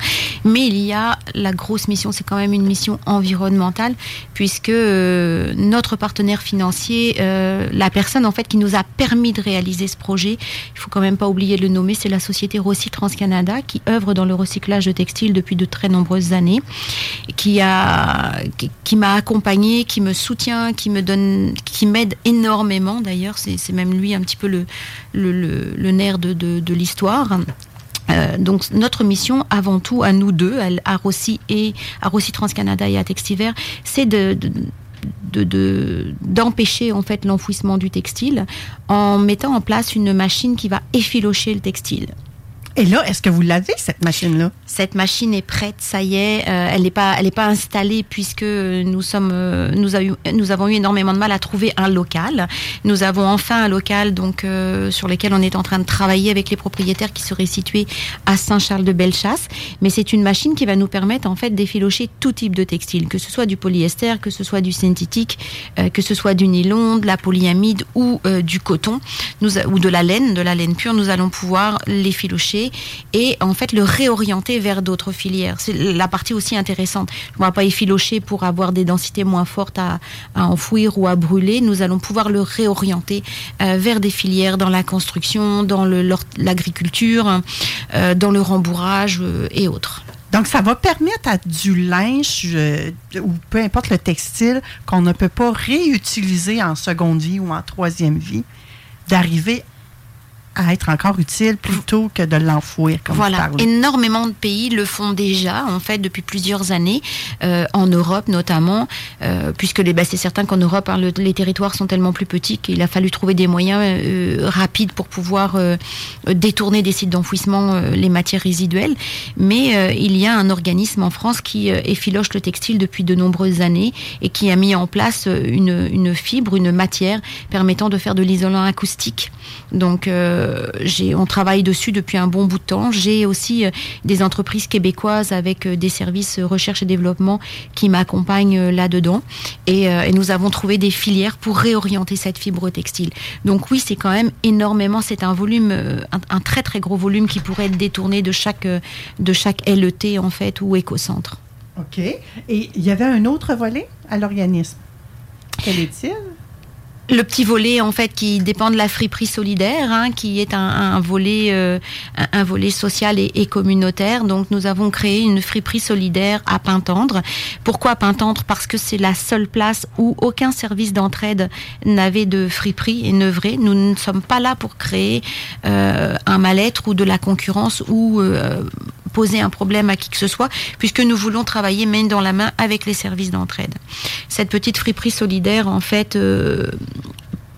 Mais il y a la grosse mission, c'est quand même une mission environnementale, puisque euh, notre partenaire financier, la personne en fait qui nous a permis de réaliser ce projet, il faut quand même pas oublier de le nommer, c'est la société Rossi Trans-Canada qui œuvre dans le recyclage de textiles depuis de très nombreuses années, qui a, qui, m'a accompagné, qui me soutient, qui me donne, qui m'aide énormément. D'ailleurs, c'est même lui un petit peu le, nerf de, l'histoire. Euh, donc notre mission, avant tout, à nous deux, à, Rossi et à Rossi Transcanada et à Textiver, c'est de, de- de- de- d'empêcher en fait l'enfouissement du textile en mettant en place une machine qui va effilocher le textile. Et là, est-ce que vous l'avez, cette machine-là? Cette machine est prête, ça y est. euh, elle n'est pas, elle est pas installée puisque nous sommes, euh, nous, avons, eu énormément de mal à trouver un local. Nous avons enfin un local donc euh, sur lequel on est en train de travailler avec les propriétaires qui seraient situés à Saint-Charles-de-Bellechasse. Mais c'est une machine qui va nous permettre en fait d'effilocher tout type de textile, que ce soit du polyester, que ce soit du synthétique, que ce soit du nylon, de la polyamide ou du coton, ou de la laine, de la laine pure. Nous allons pouvoir l'effilocher et en fait le réorienter vers d'autres filières. C'est la partie aussi intéressante. On va pas effilocher pour avoir des densités moins fortes à, enfouir ou à brûler. Nous allons pouvoir le réorienter euh, vers des filières dans la construction, dans l'agriculture, euh, dans le rembourrage euh, et autres. Donc, ça va permettre à du linge ou peu importe le textile qu'on ne peut pas réutiliser en seconde vie ou en troisième vie d'arriver à être encore utile plutôt que de l'enfouir, comme Voilà, énormément de pays le font déjà, en fait, depuis plusieurs années, euh, en Europe notamment, euh, puisque bah, c'est certain qu'en Europe, hein, le- les territoires sont tellement plus petits qu'il a fallu trouver des moyens euh, rapides pour pouvoir détourner des sites d'enfouissement les matières résiduelles. Mais il y a un organisme en France qui effiloche le textile depuis de nombreuses années et qui a mis en place une, une fibre, une matière permettant de faire de l'isolant acoustique. Donc, on travaille dessus depuis un bon bout de temps. J'ai aussi euh, des entreprises québécoises avec euh, des services euh, recherche et développement qui m'accompagnent euh, là-dedans. Et, euh, nous avons trouvé des filières pour réorienter cette fibre textile. Donc oui, c'est quand même énormément. C'est un volume, euh, un, très très gros volume qui pourrait être détourné de chaque euh, de chaque LET en fait ou écocentre. OK. Et il y avait un autre volet à l'organisme? Quel est-il? Le petit volet en fait qui dépend de la friperie solidaire, hein, qui est un, volet, euh, un, volet social et, communautaire. Donc nous avons créé une friperie solidaire à Pintendre. Pourquoi Pintendre? Parce que c'est la seule place où aucun service d'entraide n'avait de friperie et neuvré. Nous ne sommes pas là pour créer euh, un mal-être ou de la concurrence ou euh, poser un problème à qui que ce soit, puisque nous voulons travailler main dans la main avec les services d'entraide. Cette petite friperie solidaire, en fait, euh,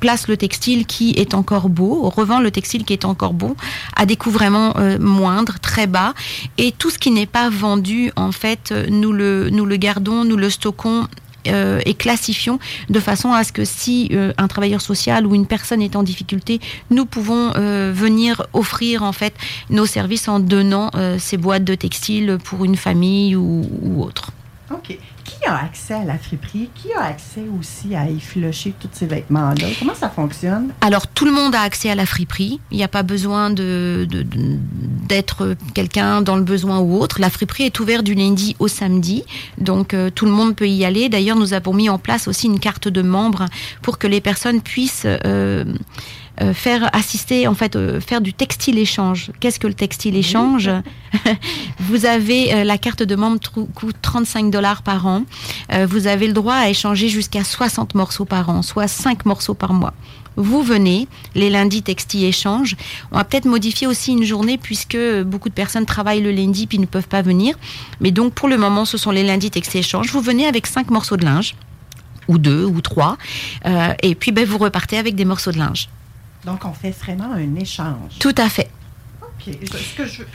place le textile qui est encore beau, revend le textile qui est encore beau à des coûts vraiment euh, moindres, très bas, et tout ce qui n'est pas vendu, en fait, euh, nous le, nous le gardons, nous le stockons euh, et classifions de façon à ce que si euh, un travailleur social ou une personne est en difficulté, nous pouvons euh, venir offrir en fait nos services en donnant ces boîtes de textile pour une famille ou, autre. Qui a accès à la friperie? Qui a accès aussi à effilocher tous ces vêtements-là? Comment ça fonctionne? Alors tout le monde a accès à la friperie. Il n'y a pas besoin de, d'être quelqu'un dans le besoin ou autre. La friperie est ouverte du lundi au samedi, donc euh, tout le monde peut y aller. D'ailleurs, nous avons mis en place aussi une carte de membre pour que les personnes puissent euh, euh, faire assister, en fait, euh, faire du textile échange. Qu'est-ce que le textile échange? Vous avez euh, la carte de membre coûte 35 dollars par an. Vous avez le droit à échanger jusqu'à 60 morceaux par an, soit 5 morceaux par mois. Vous venez, les lundis textile échange. On va peut-être modifier aussi une journée puisque beaucoup de personnes travaillent le lundi puis ne peuvent pas venir. Mais donc pour le moment, ce sont les lundis textile échange. Vous venez avec 5 morceaux de linge ou deux ou trois, euh, et puis ben, vous repartez avec des morceaux de linge. Donc, on fait vraiment un échange. Tout à fait. OK.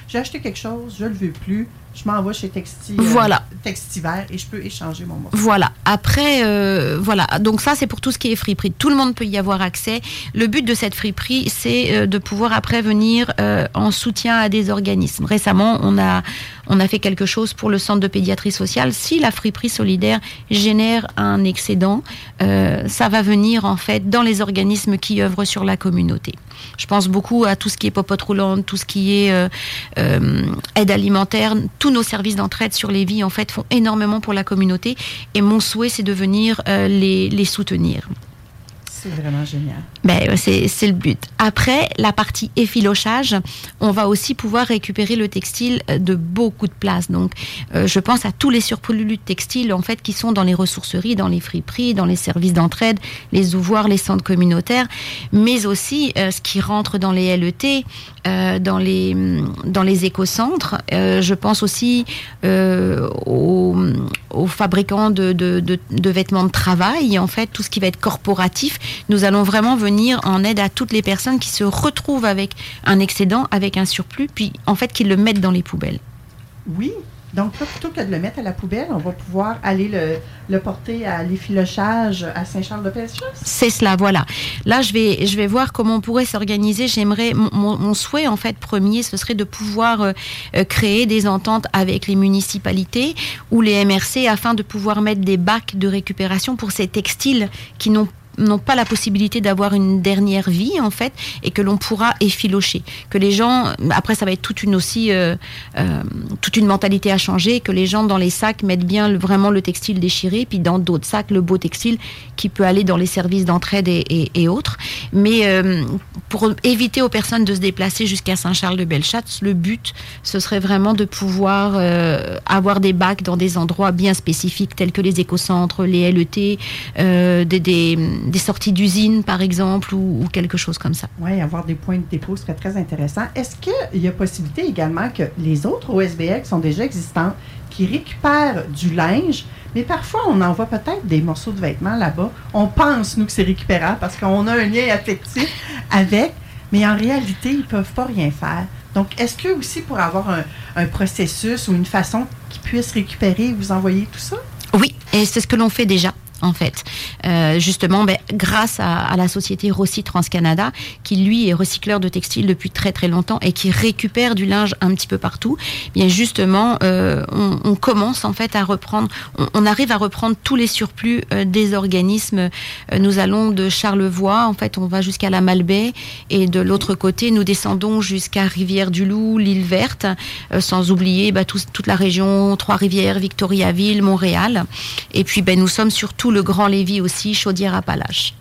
J'ai acheté quelque chose, je le veux plus, je m'en vais chez Texti, Voilà. Textiver et je peux échanger mon morceau. Voilà. Après, euh, voilà. Donc ça, c'est pour tout ce qui est friperie. Tout le monde peut y avoir accès. Le but de cette friperie, c'est euh, de pouvoir après venir euh, en soutien à des organismes. Récemment, on a on a fait quelque chose pour le centre de pédiatrie sociale. Si la friperie solidaire génère un excédent, euh, ça va venir en fait dans les organismes qui œuvrent sur la communauté. Je pense beaucoup à tout ce qui est popote roulante, tout ce qui est euh, euh, aide alimentaire. Tous nos services d'entraide sur les vies en fait font énormément pour la communauté. Et mon souhait, c'est de venir les, les soutenir. C'est vraiment génial. Ben, c'est le but. Après, la partie effilochage, on va aussi pouvoir récupérer le textile euh, de beaucoup de places. Donc, euh, je pense à tous les surplus de textile en fait qui sont dans les ressourceries, dans les friperies, dans les services d'entraide, les ouvroirs, les centres communautaires, mais aussi euh, ce qui rentre dans les LET, dans les hum, dans les écocentres. Je pense aussi aux, aux fabricants de, de, de vêtements de travail. En fait, tout ce qui va être corporatif, nous allons vraiment venir en aide à toutes les personnes qui se retrouvent avec un excédent, avec un surplus, puis en fait qui le mettent dans les poubelles. Oui. Donc plutôt que de le mettre à la poubelle, on va pouvoir aller le, le porter à l'effilochage à Saint-Charles-de-Pellechasse. C'est cela, voilà. Là, je vais, je vais voir comment on pourrait s'organiser. J'aimerais, mon, souhait, en fait, premier, ce serait de pouvoir euh, euh, créer des ententes avec les municipalités ou les MRC afin de pouvoir mettre des bacs de récupération pour ces textiles qui n'ont n'ont pas la possibilité d'avoir une dernière vie en fait et que l'on pourra effilocher. Que les gens après ça va être toute une aussi euh, euh, toute une mentalité à changer que les gens dans les sacs mettent bien vraiment le textile déchiré puis dans d'autres sacs le beau textile qui peut aller dans les services d'entraide et, autres. Mais euh, pour éviter aux personnes de se déplacer jusqu'à Saint-Charles-de-Bellechatz le but ce serait vraiment de pouvoir euh, avoir des bacs dans des endroits bien spécifiques tels que les écocentres les LET des, des, des sorties d'usines par exemple ou, ou quelque chose comme ça Oui, avoir des points de dépôt serait très intéressant. Est-ce qu'il y a possibilité également que les autres OSBL qui sont déjà existants, qui récupèrent du linge, mais parfois on envoie peut-être des morceaux de vêtements là-bas. On pense, nous, que c'est récupérable parce qu'on a un lien affectif avec, mais en réalité, ils ne peuvent pas rien faire. Donc, est-ce que aussi pour avoir un, un processus ou une façon qu'ils puissent récupérer, vous envoyer tout ça? Oui, et c'est ce que l'on fait déjà. En fait, Euh, justement, ben, grâce à, la société Rossi Transcanada, qui lui est recycleur de textiles depuis très très longtemps et qui récupère du linge un petit peu partout, bien justement, euh, on, commence en fait à reprendre, on, arrive à reprendre tous les surplus euh, des organismes. Nous allons de Charlevoix, en fait, on va jusqu'à la Malbaie et de l'autre côté, nous descendons jusqu'à Rivière-du-Loup, l'île Verte, sans oublier bah, tout- toute la région Trois-Rivières, Victoriaville, Montréal. Et puis, ben, nous sommes surtout le Grand Lévis aussi, Chaudière-Appalaches.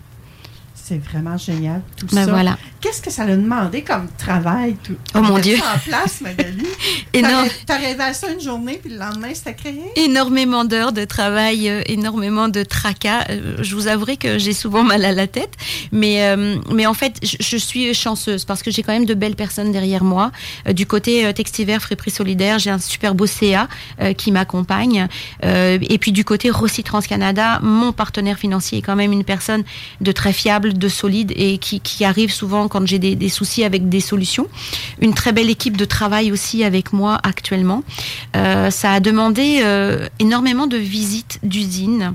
C'est vraiment génial, tout Ben ça. voilà. Qu'est-ce que ça a demandé comme travail? Tout, Oh mon Dieu. en place, Magali? Énorme. T'as rêvé à ça une journée, puis le lendemain, c'était créé? énormément d'heures de travail, euh, énormément de tracas. Euh, je vous avouerai que j'ai souvent mal à la tête, mais euh, mais en fait, je, je suis chanceuse parce que j'ai quand même de belles personnes derrière moi. Du côté Textiver, Friperie Solidaire, j'ai un super beau CA qui m'accompagne, et puis du côté Rossi Transcanada, mon partenaire financier est quand même une personne de très fiable, de solide et qui, qui arrive souvent quand j'ai des, des soucis avec des solutions. Une très belle équipe de travail aussi avec moi actuellement. Euh, ça a demandé euh, énormément de visites d'usines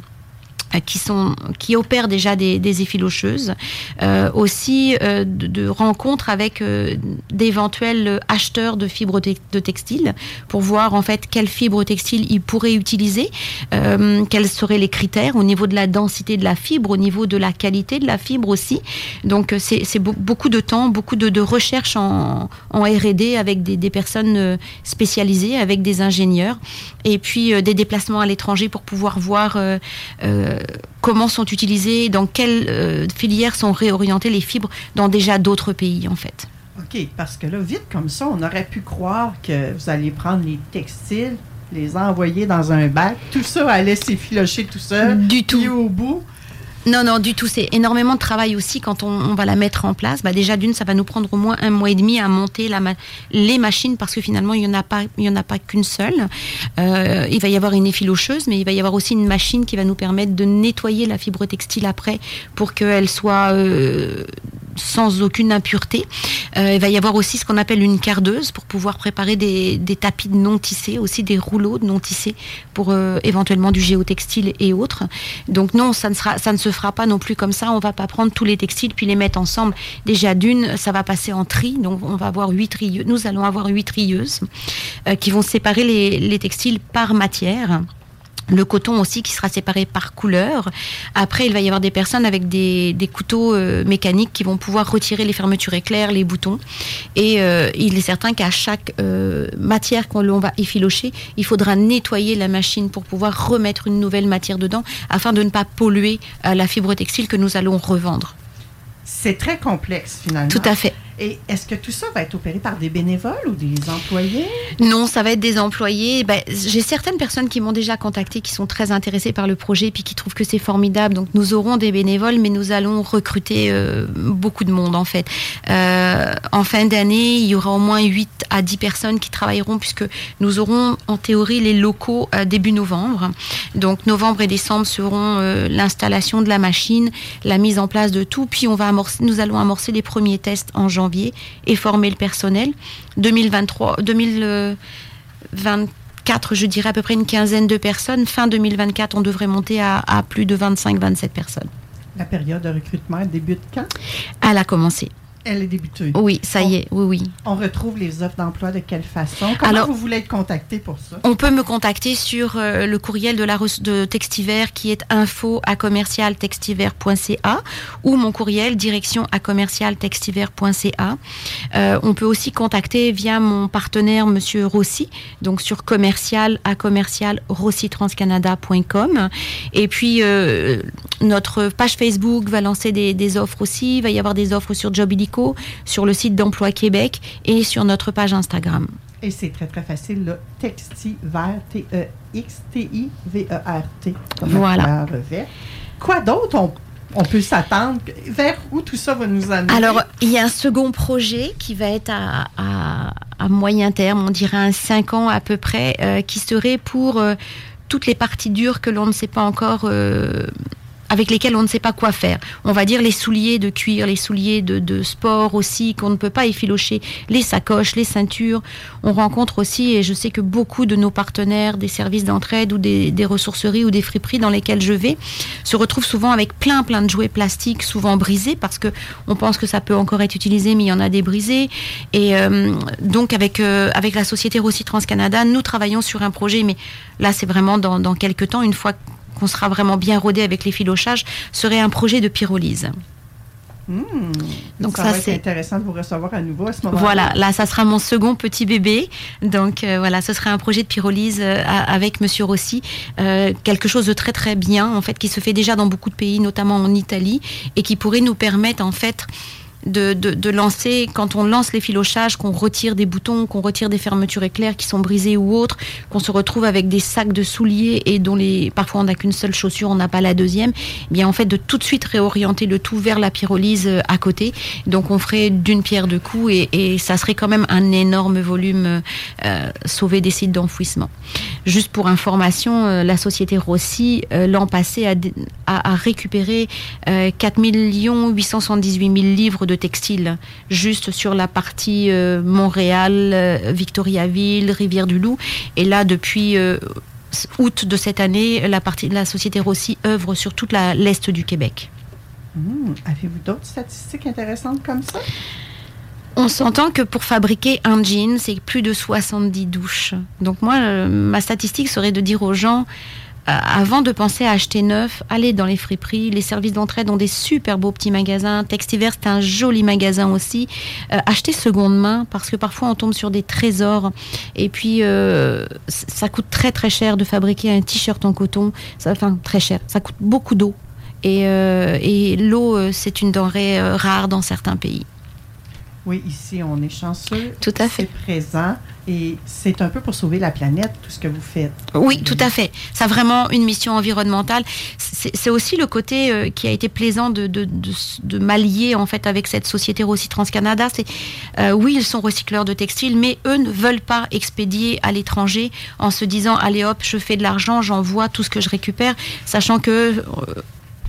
qui sont qui opèrent déjà des, des effilocheuses, euh, aussi euh, de, de rencontres avec euh, d'éventuels acheteurs de fibres te- de textile pour voir en fait quelles fibres textiles ils pourraient utiliser, euh, quels seraient les critères au niveau de la densité de la fibre, au niveau de la qualité de la fibre aussi. Donc euh, c'est c'est beau- beaucoup de temps, beaucoup de, de recherche en, en R&D avec des, des personnes euh, spécialisées, avec des ingénieurs, et puis euh, des déplacements à l'étranger pour pouvoir voir euh, euh, comment sont utilisées, dans quelles euh, filières sont réorientées les fibres dans déjà d'autres pays en fait. OK, parce que là, vite comme ça, on aurait pu croire que vous alliez prendre les textiles, les envoyer dans un bac, tout ça allait s'effilocher tout seul. Du tout. Puis au bout, Non, non, du tout. C'est énormément de travail aussi quand on, va la mettre en place. Bah, déjà, d'une, ça va nous prendre au moins un mois et demi à monter la ma- les machines parce que finalement, il n'y en a pas, il en a pas qu'une seule. Euh, il va y avoir une effilocheuse, mais il va y avoir aussi une machine qui va nous permettre de nettoyer la fibre textile après pour qu'elle soit euh, sans aucune impureté. Euh, il va y avoir aussi ce qu'on appelle une cardeuse pour pouvoir préparer des, tapis de non tissés, aussi des rouleaux de non tissés pour euh, éventuellement du géotextile et autres. Donc non, ça ne, se fera pas non plus comme ça. On va pas prendre tous les textiles puis les mettre ensemble. Déjà d'une, ça va passer en tri. Donc on va avoir huit trieuses. Nous allons avoir huit trieuses euh, qui vont séparer les textiles par matière. Le coton aussi qui sera séparé par couleur. Après, il va y avoir des personnes avec des, des couteaux euh, mécaniques qui vont pouvoir retirer les fermetures éclairs, les boutons. Et euh, il est certain qu'à chaque euh, matière qu'on va effilocher, il faudra nettoyer la machine pour pouvoir remettre une nouvelle matière dedans afin de ne pas polluer la fibre textile que nous allons revendre. C'est très complexe, finalement. Tout à fait. Et est-ce que tout ça va être opéré par des bénévoles ou des employés? Non, ça va être des employés. Ben, J'ai certaines personnes qui m'ont déjà contacté, qui sont très intéressées par le projet, puis qui trouvent que c'est formidable. Donc nous aurons des bénévoles, mais nous allons recruter euh, beaucoup de monde en fait. Euh, en fin d'année, il y aura au moins 8 à 10 personnes qui travailleront, puisque nous aurons en théorie les locaux euh, début novembre. Donc novembre et décembre seront l'installation de la machine, la mise en place de tout, puis on va amorcer, nous allons amorcer les premiers tests en janvier et former le personnel. 2023, 2024, je dirais à peu près une quinzaine de personnes. Fin 2024, on devrait monter à, à plus de 25-27 personnes. La période de recrutement débute quand? Elle a commencé. Elle est débutée. Oui, ça y est, oui, oui. On retrouve les offres d'emploi de quelle façon? Comment Alors- vous voulez être contacté pour ça? On peut me contacter sur euh, le courriel de la de Textiver qui est info à commercial ou mon courriel direction à commercial. Euh, on peut aussi contacter via mon partenaire Monsieur Rossi, donc sur commercial à commercial rossitranscanada.com. Et puis euh, notre page Facebook va lancer des, des offres aussi. Il va y avoir des offres sur Job Sur le site d'Emploi Québec et sur notre page Instagram. Et c'est très, très facile, là. Textiver, T-E-X-T-I-V-E-R-T. la Voilà. Quoi d'autre? On, on peut s'attendre? Vers où tout ça va nous amener? Alors, il y a un second projet qui va être à, à- à moyen terme, on dirait un 5 ans à peu près, euh, qui serait pour euh, toutes les parties dures que l'on ne sait pas encore. euh, avec lesquelles on ne sait pas quoi faire. On va dire les souliers de cuir, les souliers de, sport aussi, qu'on ne peut pas effilocher, les sacoches, les ceintures. On rencontre aussi, et je sais que beaucoup de nos partenaires des services d'entraide ou des, ressourceries ou des friperies dans lesquelles je vais se retrouvent souvent avec plein plein de jouets plastiques, souvent brisés, parce que on pense que ça peut encore être utilisé, mais il y en a des brisés. Et euh, donc avec euh, avec la société Rossi Transcanada, nous travaillons sur un projet, mais là c'est vraiment dans quelques temps, une fois qu'on sera vraiment bien rodé avec les filochages, serait un projet de pyrolyse. Hmm. Donc ça, ça, c'est- intéressant de vous recevoir à nouveau à ce moment-là. Voilà, là, ça sera mon second petit bébé. Donc euh, voilà, ce sera un projet de pyrolyse euh, avec Monsieur Rossi, Euh, quelque chose de très très bien en fait, qui se fait déjà dans beaucoup de pays, notamment en Italie, et qui pourrait nous permettre en fait de, de, lancer, quand on lance les filochages, qu'on retire des boutons, qu'on retire des fermetures éclairs qui sont brisées ou autres, qu'on se retrouve avec des sacs de souliers et dont les, parfois on n'a qu'une seule chaussure, on n'a pas la deuxième, eh bien en fait de tout de suite réorienter le tout vers la pyrolyse euh, à côté. Donc on ferait d'une pierre deux coups et, ça serait quand même un énorme volume euh, sauvé des sites d'enfouissement. Juste pour information, euh, la société Rossi, l'an passé, a, a, a récupéré euh, 4 878 000 livres de textiles juste sur la partie euh, Montréal, euh, Victoriaville, Rivière-du-Loup. Et là, depuis euh, août de cette année, la, partie, la société Rossi œuvre sur toute la- l'Est du Québec. Hmm. Avez-vous d'autres statistiques intéressantes comme ça? On s'entend que pour fabriquer un jean, c'est plus de 70 douches. Donc moi, ma statistique serait de dire aux gens, avant de penser à acheter neuf, allez dans les friperies. Les services d'entraide ont des super beaux petits magasins. Textiver, c'est un joli magasin aussi. Euh, achetez seconde main parce que parfois on tombe sur des trésors. Et puis, euh, ça coûte très très cher de fabriquer un t-shirt en coton. Enfin, très cher. Ça coûte beaucoup d'eau. Et, euh, l'eau, euh, c'est une denrée euh, rare dans certains pays. Oui, ici, on est chanceux. Tout à fait. C'est présent et c'est un peu pour sauver la planète, tout ce que vous faites. Oui, tout à fait. Ça a vraiment une mission environnementale. C'est aussi le côté euh, qui a été plaisant de, de, de, de m'allier en fait avec cette société Rossi Transcanada. C'est euh, oui, ils sont recycleurs de textiles, mais eux ne veulent pas expédier à l'étranger en se disant allez hop, je fais de l'argent, j'envoie tout ce que je récupère, sachant que euh,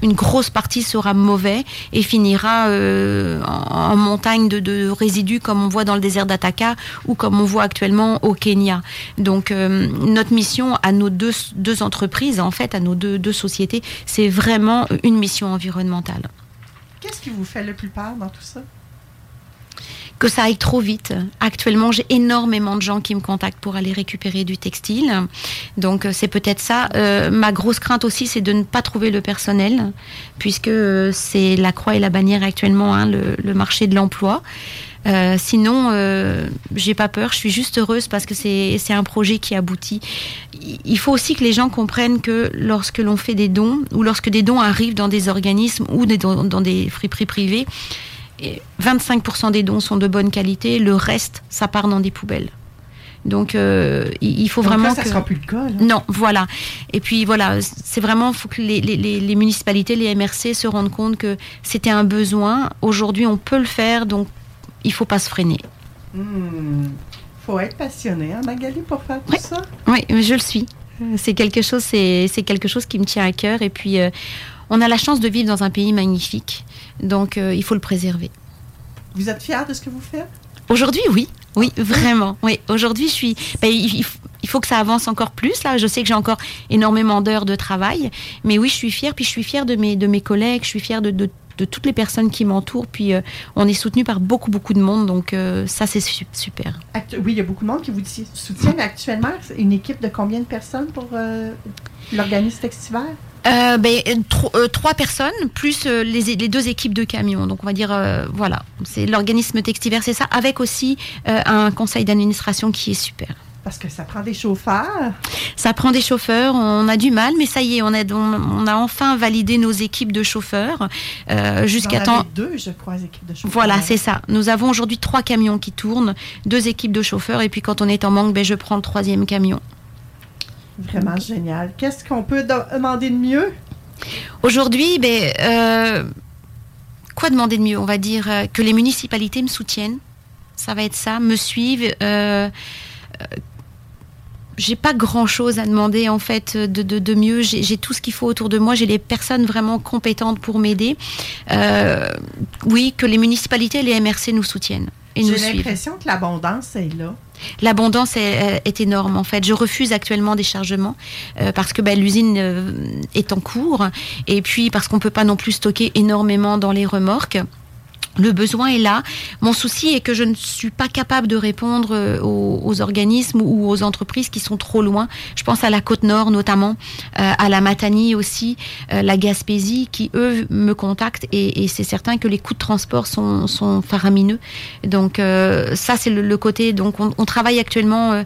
une grosse partie sera mauvais et finira euh, en, montagne de, résidus comme on voit dans le désert d'Ataka ou comme on voit actuellement au Kenya. Donc euh, notre mission à nos deux, deux entreprises, en fait, à nos deux, deux sociétés, c'est vraiment une mission environnementale. Qu'est-ce qui vous fait le plus peur dans tout ça? Que ça aille trop vite. Actuellement, j'ai énormément de gens qui me contactent pour aller récupérer du textile. Donc, euh, c'est peut-être ça. Euh, ma grosse crainte aussi, c'est de ne pas trouver le personnel, puisque euh, c'est la croix et la bannière actuellement, hein, le, marché de l'emploi. Sinon, euh, j'ai pas peur. Je suis juste heureuse parce que c'est un projet qui aboutit. Il- faut aussi que les gens comprennent que lorsque l'on fait des dons ou lorsque des dons arrivent dans des organismes ou dons- dans des friperies privées, et 25% des dons sont de bonne qualité. Le reste, ça part dans des poubelles. Donc, euh, il il faut Donc là, vraiment ça que sera plus le cas, non, voilà. Et puis voilà, c'est vraiment faut que les, les- les- les municipalités, les MRC se rendent compte que c'était un besoin. Aujourd'hui, on peut le faire, donc il faut pas se freiner. Hmm. faut être passionné, hein, Magali, pour faire tout ça. Oui, je le suis. Euh, C'est quelque chose, c'est quelque chose qui me tient à cœur. Et puis, euh, on a la chance de vivre dans un pays magnifique, donc euh, il faut le préserver. Vous êtes fière de ce que vous faites? Aujourd'hui, oui. Oui, vraiment. Oui, aujourd'hui, je suis. ben, il, il faut- que ça avance encore plus. Là, je sais que j'ai encore énormément d'heures de travail, mais oui, je suis fière. Puis je suis fière de mes de mes collègues. Je suis fière de, de, de toutes les personnes qui m'entourent. Puis euh, on est soutenu par beaucoup beaucoup de monde, donc euh, ça c'est su- super. Actu- oui, il y a beaucoup de monde qui vous soutient, actuellement, une équipe de combien de personnes pour euh, l'organisme Textiver? Euh, ben, euh, tro- euh, trois personnes plus euh, les, les deux équipes de camions. Donc on va dire euh, voilà, c'est l'organisme Textiver, c'est ça, avec aussi un conseil d'administration qui est super. Parce que ça prend des chauffeurs. Ça prend des chauffeurs, on a du mal, mais ça y est, on a, on, on a enfin validé nos équipes de chauffeurs euh, jusqu'à temps. deux, je crois, équipes de chauffeurs. Voilà, c'est ça. Nous avons aujourd'hui trois camions qui tournent, deux équipes de chauffeurs, et puis quand on est en manque, ben, je prends le troisième camion. Vraiment génial. Qu'est-ce qu'on peut de- demander de mieux? Aujourd'hui, ben, euh, quoi demander de mieux? On va dire euh, que les municipalités me soutiennent. Ça va être ça, me suivent. euh, euh, j'ai pas grand chose à demander en fait de, de- de mieux. J'ai tout ce qu'il faut autour de moi. J'ai les personnes vraiment compétentes pour m'aider. Oui, que les municipalités et les MRC nous soutiennent et nous J'ai l'impression que l'abondance est là. L'abondance est, est énorme en fait. Je refuse actuellement des chargements euh, parce que ben, l'usine euh, est en cours et puis parce qu'on peut pas non plus stocker énormément dans les remorques. Le besoin est là. Mon souci est que je ne suis pas capable de répondre euh, aux, organismes ou aux entreprises qui sont trop loin. Je pense à la côte nord notamment, euh, à la Matanie aussi, euh, la Gaspésie, qui eux me contactent et, c'est certain que les coûts de transport sont, faramineux. Donc ça c'est le, le côté. Donc on, travaille actuellement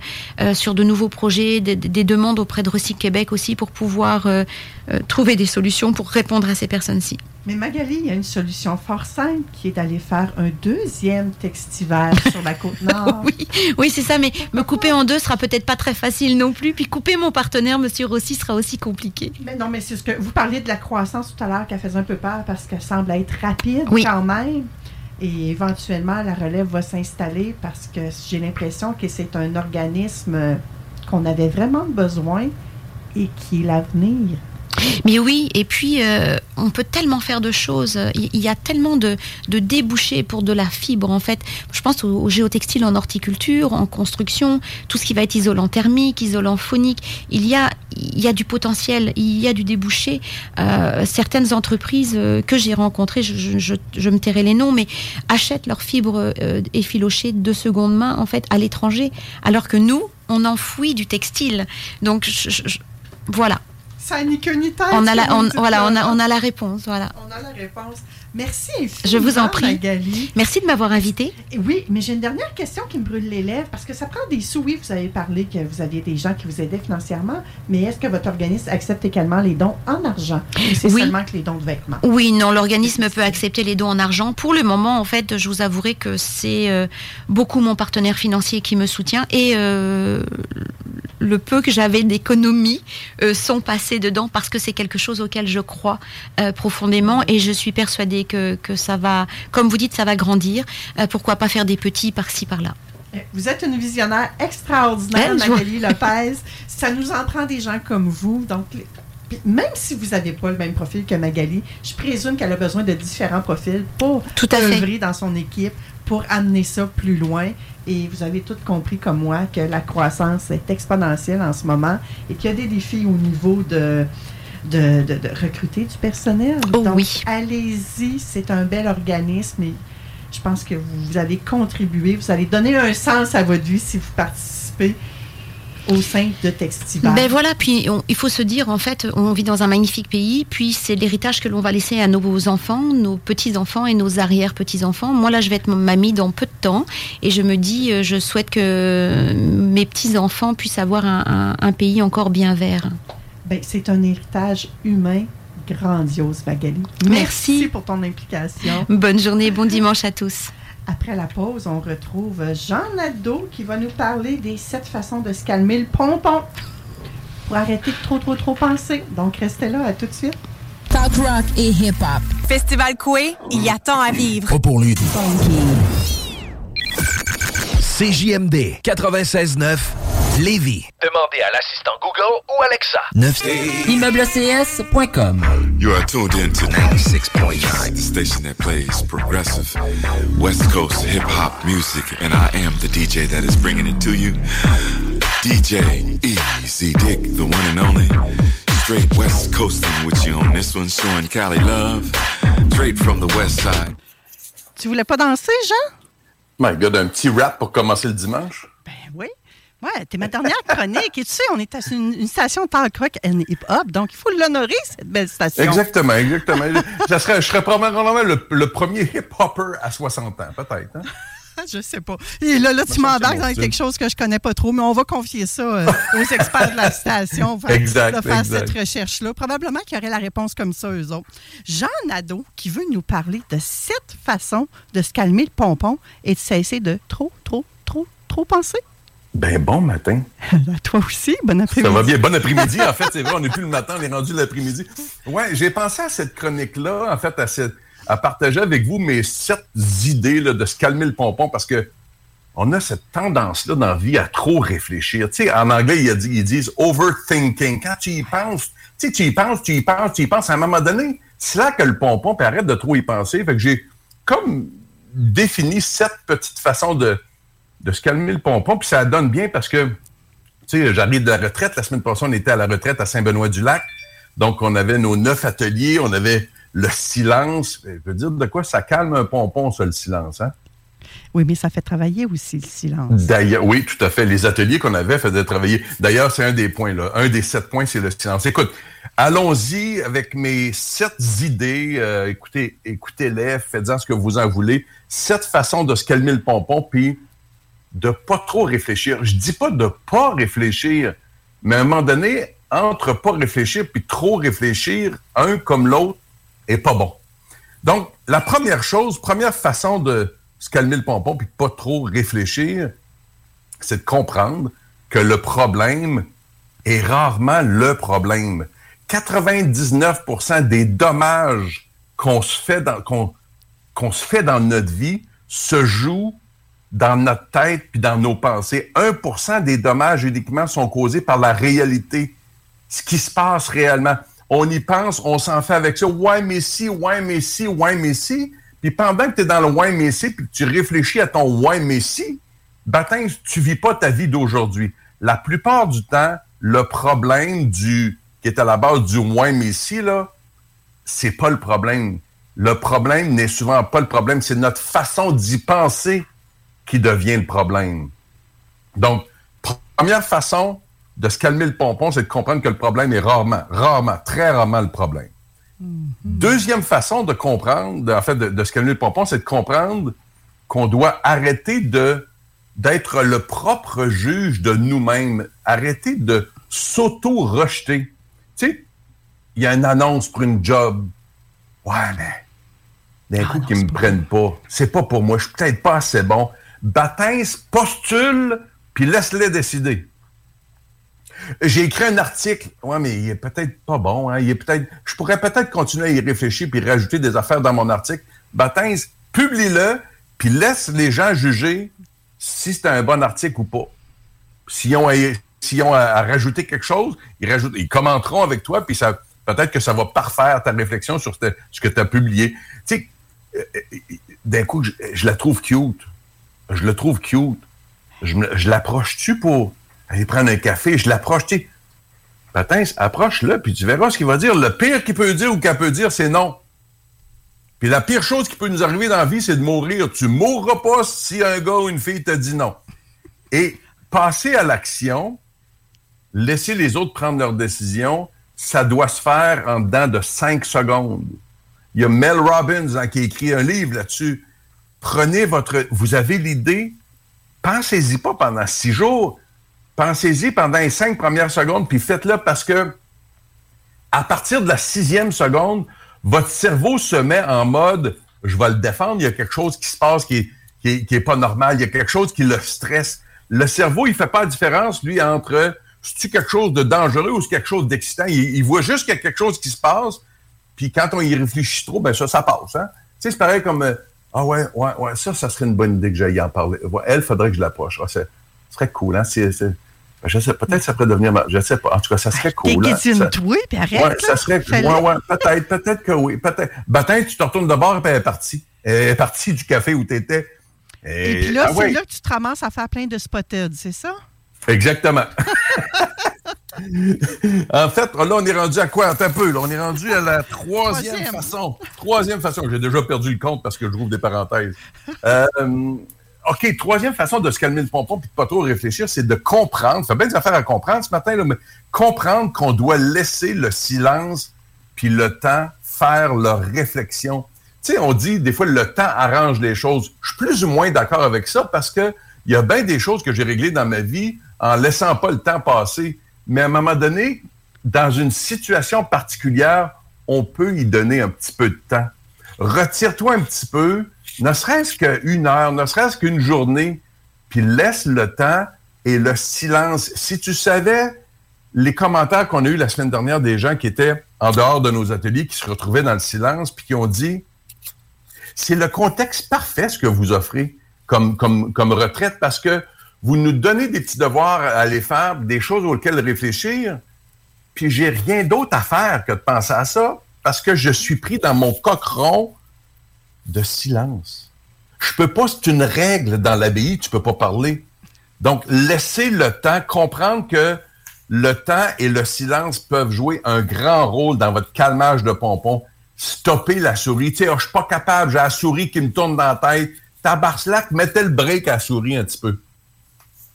sur de nouveaux projets, des, des demandes auprès de Recyc Québec aussi pour pouvoir trouver des solutions pour répondre à ces personnes-ci. Mais Magali, il y a une solution fort simple qui est d'aller faire un deuxième textiver sur la côte nord. oui, oui, c'est ça, mais me couper en deux sera peut-être pas très facile non plus. Puis couper mon partenaire, Monsieur Rossi, sera aussi compliqué. Mais non, mais c'est ce que vous parliez de la croissance tout à l'heure qui faisait un peu peur parce qu'elle semble être rapide Oui. quand même. Et éventuellement, la relève va s'installer parce que j'ai l'impression que c'est un organisme qu'on avait vraiment besoin et qui est l'avenir. Mais oui, et puis euh, on peut tellement faire de choses. Il y a tellement de, débouchés pour de la fibre en fait. Je pense au, géotextile en horticulture, en construction, tout ce qui va être isolant thermique, isolant phonique. Il y a, il y a du potentiel, il y a du débouché. Euh, certaines entreprises euh, que j'ai rencontrées, je, me tairai les noms, mais achètent leurs fibres effilochées de seconde main en fait à l'étranger, alors que nous, on enfouit du textile. Donc je- voilà. Ça ni queue ni tête. On a la, que on, voilà, là. on a, on a la réponse, voilà. On a la réponse. Merci Je vous en prie. Magali. Merci de m'avoir invité. Oui, mais j'ai une dernière question qui me brûle les lèvres parce que ça prend des sous. Oui, vous avez parlé que vous aviez des gens qui vous aidaient financièrement, mais est-ce que votre organisme accepte également les dons en argent? Ou c'est Oui. seulement que les dons de vêtements? Oui, non, l'organisme peut accepter les dons en argent. Pour le moment, en fait, je vous avouerai que c'est euh, beaucoup mon partenaire financier qui me soutient et euh, le peu que j'avais d'économies euh, sont passés dedans parce que c'est quelque chose auquel je crois profondément et je suis persuadée que, que ça va, comme vous dites, ça va grandir. Euh, pourquoi pas faire des petits par-ci, par-là Vous êtes une visionnaire extraordinaire, Ben, Magali Lopez. Ça nous en prend des gens comme vous. Donc, même si vous n'avez pas le même profil que Magali, je présume qu'elle a besoin de différents profils pour Tout à fait. œuvrer dans son équipe, pour amener ça plus loin. Et vous avez toutes compris comme moi que la croissance est exponentielle en ce moment et qu'il y a des défis au niveau de, de, de- de recruter du personnel. Oh Donc, oui. allez-y, c'est un bel organisme et je pense que vous, avez contribué, vous allez donner un sens à votre vie si vous participez. au sein de Textival. Ben voilà, puis on- il faut se dire, en fait, on vit dans un magnifique pays, puis c'est l'héritage que l'on va laisser à nos enfants, nos petits-enfants et nos arrière-petits-enfants. Moi, là, je vais être mamie dans peu de temps, et je me dis, euh, je souhaite que mes petits-enfants puissent avoir un, un- un pays encore bien vert. Ben, c'est un héritage humain grandiose, Magali. Merci. pour ton implication. Bonne journée, bon dimanche à tous. Après la pause, on retrouve Jean Nadeau qui va nous parler des sept façons de se calmer le pompon pour arrêter de trop, trop, trop penser. Donc, restez là, à tout de suite. Talk rock et hip-hop. Festival Coué, il y a tant à vivre. Pas pour lui. CJMD 96.9 Lévis. Demandez à l'assistant Google ou Alexa. 9 Immeublets.com You are tuned in to 96.9, the station that plays progressive West Coast hip hop music, and I am the DJ that is bringing it to you. DJ Easy Dick, the one and only. Straight West Coasting with you on this one, showing Cali love. Straight from the West Side. Tu voulais pas danser, Jean? My God, un petit rap pour commencer le dimanche. Ben oui. Ouais, t'es ma dernière chronique. Et tu sais, on est à une, une station talk rock and hip-hop, donc il faut l'honorer, cette belle station. Exactement, exactement. Ça serait, je serais probablement le, le premier hip-hopper à 60 ans, peut-être. hein? Je sais pas. Et là, là tu m'embarques dans quelque chose que je connais pas trop, mais on va confier ça euh, aux experts de la station. Faire- Exact, de faire exact. cette recherche-là. Probablement qu'il y aurait la réponse comme ça, eux autres. Jean Nadeau, qui veut nous parler de sept façons de se calmer le pompon et de cesser de trop, trop, trop, trop penser. Ben bon matin. Toi aussi, bon Ça après-midi. va bien. Bon après-midi. En fait, c'est vrai, on n'est plus le matin, on est rendu l'après-midi. Ouais, j'ai pensé à cette chronique-là, en fait, à, cette- à partager avec vous mes sept idées là, de se calmer le pompon parce que on a cette tendance-là dans la vie à trop réfléchir. Tu sais, en anglais, ils disent overthinking. Quand tu y penses, tu sais, tu y penses, tu y penses, tu y penses, à un moment donné, c'est là que le pompon, puis arrête de trop y penser. Fait que j'ai comme défini sept petites façons de, de se calmer le pompon, puis ça donne bien parce que, tu sais, j'arrive de la retraite. La semaine passée, on était à la retraite à Saint-Benoît-du-Lac. Donc, on avait nos neuf ateliers, on avait le silence. Je veux dire, de quoi ça calme un pompon, ça, le silence, hein? Oui, mais ça fait travailler aussi le silence. D'ailleurs, oui, tout à fait. Les ateliers qu'on avait faisaient travailler. D'ailleurs, c'est un des points, là. Un des sept points, c'est le silence. Écoute, allons-y avec mes sept idées. Euh, écoutez, écoutez-les, faites-en ce que vous en voulez. Sept façons de se calmer le pompon, puis de pas trop réfléchir. Je dis pas de pas réfléchir, mais à un moment donné, entre pas réfléchir puis trop réfléchir, un comme l'autre est pas bon. Donc, la première chose, première façon de se calmer le pompon puis de pas trop réfléchir, c'est de comprendre que le problème est rarement le problème. 99% des dommages qu'on se fait dans qu'on qu'on se fait dans notre vie se jouent dans notre tête puis dans nos pensées. 1% des dommages uniquement sont causés par la réalité, ce qui se passe réellement. On y pense, on s'en fait avec ça. Ouais, mais si, ouais, mais si, ouais, mais. Puis pendant que tu es dans le ouais, mais puis que tu réfléchis à ton ouais, mais si, baptême, tu vis pas ta vie d'aujourd'hui. La plupart du temps, le problème du qui est à la base du ouais, mais si, là, c'est pas le problème. Le problème n'est souvent pas le problème, c'est notre façon d'y penser qui devient le problème. Donc, première façon de se calmer le pompon, c'est de comprendre que le problème est rarement, rarement, très rarement le problème. Deuxième façon de comprendre, de- en fait, de, de se calmer le pompon, c'est de comprendre qu'on doit arrêter de d'être le propre juge de nous-mêmes, arrêter de s'auto-rejeter. Tu sais, il y a une annonce pour une job. Ouais, mais d'un coup, qu'ils me prennent pas. C'est pas pour moi. Je suis peut-être pas assez bon. Baptiste, postule, puis laisse-les décider. J'ai écrit un article. Ouais, mais il est peut-être pas bon. Hein? Je pourrais peut-être continuer à y réfléchir puis rajouter des affaires dans mon article. Baptiste, publie-le, puis laisse les gens juger si c'est un bon article ou pas. S'ils ont, à, rajouter quelque chose, ils, commenteront avec toi, puis ça, peut-être que ça va parfaire ta réflexion sur ce, que tu as publié. Tu sais, euh, euh, d'un coup, je la trouve cute. Je le trouve cute. Je, l'approche-tu pour aller prendre un café? Je l'approche, tu. Patin, approche-le, puis tu verras ce qu'il va dire. Le pire qu'il peut dire ou qu'elle peut dire, c'est non. Puis la pire chose qui peut nous arriver dans la vie, c'est de mourir. Tu mourras pas si un gars ou une fille te dit non. Et passer à l'action, laisser les autres prendre leurs décisions, ça doit se faire en dedans de cinq secondes. Il y a Mel Robbins hein, qui a écrit un livre là-dessus. Prenez votre... Vous avez l'idée, pensez-y pas pendant six jours. Pensez-y pendant les cinq premières secondes, puis faites-le parce que à partir de la sixième seconde, votre cerveau se met en mode je vais le défendre, il y a quelque chose qui se passe qui est, qui pas normal, il y a quelque chose qui le stresse. Le cerveau, il fait pas la différence, lui, entre c'est-tu quelque chose de dangereux ou c'est quelque chose d'excitant? Il, voit juste qu'il y a quelque chose qui se passe, puis quand on y réfléchit trop, ben ça, ça passe. Hein? Tu sais, c'est pareil comme euh, Ah ouais, ouais, ouais, ça, ça serait une bonne idée que j'aille en parler. Elle, faudrait que je l'approche. Ah, ce serait cool, hein? C'est, ben, je sais, peut-être ça pourrait devenir. Je sais pas. En tout cas, ça serait cool. T'es hein? toi, puis arrête. Ouais, ça serait. Ouais, ouais, peut-être, peut-être que oui. Peut-être. Ben, tu te retournes de bord et puis elle est partie. Elle est partie du café où tu étais. Et, puis là, ah c'est là que tu te ramasses à faire plein de spotted, c'est ça? Exactement. en fait, là, on est rendu à quoi? Un peu. Là, on est rendu à la troisième, façon. Troisième façon. J'ai déjà perdu le compte parce que je rouvre des parenthèses. Euh, OK, troisième façon de se calmer le pompon et de pas trop réfléchir, c'est de comprendre. Ça fait bien des affaires à comprendre ce matin, là, mais comprendre qu'on doit laisser le silence puis le temps faire leur réflexion. Tu sais, on dit des fois le temps arrange les choses. Je suis plus ou moins d'accord avec ça parce que il y a bien des choses que j'ai réglées dans ma vie en laissant pas le temps passer. Mais à un moment donné, dans une situation particulière, on peut y donner un petit peu de temps. Retire-toi un petit peu, ne serait-ce qu'une heure, ne serait-ce qu'une journée, puis laisse le temps et le silence. Si tu savais les commentaires qu'on a eus la semaine dernière des gens qui étaient en dehors de nos ateliers, qui se retrouvaient dans le silence, puis qui ont dit, c'est le contexte parfait ce que vous offrez comme, comme, comme retraite, parce que vous nous donnez des petits devoirs à aller faire, des choses auxquelles réfléchir, puis j'ai rien d'autre à faire que de penser à ça, parce que je suis pris dans mon cochon de silence. Je peux pas, c'est une règle dans l'abbaye, tu peux pas parler. Donc, laissez le temps, comprendre que le temps et le silence peuvent jouer un grand rôle dans votre calmage de pompon. Stopper la souris. Tu sais, oh, je suis pas capable, j'ai la souris qui me tourne dans la tête. Tabarslac, mettez le break à la souris un petit peu.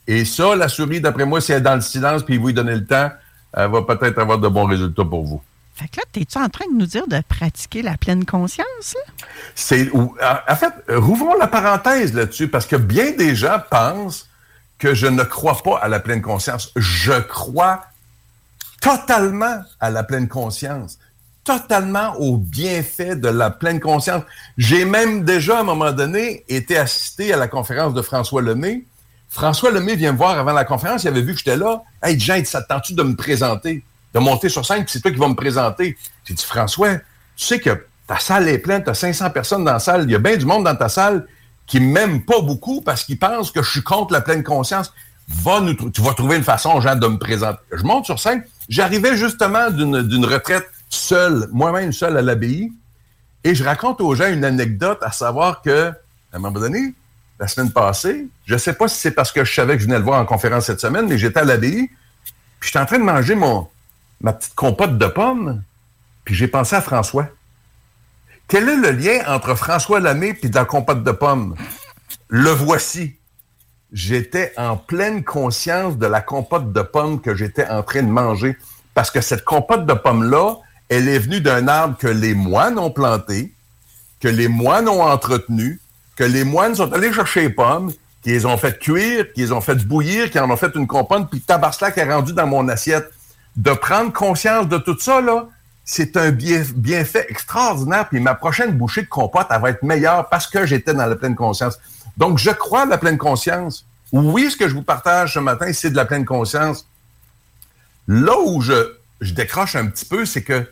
Et ça, la souris, d'après moi, si elle est dans le silence puis vous lui donnez le temps, elle va peut-être avoir de bons résultats pour vous. Fait que là, es-tu en train de nous dire de pratiquer la pleine conscience? C'est, en fait, rouvrons la parenthèse là-dessus, parce que bien des gens pensent que je ne crois pas à la pleine conscience. Je crois totalement à la pleine conscience, totalement au bienfait de la pleine conscience. J'ai même déjà, à un moment donné, été assisté à la conférence de François Lemay. François Lemay vient me voir avant la conférence, il avait vu que j'étais là. Hey, Jean, ça te tente-tu de me présenter? de monter sur scène, puis c'est toi qui vas me présenter. J'ai dit, François, tu sais que ta salle est pleine, tu as 500 personnes dans la salle, il y a bien du monde dans ta salle qui m'aime pas beaucoup parce qu'ils pensent que je suis contre la pleine conscience. Va nous, tu vas trouver une façon, Jean, de me présenter. Je monte sur scène. J'arrivais justement d'une retraite seule, moi-même seul à l'abbaye, et je raconte aux gens une anecdote, à savoir que, à un moment donné, la semaine passée, je sais pas si c'est parce que je savais que je venais le voir en conférence cette semaine, mais j'étais à l'abbaye, puis j'étais en train de manger ma petite compote de pommes, puis j'ai pensé à François. Quel est le lien entre François Lamé et la compote de pommes? Le voici. J'étais en pleine conscience de la compote de pommes que j'étais en train de manger. Parce que cette compote de pommes-là, elle est venue d'un arbre que les moines ont planté, que les moines ont entretenu, que les moines sont allés chercher les pommes, qu'ils ont fait cuire, qu'ils ont fait bouillir, qu'ils en ont fait une compote, puis tabarcelac est rendu dans mon assiette de prendre conscience de tout ça, là, c'est un bienfait extraordinaire. Puis ma prochaine bouchée de compote, elle va être meilleure parce que j'étais dans la pleine conscience. Donc, je crois à la pleine conscience. Oui, ce que je vous partage ce matin, c'est de la pleine conscience. Là où je, je décroche un petit peu, c'est que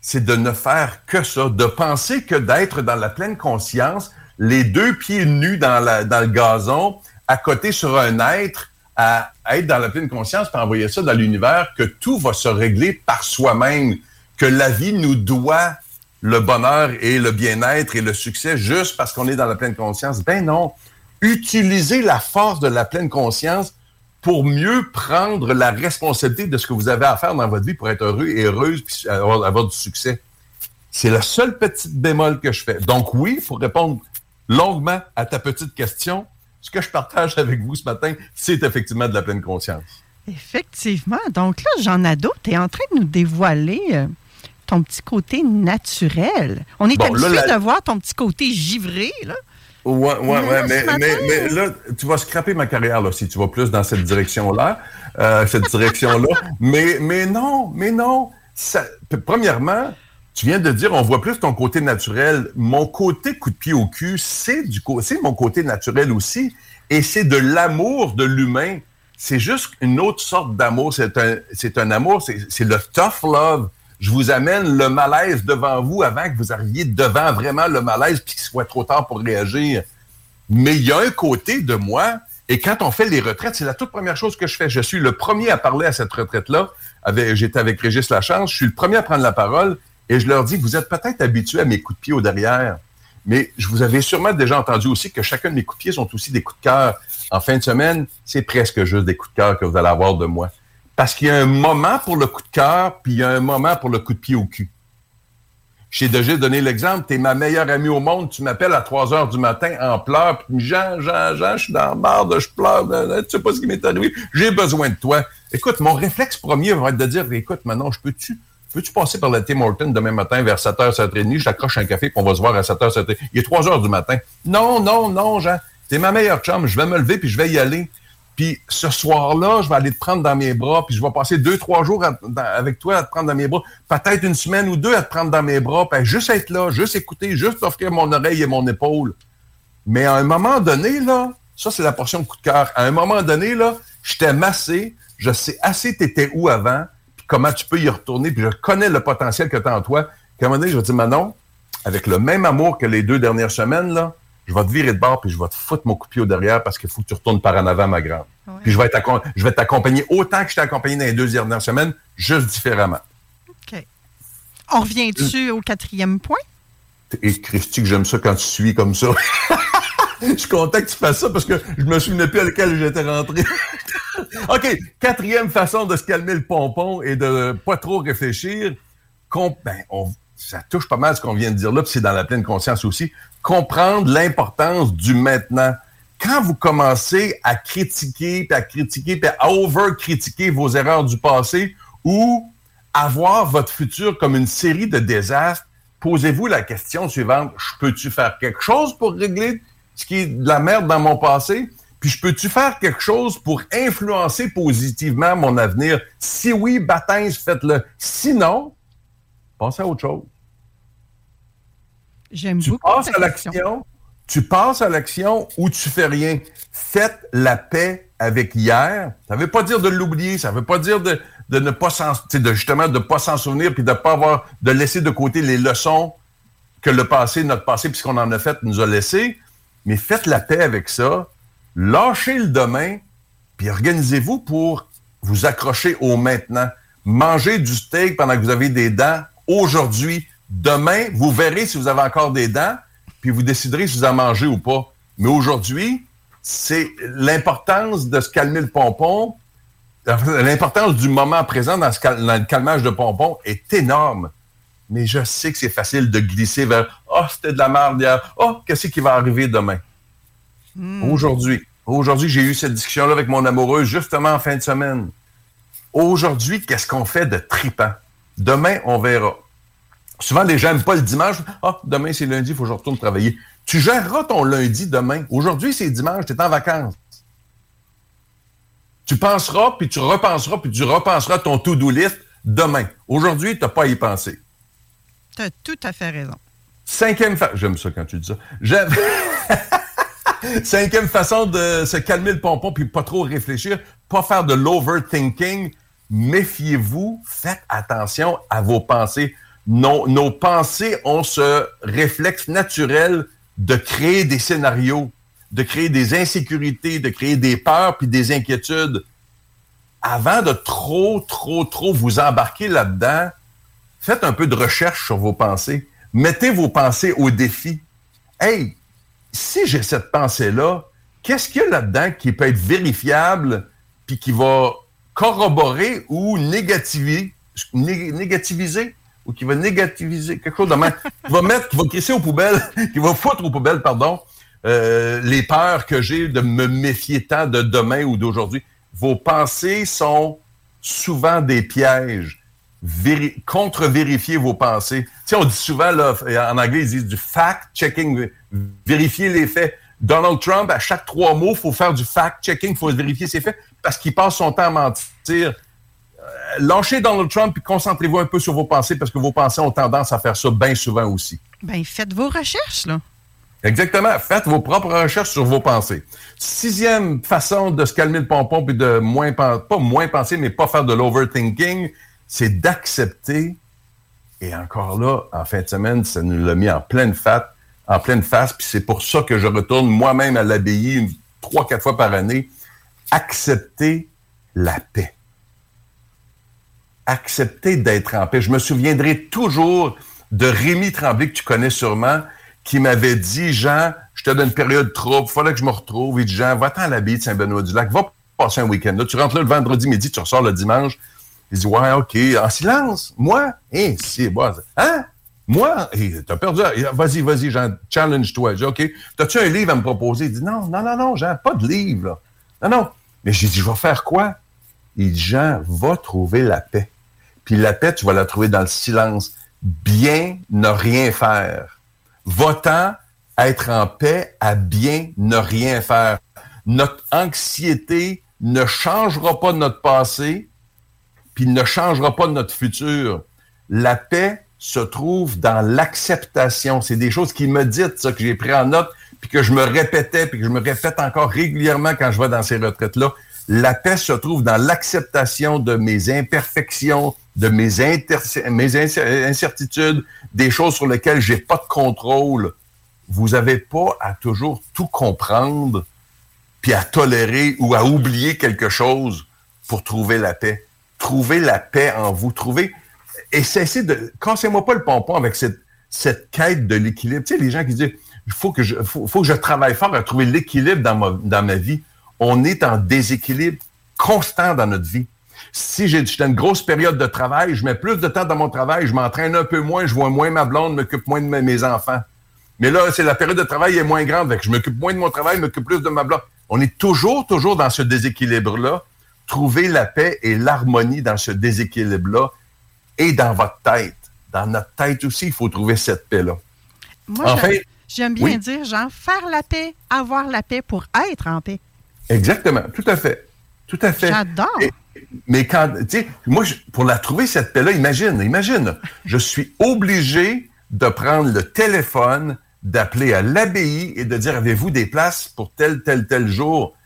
c'est de ne faire que ça, de penser que d'être dans la pleine conscience, les deux pieds nus dans, le gazon, à côté sur un être, à, être dans la pleine conscience, pour envoyer ça dans l'univers, que tout va se régler par soi-même, que la vie nous doit le bonheur et le bien-être et le succès juste parce qu'on est dans la pleine conscience. Ben non. Utilisez la force de la pleine conscience pour mieux prendre la responsabilité de ce que vous avez à faire dans votre vie pour être heureux et heureuse et avoir, du succès. C'est la seule petite bémol que je fais. Donc oui, pour répondre longuement à ta petite question, ce que je partage avec vous ce matin, c'est effectivement de la pleine conscience. Effectivement. Donc là, Jean Nadeau, tu es en train de nous dévoiler euh, ton petit côté naturel. On est Bon, habitué là, la- de voir ton petit côté givré, là. Ouais, ouais, Mais ouais, mais, ce matin, mais, mais là, tu vas scraper ma carrière là, si tu vas plus dans cette direction-là, euh, cette direction-là. mais, mais non, mais non. Ça- premièrement, tu viens de dire, on voit plus ton côté naturel. Mon côté coup de pied au cul, c'est du mon côté naturel aussi, et c'est de l'amour de l'humain. C'est juste une autre sorte d'amour. C'est un, c'est un amour, c'est le tough love. Je vous amène le malaise devant vous avant que vous arriviez devant vraiment le malaise puis qu'il soit trop tard pour réagir. Mais il y a un côté de moi, et quand on fait les retraites, c'est la toute première chose que je fais. Je suis le premier à parler à cette retraite-là. J'étais avec Régis Lachance, je suis le premier à prendre la parole et je leur dis, vous êtes peut-être habitués à mes coups de pied au derrière, mais je vous avais sûrement déjà entendu aussi que chacun de mes coups de pied sont aussi des coups de cœur. En fin de semaine, c'est presque juste des coups de cœur que vous allez avoir de moi. Parce qu'il y a un moment pour le coup de cœur, puis il y a un moment pour le coup de pied au cul. J'ai déjà donné l'exemple, tu es ma meilleure amie au monde, tu m'appelles à 3 heures du matin en pleurs, puis Jean, Jean, Jean, je suis dans la marde, je pleure, tu sais pas ce qui m'est arrivé, j'ai besoin de toi. Écoute, mon réflexe premier va être de dire, écoute, maintenant, je peux-tu peux-tu passer par la Tim Horton demain matin vers 7h, 7h30, je t'accroche un café, puis on va se voir à 7h, 7h. Il est 3 heures du matin. Non, non, non, Jean, t'es ma meilleure chum, je vais me lever, puis je vais y aller. Puis ce soir-là, je vais aller te prendre dans mes bras, puis je vais passer deux, trois jours avec toi à te prendre dans mes bras, peut-être une semaine ou deux à te prendre dans mes bras, puis juste être là, juste écouter, juste t'offrir mon oreille et mon épaule. Mais à un moment donné, là, ça c'est la portion de coup de cœur. À un moment donné, là, je t'ai massé, je sais assez t'étais où avant, comment tu peux y retourner, puis je connais le potentiel que tu as en toi. Qu'à un moment donné, je vais te dire, Manon, avec le même amour que les deux dernières semaines, là, je vais te virer de bord, puis je vais te foutre mon coup de pied au derrière parce qu'il faut que tu retournes par en avant, ma grande. Puis je vais je vais t'accompagner autant que je t'ai accompagné dans les deux dernières semaines, juste différemment. OK. On revient-tu Euh. au quatrième point? Et Christy, que j'aime ça quand tu suis comme ça. je suis content que tu fasses ça parce que je me souvenais plus à lequel j'étais rentré. OK. Quatrième façon de se calmer le pompon et de pas trop réfléchir. Ben, ça touche pas mal ce qu'on vient de dire là, puis c'est dans la pleine conscience aussi. Comprendre l'importance du maintenant. Quand vous commencez à critiquer, puis à critiquer, puis à over-critiquer vos erreurs du passé ou à voir votre futur comme une série de désastres, posez-vous la question suivante. Je peux-tu faire quelque chose pour régler ce qui est de la merde dans mon passé? Puis je peux-tu faire quelque chose pour influencer positivement mon avenir? Si oui, baptême, faites-le. Sinon, passez à autre chose. J'aime Tu beaucoup passes à l'action, tu passes à l'action ou tu fais rien. Faites la paix avec hier. Ça veut pas dire de l'oublier, ça veut pas dire de, de ne pas s'en, de justement de pas s'en souvenir puis de pas avoir, de laisser de côté les leçons que le passé, notre passé, puisqu'on en a fait, nous a laissé. Mais faites la paix avec ça. Lâchez le demain, puis organisez-vous pour vous accrocher au maintenant. Mangez du steak pendant que vous avez des dents aujourd'hui. Demain, vous verrez si vous avez encore des dents, puis vous déciderez si vous en mangez ou pas. Mais aujourd'hui, c'est l'importance de se calmer le pompon, l'importance du moment présent dans, ce le calmage de pompon est énorme. Mais je sais que c'est facile de glisser vers « Oh, c'était de la merde hier. Oh, qu'est-ce qui va arriver demain? Aujourd'hui. Aujourd'hui, j'ai eu cette discussion-là avec mon amoureuse justement en fin de semaine. Aujourd'hui, qu'est-ce qu'on fait de tripant? Demain, on verra. Souvent, les gens n'aiment pas le dimanche. Ah, demain, c'est lundi, il faut que je retourne travailler. Tu géreras ton lundi demain. Aujourd'hui, c'est dimanche, tu es en vacances. Tu penseras, puis tu repenseras, puis tu repenseras ton to-do list demain. Aujourd'hui, tu n'as pas à y penser. Tu as tout à fait raison. Cinquième fa- J'aime ça quand tu dis ça. Cinquième façon de se calmer le pompon puis pas trop réfléchir, pas faire de l'overthinking. Méfiez-vous, faites attention à vos pensées. Nos, nos pensées ont ce réflexe naturel de créer des scénarios, de créer des insécurités, de créer des peurs puis des inquiétudes. Avant de trop, trop, trop vous embarquer là-dedans, faites un peu de recherche sur vos pensées. Mettez vos pensées au défi. Hey, si j'ai cette pensée-là, qu'est-ce qu'il y a là-dedans qui peut être vérifiable puis qui va corroborer ou négativiser ou qui va négativiser quelque chose de même, qui va mettre, qui va crisser aux poubelles, qui va foutre aux poubelles, pardon, euh, les peurs que j'ai de me méfier tant de demain ou d'aujourd'hui. vos pensées sont souvent des pièges. Véri- Contre-vérifiez vos pensées. Tu sais, on dit souvent, là, en anglais, ils disent du fact-checking, vérifier les faits. Donald Trump, à chaque trois mots, il faut faire du fact-checking, il faut vérifier ses faits, parce qu'il passe son temps à mentir. Euh, lâchez Donald Trump et concentrez-vous un peu sur vos pensées, parce que vos pensées ont tendance à faire ça bien souvent aussi. Ben, faites vos recherches, là. Exactement. Faites vos propres recherches sur vos pensées. Sixième façon de se calmer le pompon puis de moins pas moins penser, mais pas faire de l'overthinking, c'est d'accepter. Et encore là, en fin de semaine, ça nous l'a mis en pleine en pleine face. Puis c'est pour ça que je retourne moi-même à l'abbaye trois, quatre fois par année. Accepter la paix. Accepter d'être en paix. Je me souviendrai toujours de Rémi Tremblay, que tu connais sûrement, qui m'avait dit, Jean, j'étais dans une période trouble, il fallait que je me retrouve. Il dit, Jean, va-t'en à l'abbaye de Saint-Benoît-du-Lac, va passer un week-end là. Tu rentres là le vendredi midi, tu ressors le dimanche. Il dit, ouais, OK, en silence. Moi? Hein, c'est bon. Hein? Moi? Hey, t'as perdu. Vas-y, vas-y, Jean, challenge-toi. J'ai dit, OK. T'as-tu un livre à me proposer? Il dit, non, non, non, non, Jean, pas de livre, là. Non, non. Mais j'ai dit, je vais faire quoi? Il dit, Jean, va trouver la paix. Puis la paix, tu vas la trouver dans le silence. Bien ne rien faire. Va-t'en être en paix à bien ne rien faire. Notre anxiété ne changera pas notre passé, puis ne changera pas notre futur. La paix se trouve dans l'acceptation. C'est des choses qui me disent, ça, que j'ai pris en note, puis que je me répétais, puis que je me répète encore régulièrement quand je vais dans ces retraites-là. La paix se trouve dans l'acceptation de mes imperfections, de mes, incertitudes, des choses sur lesquelles j'ai pas de contrôle. Vous n'avez pas à toujours tout comprendre, puis à tolérer ou à oublier quelque chose pour trouver la paix. Trouvez la paix en vous. Trouvez et cessez de. Cassez-moi pas le pompon avec cette, quête de l'équilibre. Tu sais, les gens qui disent il faut que je, je travaille fort à trouver l'équilibre dans ma, vie. On est en déséquilibre constant dans notre vie. Si j'ai une grosse période de travail, je mets plus de temps dans mon travail, je m'entraîne un peu moins, je vois moins ma blonde, m'occupe moins de mes- enfants. Mais là, c'est la période de travail est moins grande, que je m'occupe moins de mon travail, je m'occupe plus de ma blonde. On est toujours, toujours dans ce déséquilibre-là. Trouver la paix et l'harmonie dans ce déséquilibre-là et dans votre tête. Dans notre tête aussi, il faut trouver cette paix-là. Moi, Enfin, j'aime- bien oui. dire, genre, faire la paix, avoir la paix pour être en paix. Exactement, tout à fait. Tout à fait. J'adore. Mais quand, tu sais, moi, je- pour la trouver, cette paix-là, imagine, imagine, je suis obligé de prendre le téléphone, d'appeler à l'abbaye et de dire, avez-vous des places pour tel, tel, tel jour?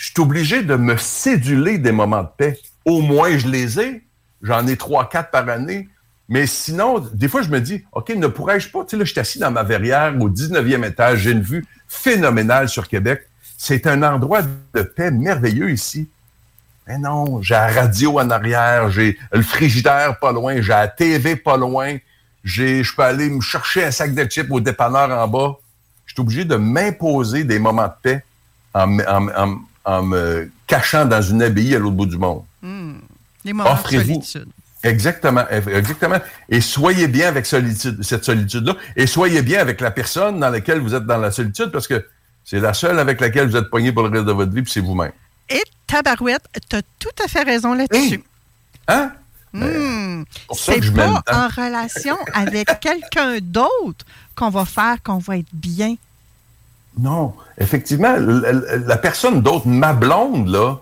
Je suis obligé de me céduler des moments de paix. Au moins, je les ai. J'en ai trois, quatre par année. Mais sinon, des fois, je me dis, OK, ne pourrais-je pas? Tu sais, là, je suis assis dans ma verrière au 19e étage. J'ai une vue phénoménale sur Québec. C'est un endroit de paix merveilleux ici. Mais non, j'ai la radio en arrière, j'ai le frigidaire pas loin, j'ai la TV pas loin, j'ai, je peux aller me chercher un sac de chips au dépanneur en bas. Je suis obligé de m'imposer des moments de paix en, en en en me cachant dans une abbaye à l'autre bout du monde. Hmm. Les moments de solitude. Exactement, exactement. Et soyez bien avec solitude, cette solitude-là. Et soyez bien avec la personne dans laquelle vous êtes dans la solitude, parce que c'est la seule avec laquelle vous êtes poigné pour le reste de votre vie, puis c'est vous-même. Et tabarouette, t'as tout à fait raison là-dessus. Hein? Hmm. ça C'est pas en relation avec quelqu'un d'autre qu'on va faire qu'on va être bien. Non, effectivement, la personne d'autre, ma blonde, là,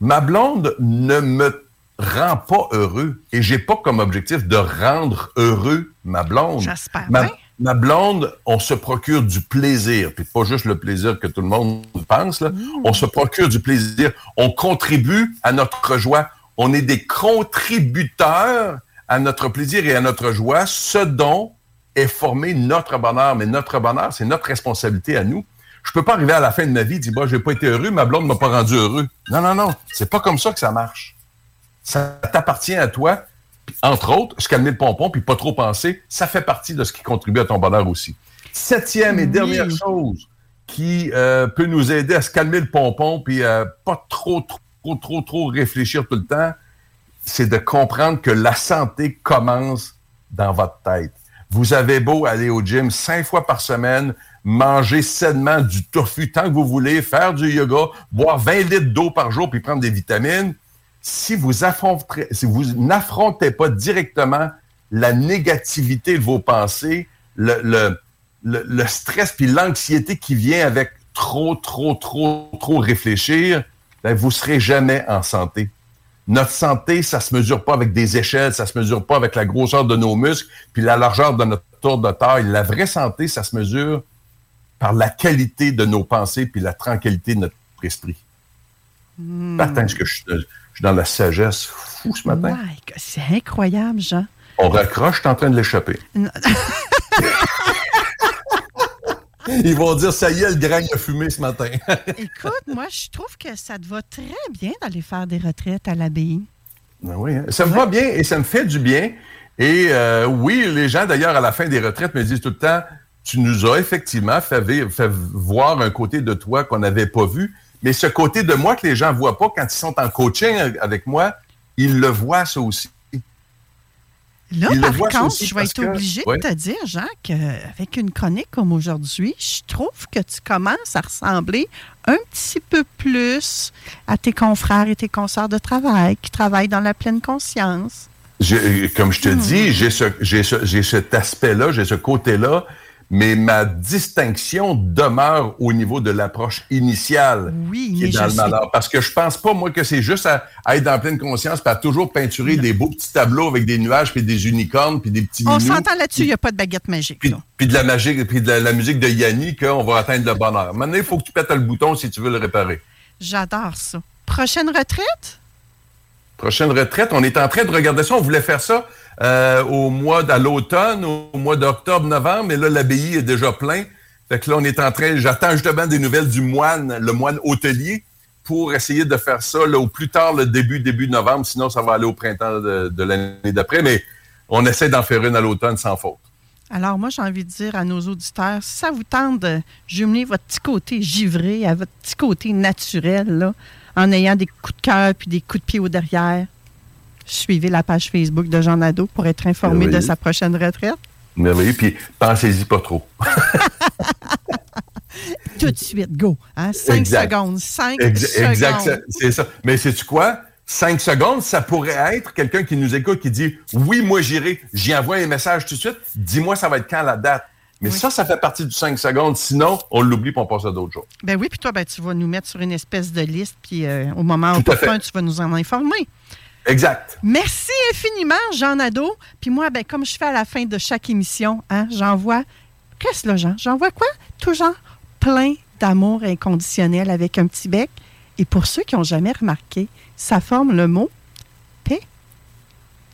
ma blonde ne me rend pas heureux. Et j'ai pas comme objectif de rendre heureux ma blonde. J'espère Ma, bien. ma blonde, on se procure du plaisir, puis pas juste le plaisir que tout le monde pense, là. On se procure du plaisir. On contribue à notre joie. On est des contributeurs à notre plaisir et à notre joie, ce dont est formé notre bonheur. Mais notre bonheur, c'est notre responsabilité à nous. Je peux pas arriver à la fin de ma vie et dire, bah, j'ai pas été heureux, ma blonde m'a pas rendu heureux. Non, non, non. C'est pas comme ça que ça marche. Ça t'appartient à toi. Puis, entre autres, se calmer le pompon puis pas trop penser, ça fait partie de ce qui contribue à ton bonheur aussi. Septième et Oui. dernière chose qui euh, peut nous aider à se calmer le pompon puis à pas trop, trop, trop, trop réfléchir tout le temps, c'est de comprendre que la santé commence dans votre tête. Vous avez beau aller au gym cinq fois par semaine, manger sainement du tofu tant que vous voulez, faire du yoga, boire 20 litres d'eau par jour puis prendre des vitamines. Si vous si vous n'affrontez pas directement la négativité de vos pensées, le, le, le, le stress puis l'anxiété qui vient avec trop, trop, trop, trop réfléchir, ben, vous serez jamais en santé. Notre santé, ça se mesure pas avec des échelles, ça se mesure pas avec la grosseur de nos muscles, puis la largeur de notre tour de taille. La vraie santé, ça se mesure par la qualité de nos pensées puis la tranquillité de notre esprit. Certain que je suis, je suis dans la sagesse fou ce matin? C'est incroyable, Jean. On raccroche, je suis en train de l'échapper. Ils vont dire, ça y est, le grain a fumé ce matin. Écoute, moi, je trouve que ça te va très bien d'aller faire des retraites à l'abbaye. Ben oui, hein. ça me va bien et ça me fait du bien. Et euh, oui, les gens, d'ailleurs, à la fin des retraites, me disent tout le temps, tu nous as effectivement fait, fait voir un côté de toi qu'on n'avait pas vu. Mais ce côté de moi que les gens ne voient pas quand ils sont en coaching avec moi, ils le voient ça aussi. Là, par contre, je vais être obligée de te dire, Jean, qu'avec une chronique comme aujourd'hui, je trouve que tu commences à ressembler un petit peu plus à tes confrères et tes consoeurs de travail qui travaillent dans la pleine conscience. J'ai- comme je te Hmm. dis, j'ai ce, j'ai ce- j'ai cet aspect-là, j'ai ce côté-là, mais ma distinction demeure au niveau de l'approche initiale Oui, qui est dans le sais- malheur. Parce que je pense pas, moi, que c'est juste à, à être dans pleine conscience, à toujours peinturer des beaux petits tableaux avec des nuages, puis des unicornes, puis des petits On s'entend là-dessus, il n'y a pas de baguette magique. puis, puis de la magie, puis de la, la musique de Yanni, qu'on va atteindre le bonheur. Maintenant, il faut que tu pètes le bouton si tu veux le réparer. J'adore ça. Prochaine retraite? Prochaine retraite, on est en train de regarder ça. On voulait faire ça euh, au mois à l'automne, au mois d'octobre, novembre, mais là, l'abbaye est déjà plein. Fait que là, on est en train, j'attends justement des nouvelles du moine, le moine hôtelier, pour essayer de faire ça au plus tard, le début, début novembre. Sinon, ça va aller au printemps de, de l'année d'après. Mais on essaie d'en faire une à l'automne sans faute. Alors, moi, j'ai envie de dire à nos auditeurs, si ça vous tente de jumeler votre petit côté givré à votre petit côté naturel, là, en ayant des coups de cœur puis des coups de pied au derrière, suivez la page Facebook de Jean Nadeau pour être informé Oui. de sa prochaine retraite. Merveilleux. Puis pensez-y pas trop. Tout de suite, go. Hein? Cinq Exact. secondes. Cinq Exa- secondes. Exact, ça- c'est ça. Mais sais-tu quoi? Cinq secondes, ça pourrait être quelqu'un qui nous écoute qui dit Oui, moi j'irai, j'y envoie un message tout de suite, dis-moi ça va être quand la date? Mais ça, ça fait partie du 5 secondes. Sinon, on l'oublie et on passe à d'autres choses. Ben oui, puis toi, ben, tu vas nous mettre sur une espèce de liste, puis euh, au moment opportun, tu vas nous en informer. Exact. Merci infiniment, Jean Nadeau. Puis moi, ben, comme je fais à la fin de chaque émission, hein, j'envoie. Qu'est-ce là, Jean? J'envoie quoi? Toujours plein d'amour inconditionnel avec un petit bec. Et pour ceux qui n'ont jamais remarqué, ça forme le mot paix.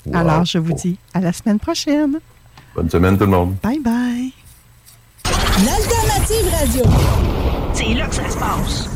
Wow. Alors, je vous dis à la semaine prochaine. Bonne semaine, tout le monde. Bye bye. L'alternative radio. C'est là que ça se passe.